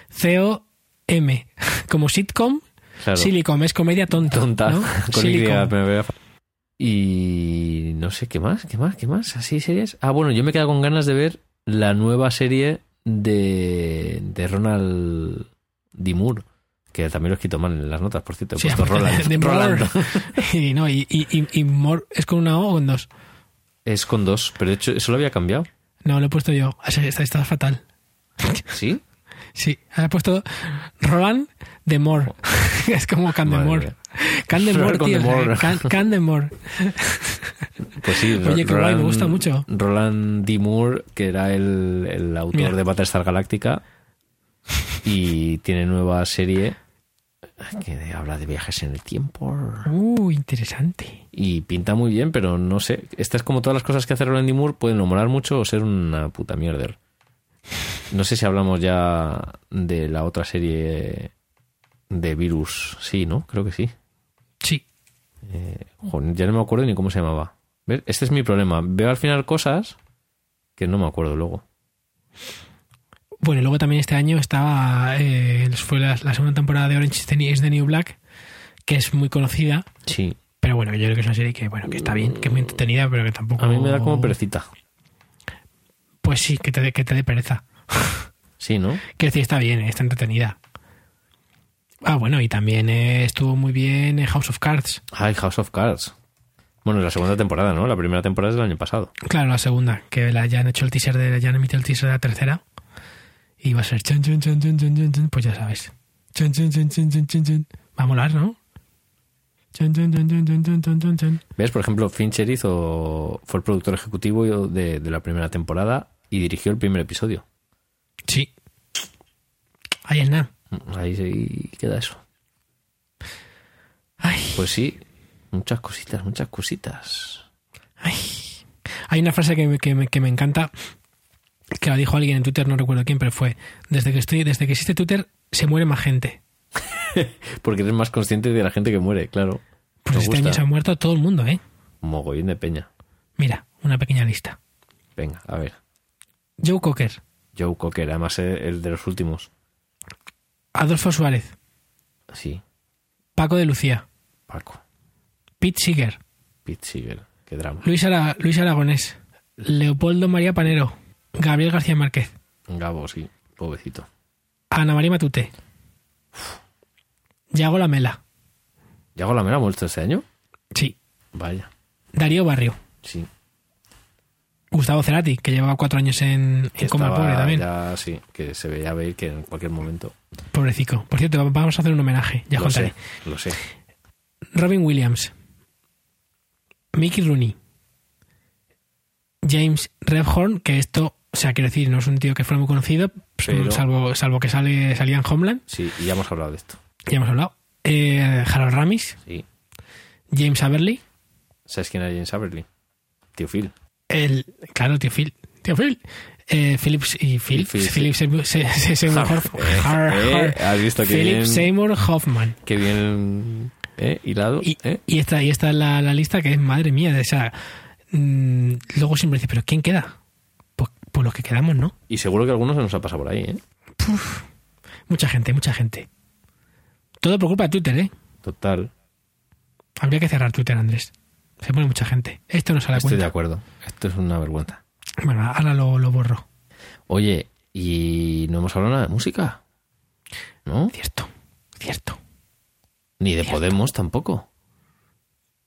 S-I-L-I-C-O-M. Como sitcom, Claro. Silicom es comedia tonta. tonta ¿no? con Y, Silicom. no sé qué más qué más qué más así series ah bueno yo me quedo con ganas de ver la nueva serie de de Ronald D. Moore que también lo he escrito mal en las notas por cierto he Sí, puesto Roland, de. Rolando. Y no, y, y, y- y More es con una O o con dos. es con dos pero de hecho eso lo había cambiado No, lo he puesto yo. Está, está- fatal. sí Sí, ha puesto Roland de Moore. es como Candemore. Candemore, tío. Candemore. pues sí Oye, qué guay, me gusta mucho. Roland D. Moore que era el, el autor Mira. de Battlestar Galactica y tiene nueva serie que habla de viajes en el tiempo Uh, interesante. y pinta muy bien, pero no sé. Esta es como todas las cosas que hace Roland. Moore, pueden molar mucho o ser una puta mierder. No sé si hablamos ya de la otra serie de virus. Sí, ¿no? Creo que sí. Sí. Eh, joder, ya no me acuerdo ni cómo se llamaba. ¿Ves? Este es mi problema. Veo al final cosas que no me acuerdo luego. Bueno, y luego también este año estaba. eh, fue la, la segunda temporada de Orange is the New- Black, que es muy conocida. Sí. Pero bueno, yo creo que es una serie que, bueno, que está bien, que es muy entretenida, pero que tampoco. A mí me da como perecita. Pues sí, que te, dé- que te dé pereza. Sí, ¿no? Quiero decir, está bien, está entretenida. Ah, bueno, y también eh, estuvo muy bien eh, House of Cards. Ay, House of Cards. Bueno, la segunda temporada, ¿no? La primera temporada es del año pasado. Claro, la segunda, que la, ya han hecho el teaser de, ya han emitido el teaser de la tercera. Y va a ser chan, chan, chan, chan, pues ya sabes. Chan, chan, chan, chan, chan, Va a molar, ¿no? ¿Ves? Por ejemplo, Fincher hizo, fue el productor ejecutivo de, de la primera temporada y dirigió el primer episodio. Sí. Ahí es nada. Ahí, ahí queda eso. Ay. Pues sí, muchas cositas, muchas cositas. Ay. Hay una frase que, que que me encanta que la dijo alguien en Twitter, no recuerdo quién, pero fue, desde que, estoy, desde que existe Twitter, se muere más gente. Porque eres más consciente de la gente que muere, claro. Pues este año se ha muerto todo el mundo, ¿eh? Mogollón de peña. Mira, una pequeña lista. Venga, a ver. Joe Cocker, Joe Cocker, además eh, el de los últimos. Adolfo Suárez, Sí, Paco de Lucía, Paco. Pete Seeger, Pete Seeger, qué drama. Luis, Ara- Luis Aragonés, Leopoldo María Panero, Gabriel García Márquez, Gabo, sí, pobrecito. Ana María Matute, Yago Lamela, ¿Yago Lamela ha muerto este año? sí, Vaya, Darío Barrio, sí. Gustavo Cerati, que llevaba cuatro años en, en coma pobre también. ya, sí, que se veía ver que en cualquier momento. Pobrecico. Por cierto, vamos a hacer un homenaje, ya lo contaré. sé, lo sé. Robin Williams, Mickey Rooney, James Rebhorn, que esto, o sea, quiero decir, no es un tío que fuera muy conocido, pues, Pero- salvo, salvo que sale, salía en Homeland, Sí, y ya hemos hablado de esto. ya hemos hablado. Eh, Harold Ramis, Sí. James Aberley, ¿Sabes quién era James Aberley? Tío Phil. el, claro, tío Phil, tío Phil, eh, Phillips y Phil. Philip Seymour, Se- Se- Seymour Hoff- Har- Har- has visto que Philip Seymour Hoffman. que bien eh, hilado. Y, eh. y esta, y esta es la, la lista que es madre mía. O sea, mm, luego siempre dice, ¿pero quién queda? Pues, los que quedamos, ¿no? Y seguro que algunos se nos ha pasado por ahí, ¿eh? Mucha gente, mucha gente. Todo por culpa de Twitter, ¿eh? Total. Habría que cerrar Twitter, Andrés. Se pone mucha gente. Esto no se da Estoy de acuerdo. Esto es una vergüenza. Bueno, ahora lo, lo borro. Oye, ¿y no hemos hablado nada de música? ¿No? Cierto, cierto. Ni de Podemos tampoco.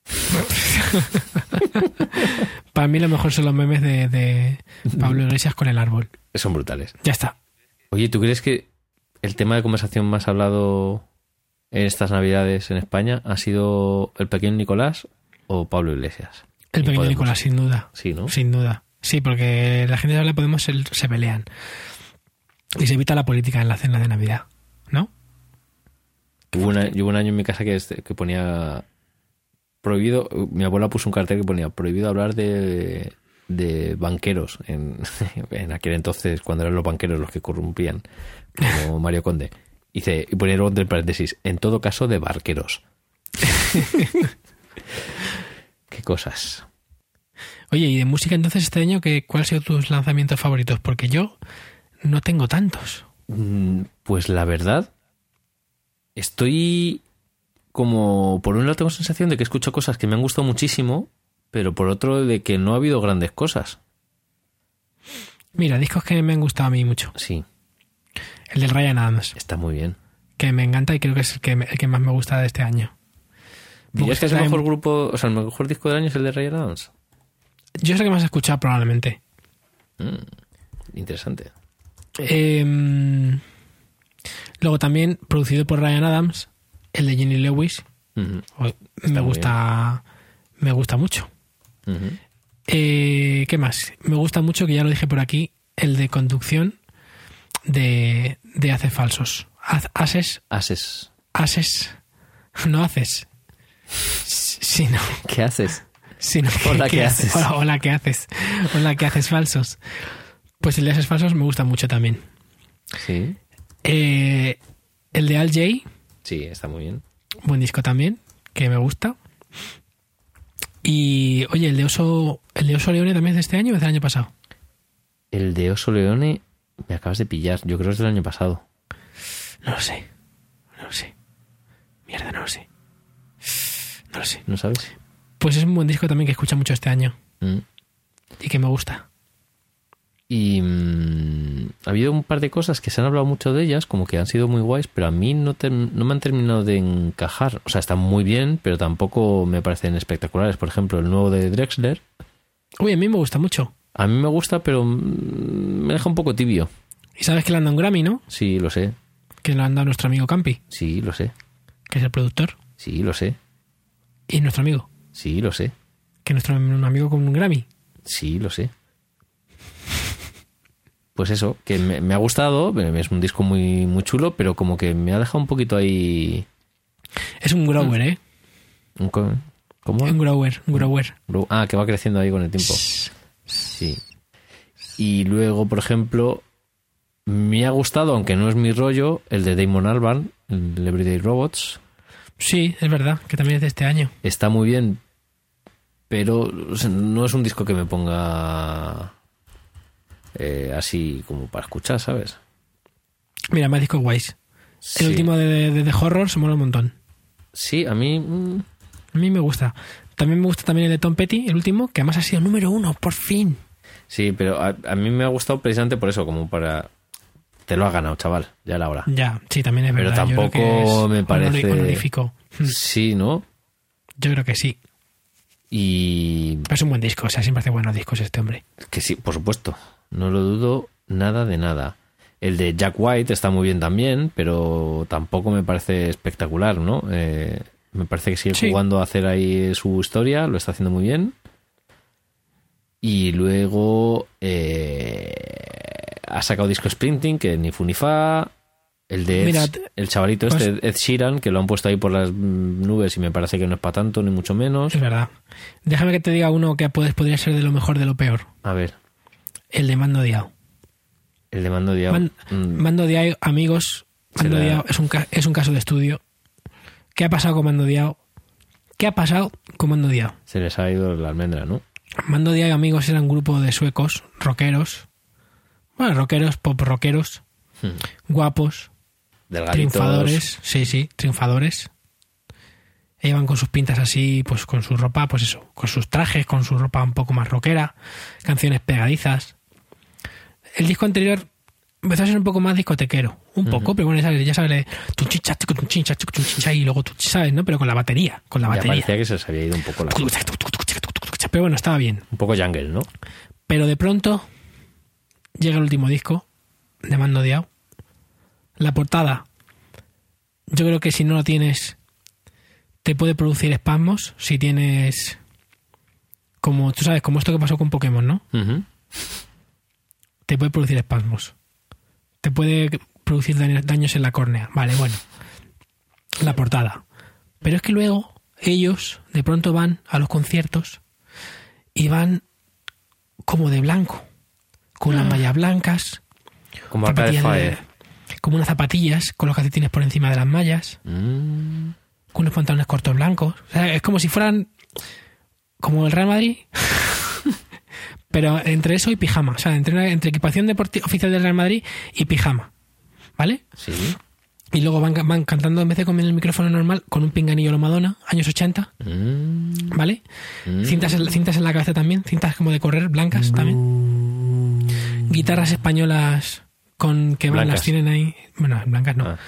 Para mí lo mejor son los memes de, de Pablo Iglesias con el árbol. Son brutales. Ya está. Oye, ¿tú crees que el tema de conversación más hablado en estas navidades en España ha sido el pequeño Nicolás o Pablo Iglesias? El pequeño. Nicolás, sin duda. Sí, ¿no? Sin duda. Sí, porque la gente de habla Podemos se, se pelean. Y se evita la política en la cena de Navidad. ¿No? Hubo, una- hubo un año en mi casa que, este- que ponía prohibido, mi abuela puso un cartel que ponía prohibido hablar de, de banqueros en, en aquel entonces, cuando eran los banqueros los que corrompían, como Mario Conde. Dice, y ponía luego entre paréntesis, en todo caso de barqueros. Qué cosas. Oye, y de música entonces este año, ¿qué, ¿cuáles han sido tus lanzamientos favoritos? Porque yo no tengo tantos. Mm, Pues la verdad, estoy como, por un lado tengo sensación de que escucho cosas que me han gustado muchísimo, pero por otro de que no ha habido grandes cosas. Mira, discos que me han gustado a mí mucho. Sí, El del Ryan Adams, está muy bien. que me encanta y creo que es el que, me- el que más me gusta de este año. ¿Dirías que es el mejor grupo, o sea, el mejor disco del año es el de Ryan Adams? Yo sé que más he escuchado probablemente. Interesante. Eh, luego también, producido por Ryan Adams, el de Jenny Lewis. Me gusta, me gusta mucho. Eh, ¿Qué más? Me gusta mucho, que ya lo dije por aquí, el de conducción de, de Haces Falsos. Haces, Haces. haces, no haces. Sino, ¿Qué haces? sino que, Hola, ¿qué haces? haces? Hola, hola, ¿qué haces? Hola, ¿qué haces falsos? Pues el de Haces Falsos me gusta mucho también. Sí. Eh, el de Al J, Sí, está muy bien. buen disco también, que me gusta. Y, oye, el de Oso, el de Oso Leone también es de este año o es del año pasado. El de Oso Leone me acabas de pillar. Yo creo que es del año pasado. No lo sé. No lo sé. Mierda, no lo sé. No lo sé. ¿No sabes? Pues es un buen disco también que escucha mucho este año Mm. y que me gusta. Y mm, ha habido un par de cosas que se han hablado mucho de ellas, como que han sido muy guays, pero a mí no, term- no me han terminado de encajar. O sea, están muy bien, pero tampoco me parecen espectaculares. Por ejemplo, el nuevo de Drexler, Uy, a mí me gusta mucho. a mí me gusta, pero mm, me deja un poco tibio. Y sabes que le han dado un Grammy, ¿no? Sí, lo sé. Que le han dado nuestro amigo Campi, Sí, lo sé. que es el productor, Sí, lo sé. y nuestro amigo, Sí, lo sé. que es nuestro un amigo con un Grammy. Sí, lo sé. Pues eso, que me, me ha gustado, es un disco muy, muy chulo, pero como que me ha dejado un poquito ahí... Es un grower, ¿eh? un ¿Cómo? Un grower, un grower. Ah, que va creciendo ahí con el tiempo. Sí. Y luego, por ejemplo, me ha gustado, aunque no es mi rollo, el de Damon Albarn, el Everyday Robots. Sí, es verdad, que también es de este año. Está muy bien, pero no es un disco que me ponga eh, así como para escuchar, ¿sabes? Mira, más discos guays. El último de, de, de Horror se mola un montón. Sí, a mí... mm, A mí me gusta. También me gusta también el de Tom Petty, el último, que además ha sido número uno, por fin. Sí, pero a, a mí me ha gustado precisamente por eso, como para... Te lo has ganado, chaval, ya era hora. Ya, sí, también es Pero verdad. Yo creo tampoco que me parece- honorífico. Sí, ¿no? Yo creo que sí. Y Pero es un buen disco, o sea, siempre hace buenos discos este hombre. que sí, por supuesto, no lo dudo nada de nada. El de Jack White está muy bien también, pero tampoco me parece espectacular, ¿no? Eh, me parece que sigue Sí. jugando a hacer ahí su historia, lo está haciendo muy bien. Y luego eh, ha sacado disco Sprinting, que ni fu ni fa. El de Ed- Mira, el chavalito pues- este, Ed Sheeran, que lo han puesto ahí por las mm, nubes y me parece que no es para tanto, ni mucho menos. Es verdad. Déjame que te diga uno que puedes- podría ser de lo mejor de lo peor. A ver, El de Mando Diao. el de Mando Diao. Man- mm, Mando Diao, amigos, Mando Será- Diao es un, es un caso de estudio. ¿Qué ha pasado con Mando Diao? ¿Qué ha pasado con Mando Diao? Se les ha ido la almendra, ¿no? Mando Diao y amigos era un grupo de suecos, rockeros. Bueno, rockeros, pop rockeros, Hmm. guapos, Delgaditos. triunfadores. Sí, sí, triunfadores. Iban con sus pintas así, pues con su ropa, pues eso, con sus trajes, con su ropa un poco más rockera, canciones pegadizas. El disco anterior empezó a ser un poco más discotequero, un poco, pero bueno, ya sabes, ya y luego tú sabes, ¿no? Pero con la batería, con la Ya batería. parecía que se les había ido un poco la... Pero bueno, estaba bien. Un poco jungle, ¿no? Pero de pronto llega el último disco de Mando Diao. La portada, yo creo que si no lo tienes, te puede producir espasmos. Si tienes, como tú sabes, como esto que pasó con Pokémon, ¿no? Ujú. Te puede producir espasmos. Te puede producir daño- daños en la córnea. Vale, bueno. La portada. Pero es que luego ellos de pronto van a los conciertos y van como de blanco, con unas mallas blancas, Como zapatillas de- como unas zapatillas con los calcetines por encima de las mallas, Mm, con unos pantalones cortos blancos. O sea, es como si fueran como el Real Madrid, pero entre eso y pijama. O sea, entre, entre equipación deportiva oficial del Real Madrid y pijama. ¿Vale? sí. Y luego van, van cantando en vez de con el micrófono normal, con un pinganillo a lo Madonna, años 80, Mm, ¿vale? mm. Cintas, en, cintas en la cabeza también, cintas como de correr, blancas también. Guitarras españolas con que van, Blancas. las tienen ahí. Bueno, blancas no. Ah.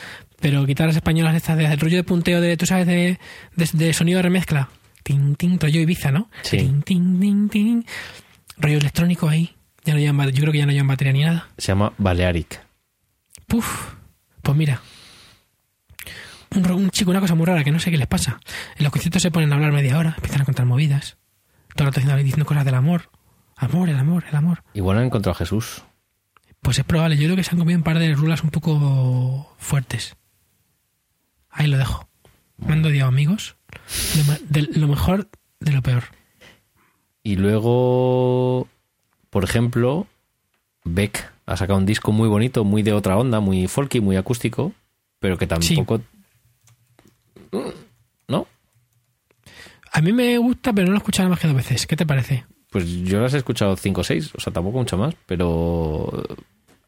Pero guitarras españolas estas de el rollo de punteo de, tú sabes, de, de, de sonido de remezcla. Tin, tin, rollo Ibiza, ¿no? Sí. Tin, tin, tin, tin. Rollo electrónico ahí. Ya no llevan, yo creo que ya no llevan batería ni nada. Se llama Balearic. Puf. Pues mira. Un, chico, una cosa muy rara que no sé qué les pasa. En los conciertos se ponen a hablar media hora, empiezan a contar movidas. Todo el rato diciendo, diciendo cosas del amor. Amor, el amor, el amor. Igual han encontrado a Jesús. Pues es probable. Yo creo que se han comido un par de rulas un poco fuertes. Ahí lo dejo. Mando odiado amigos. Lo, de lo mejor de lo peor. Y luego, por ejemplo, Beck ha sacado un disco muy bonito, muy de otra onda, muy folky, muy acústico, pero que tampoco... ¿No? A mí me gusta, pero no lo he escuchado más que dos veces. ¿Qué te parece? Pues yo las he escuchado 5 o 6, o sea, tampoco mucho más, pero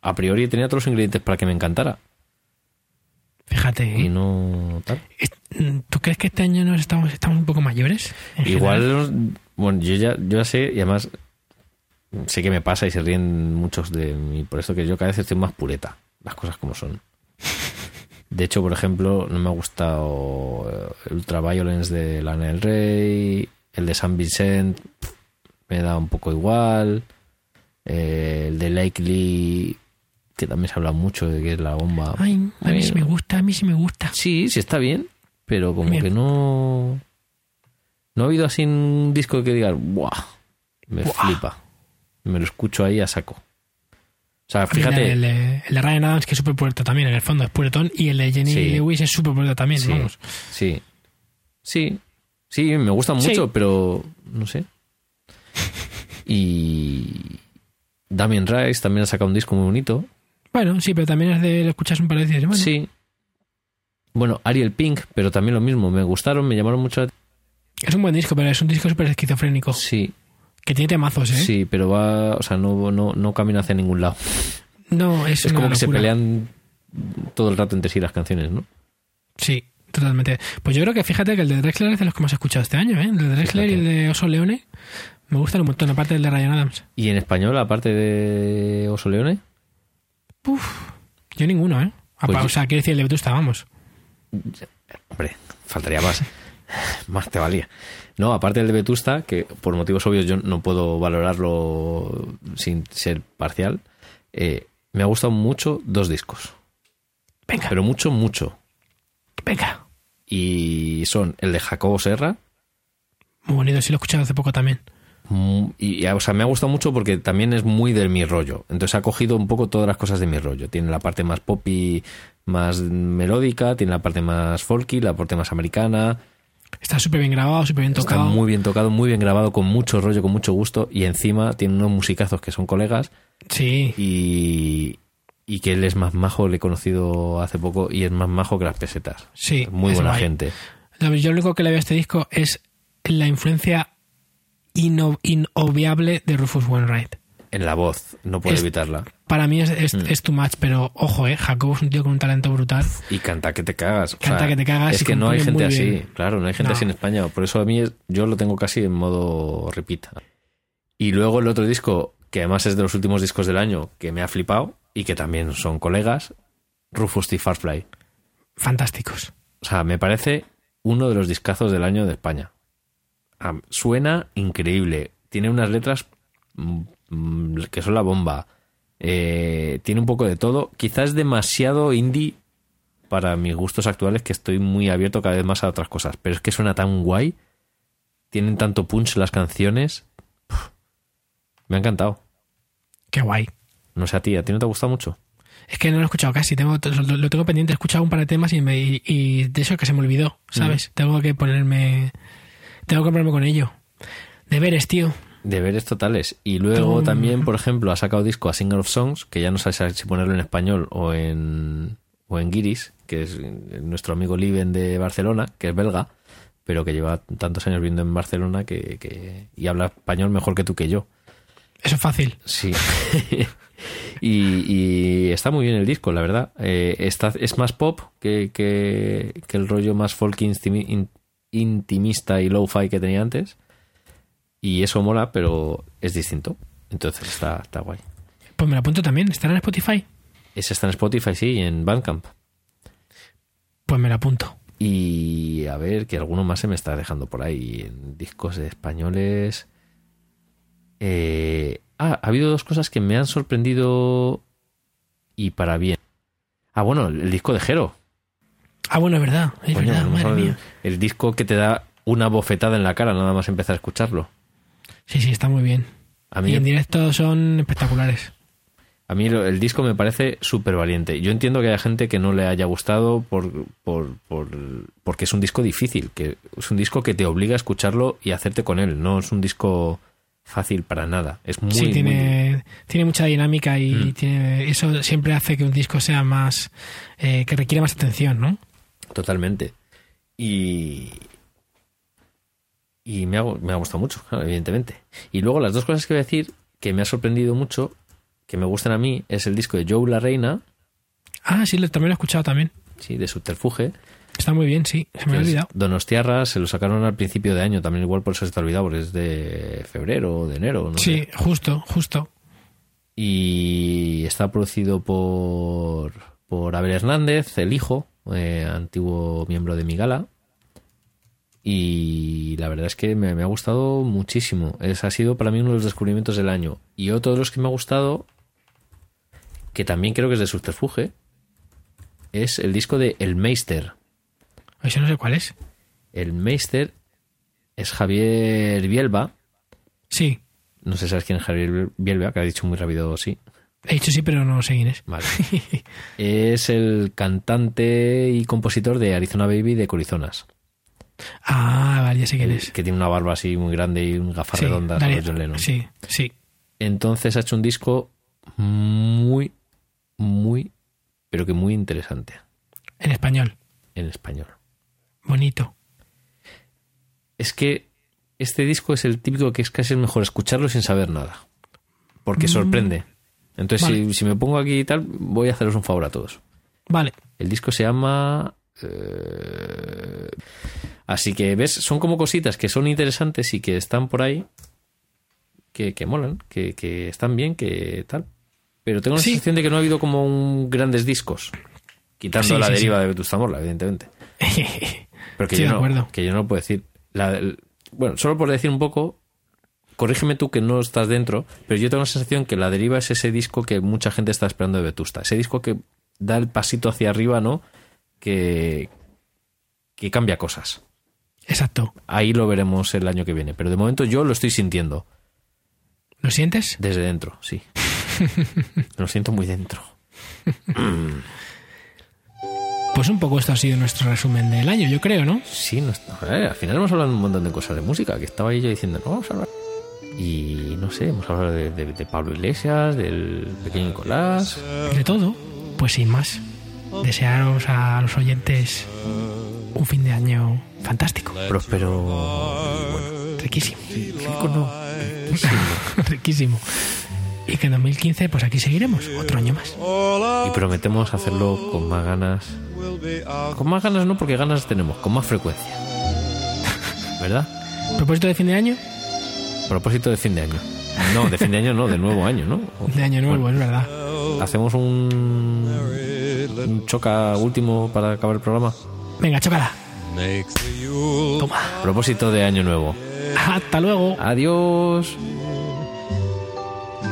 a priori tenía los ingredientes para que me encantara. Fíjate. Y ¿eh? no tal. ¿Tú crees que este año nos estamos, estamos un poco mayores? Igual, bueno, yo ya, yo ya sé, y además sé que me pasa y se ríen muchos de mí, por esto que yo cada vez estoy más pureta, las cosas como son. De hecho, por ejemplo, no me ha gustado eh, el Ultraviolence de Lana del Rey, el de San Vincent me da un poco igual, eh, el de Likely, que también se habla mucho de que es la bomba. Ay, a mí sí me gusta, a mí sí me gusta. Sí, sí está bien, pero como Bien. que no. No ha habido así un disco que digas, ¡buah! Me Buah. flipa. Me lo escucho ahí a saco. O sea, fíjate. El, de- el de Ryan Adams, que es súper puerto también, en el fondo es puretón. Y el de Jenny Sí. Lewis es súper puerto también, sí, vamos. sí. Sí. Sí, me gustan Sí. mucho, pero no sé. Y. Damien Rice también ha sacado un disco muy bonito. Bueno, sí, pero también es de lo escuchas un par de veces. Bueno, Sí. Bueno, Ariel Pink, pero también lo mismo. Me gustaron, me llamaron mucho la Es un buen disco, pero es un disco súper esquizofrénico. Sí, Que tiene temazos, ¿eh? sí, pero va. O sea, no, no, no camina hacia ningún lado. No, es, Es una como que se locura. pelean todo el rato entre sí las canciones, ¿no? Sí, totalmente. Pues yo creo que fíjate que el de Drexler es de los que hemos escuchado este año, ¿eh? El de Drexler y el de Oso Leone me gustan un montón, aparte del de Ryan Adams. Y en español, aparte de Oso Leone, Yo ninguno, ¿eh? Pues o sea, quiero decir, el de Vetusta, vamos. hombre, faltaría más. más te valía. No, aparte del de Vetusta, que por motivos obvios yo no puedo valorarlo sin ser parcial, eh, me ha gustado mucho dos discos. Venga, Pero mucho, mucho. venga. Y son el de Jacobo Serra, Muy bonito, sí lo he escuchado hace poco también. Mm, Y, y, o sea, me ha gustado mucho porque también es muy de mi rollo. Entonces ha cogido un poco todas las cosas de mi rollo. Tiene la parte más poppy, más melódica, tiene la parte más folky, la parte más americana. Está súper bien grabado, súper bien Está tocado. muy bien tocado, muy bien grabado, con mucho rollo, con mucho gusto. Y encima tiene unos musicazos que son colegas Sí, y, y que él es más majo, le he conocido hace poco y es más majo que las pesetas. sí. Muy buena guay. gente. Yo lo único que le veo a este disco es la influencia ino- inobviable de Rufus Wainwright. En la voz, no puedo Es- evitarla. Para mí es, es, Mm. es too much, pero ojo, eh, Jacobo es un tío con un talento brutal. Y canta que te cagas. O Canta sea, que te cagas Es y que no hay gente así. bien. Claro, no hay gente No. así en España. Por eso a mí yo lo tengo casi en modo repeat. Y luego el otro disco, que además es de los últimos discos del año, que me ha flipado y que también son colegas, Rufus T. Farfly. Fantásticos. O sea, me parece uno de los discazos del año de España. Suena increíble. Tiene unas letras mm, que son la bomba. Eh, tiene un poco de todo. Quizás demasiado indie para mis gustos actuales que estoy muy abierto cada vez más a otras cosas. Pero es que suena tan guay. Tienen tanto punch las canciones. Puf, me ha encantado. Qué guay. No sé a ti, ¿a ti no te ha gustado mucho? Es que no lo he escuchado casi, tengo, lo, lo tengo pendiente, he escuchado un par de temas y, me, y, y de eso que se me olvidó, ¿sabes? Tengo que ponerme... Tengo que ponerme con ello. Deberes, tío. Deberes totales. Y luego también, por ejemplo, ha sacado disco a Singer of Songs, que ya no sabes si ponerlo en español o en, o en guiris, que es nuestro amigo Liven de Barcelona, que es belga, pero que lleva tantos años viviendo en Barcelona que, que- y habla español mejor que tú que yo. Eso es fácil. Sí. y, y está muy bien el disco, la verdad. Eh, está, es más pop que, que, que el rollo más folk intimi- in- intimista y low-fi que tenía antes. Y eso mola, pero es distinto. Entonces está, está guay. Pues me lo apunto también. ¿Estará en Spotify? Ese está en Spotify, sí, y en Bandcamp. Pues me lo apunto. Y a ver, que alguno más se me está dejando por ahí. En discos españoles. Eh, ah, ha habido dos cosas que me han sorprendido y para bien. Ah, bueno, el disco de Jero. Ah, bueno, es verdad. Es Coño, verdad, madre mía. El disco que te da una bofetada en la cara nada más empezar a escucharlo. Sí, sí, está muy bien. A mí, Y en directo son espectaculares. a mí el disco me parece súper valiente. Yo entiendo que haya gente que no le haya gustado por, por, por- porque es un disco difícil, que es un disco que te obliga a escucharlo y a hacerte con él. No es un disco fácil para nada. Es muy, sí, muy- tiene, tiene mucha dinámica y Mm. tiene, eso siempre hace que un disco sea más. eh, que requiere más atención, ¿no? Totalmente. Y. Y me ha, me ha gustado mucho, claro, evidentemente. Y luego las dos cosas que voy a decir que me ha sorprendido mucho, que me gustan a mí, es el disco de Joe La Reina, Ah, sí, también lo he escuchado también. sí, de Subterfuge. Está muy bien, sí. Se me es olvidado. Donostiarra, se lo sacaron al principio de año, también igual por eso se te ha olvidado, porque es de febrero o de enero, no sí, sé. justo, justo. Y está producido por, por Abel Hernández, el hijo, eh, antiguo miembro de Migala. Y la verdad es que me, me ha gustado muchísimo. Es, ha sido para mí uno de los descubrimientos del año. Y otro de los que me ha gustado, que también creo que es de Subterfuge, es el disco de El Meister. Eso no sé cuál es. El Meister es Javier Bielba. Sí, No sé si sabes quién es Javier Bielba, que ha dicho muy rápido sí. he dicho sí, pero no sé quién es. Vale. es el cantante y compositor de Arizona Baby de Corizonas. Ah, vale, ya sé quién es. Que tiene una barba así muy grande y un gafas Sí, redondas John Lennon. Sí, sí. Entonces ha hecho un disco muy, muy, pero que muy interesante En español. en español. Bonito. Es que este disco es el típico que es casi mejor escucharlo sin saber nada. Porque sorprende. Entonces, Mm. Vale. si, si me pongo aquí y tal, voy a haceros un favor a todos. Vale. El disco se llama. Eh, Así que, ¿ves? Son como cositas que son interesantes y que están por ahí. Que, que molan, que, que están bien, que tal. Pero tengo la Sí. sensación de que no ha habido como un grandes discos. Quitando Sí, la sí, deriva de Vetusta Morla, evidentemente. Pero que, yo no, que yo no puedo decir. La- el- bueno, solo por decir un poco, corrígeme tú que no estás dentro, pero yo tengo la sensación que la deriva es ese disco que mucha gente está esperando de Vetusta. Ese disco que da el pasito hacia arriba, ¿no? Que, que cambia cosas. Exacto. Ahí lo veremos el año que viene. Pero de momento yo lo estoy sintiendo. ¿Lo sientes? Desde dentro, sí. lo siento muy dentro. Pues un poco esto ha sido nuestro resumen del año, yo creo, ¿no? Sí, no, al final hemos hablado un montón de cosas de música, que estaba yo diciendo, no, vamos a hablar. Y no sé, hemos hablado de, de- de Pablo Iglesias, del pequeño Nicolás. De todo. Pues sin más, desearos a los oyentes un fin de año fantástico. próspero bueno. Riquísimo. Rico no. Riquísimo. Y que en 2015, pues aquí seguiremos, otro año más. Y prometemos hacerlo con más ganas. Con más ganas no, porque ganas tenemos, con más frecuencia. ¿Verdad? ¿Propósito de fin de año? Propósito de fin de año. No, de fin de año no, de nuevo año, ¿no? De año nuevo, es verdad. Hacemos un, un choca último para acabar el programa. Venga, chócala. Toma. Propósito de año nuevo. Hasta luego. Adiós.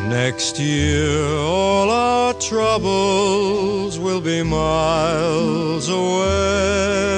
Next year, all our troubles will be miles away.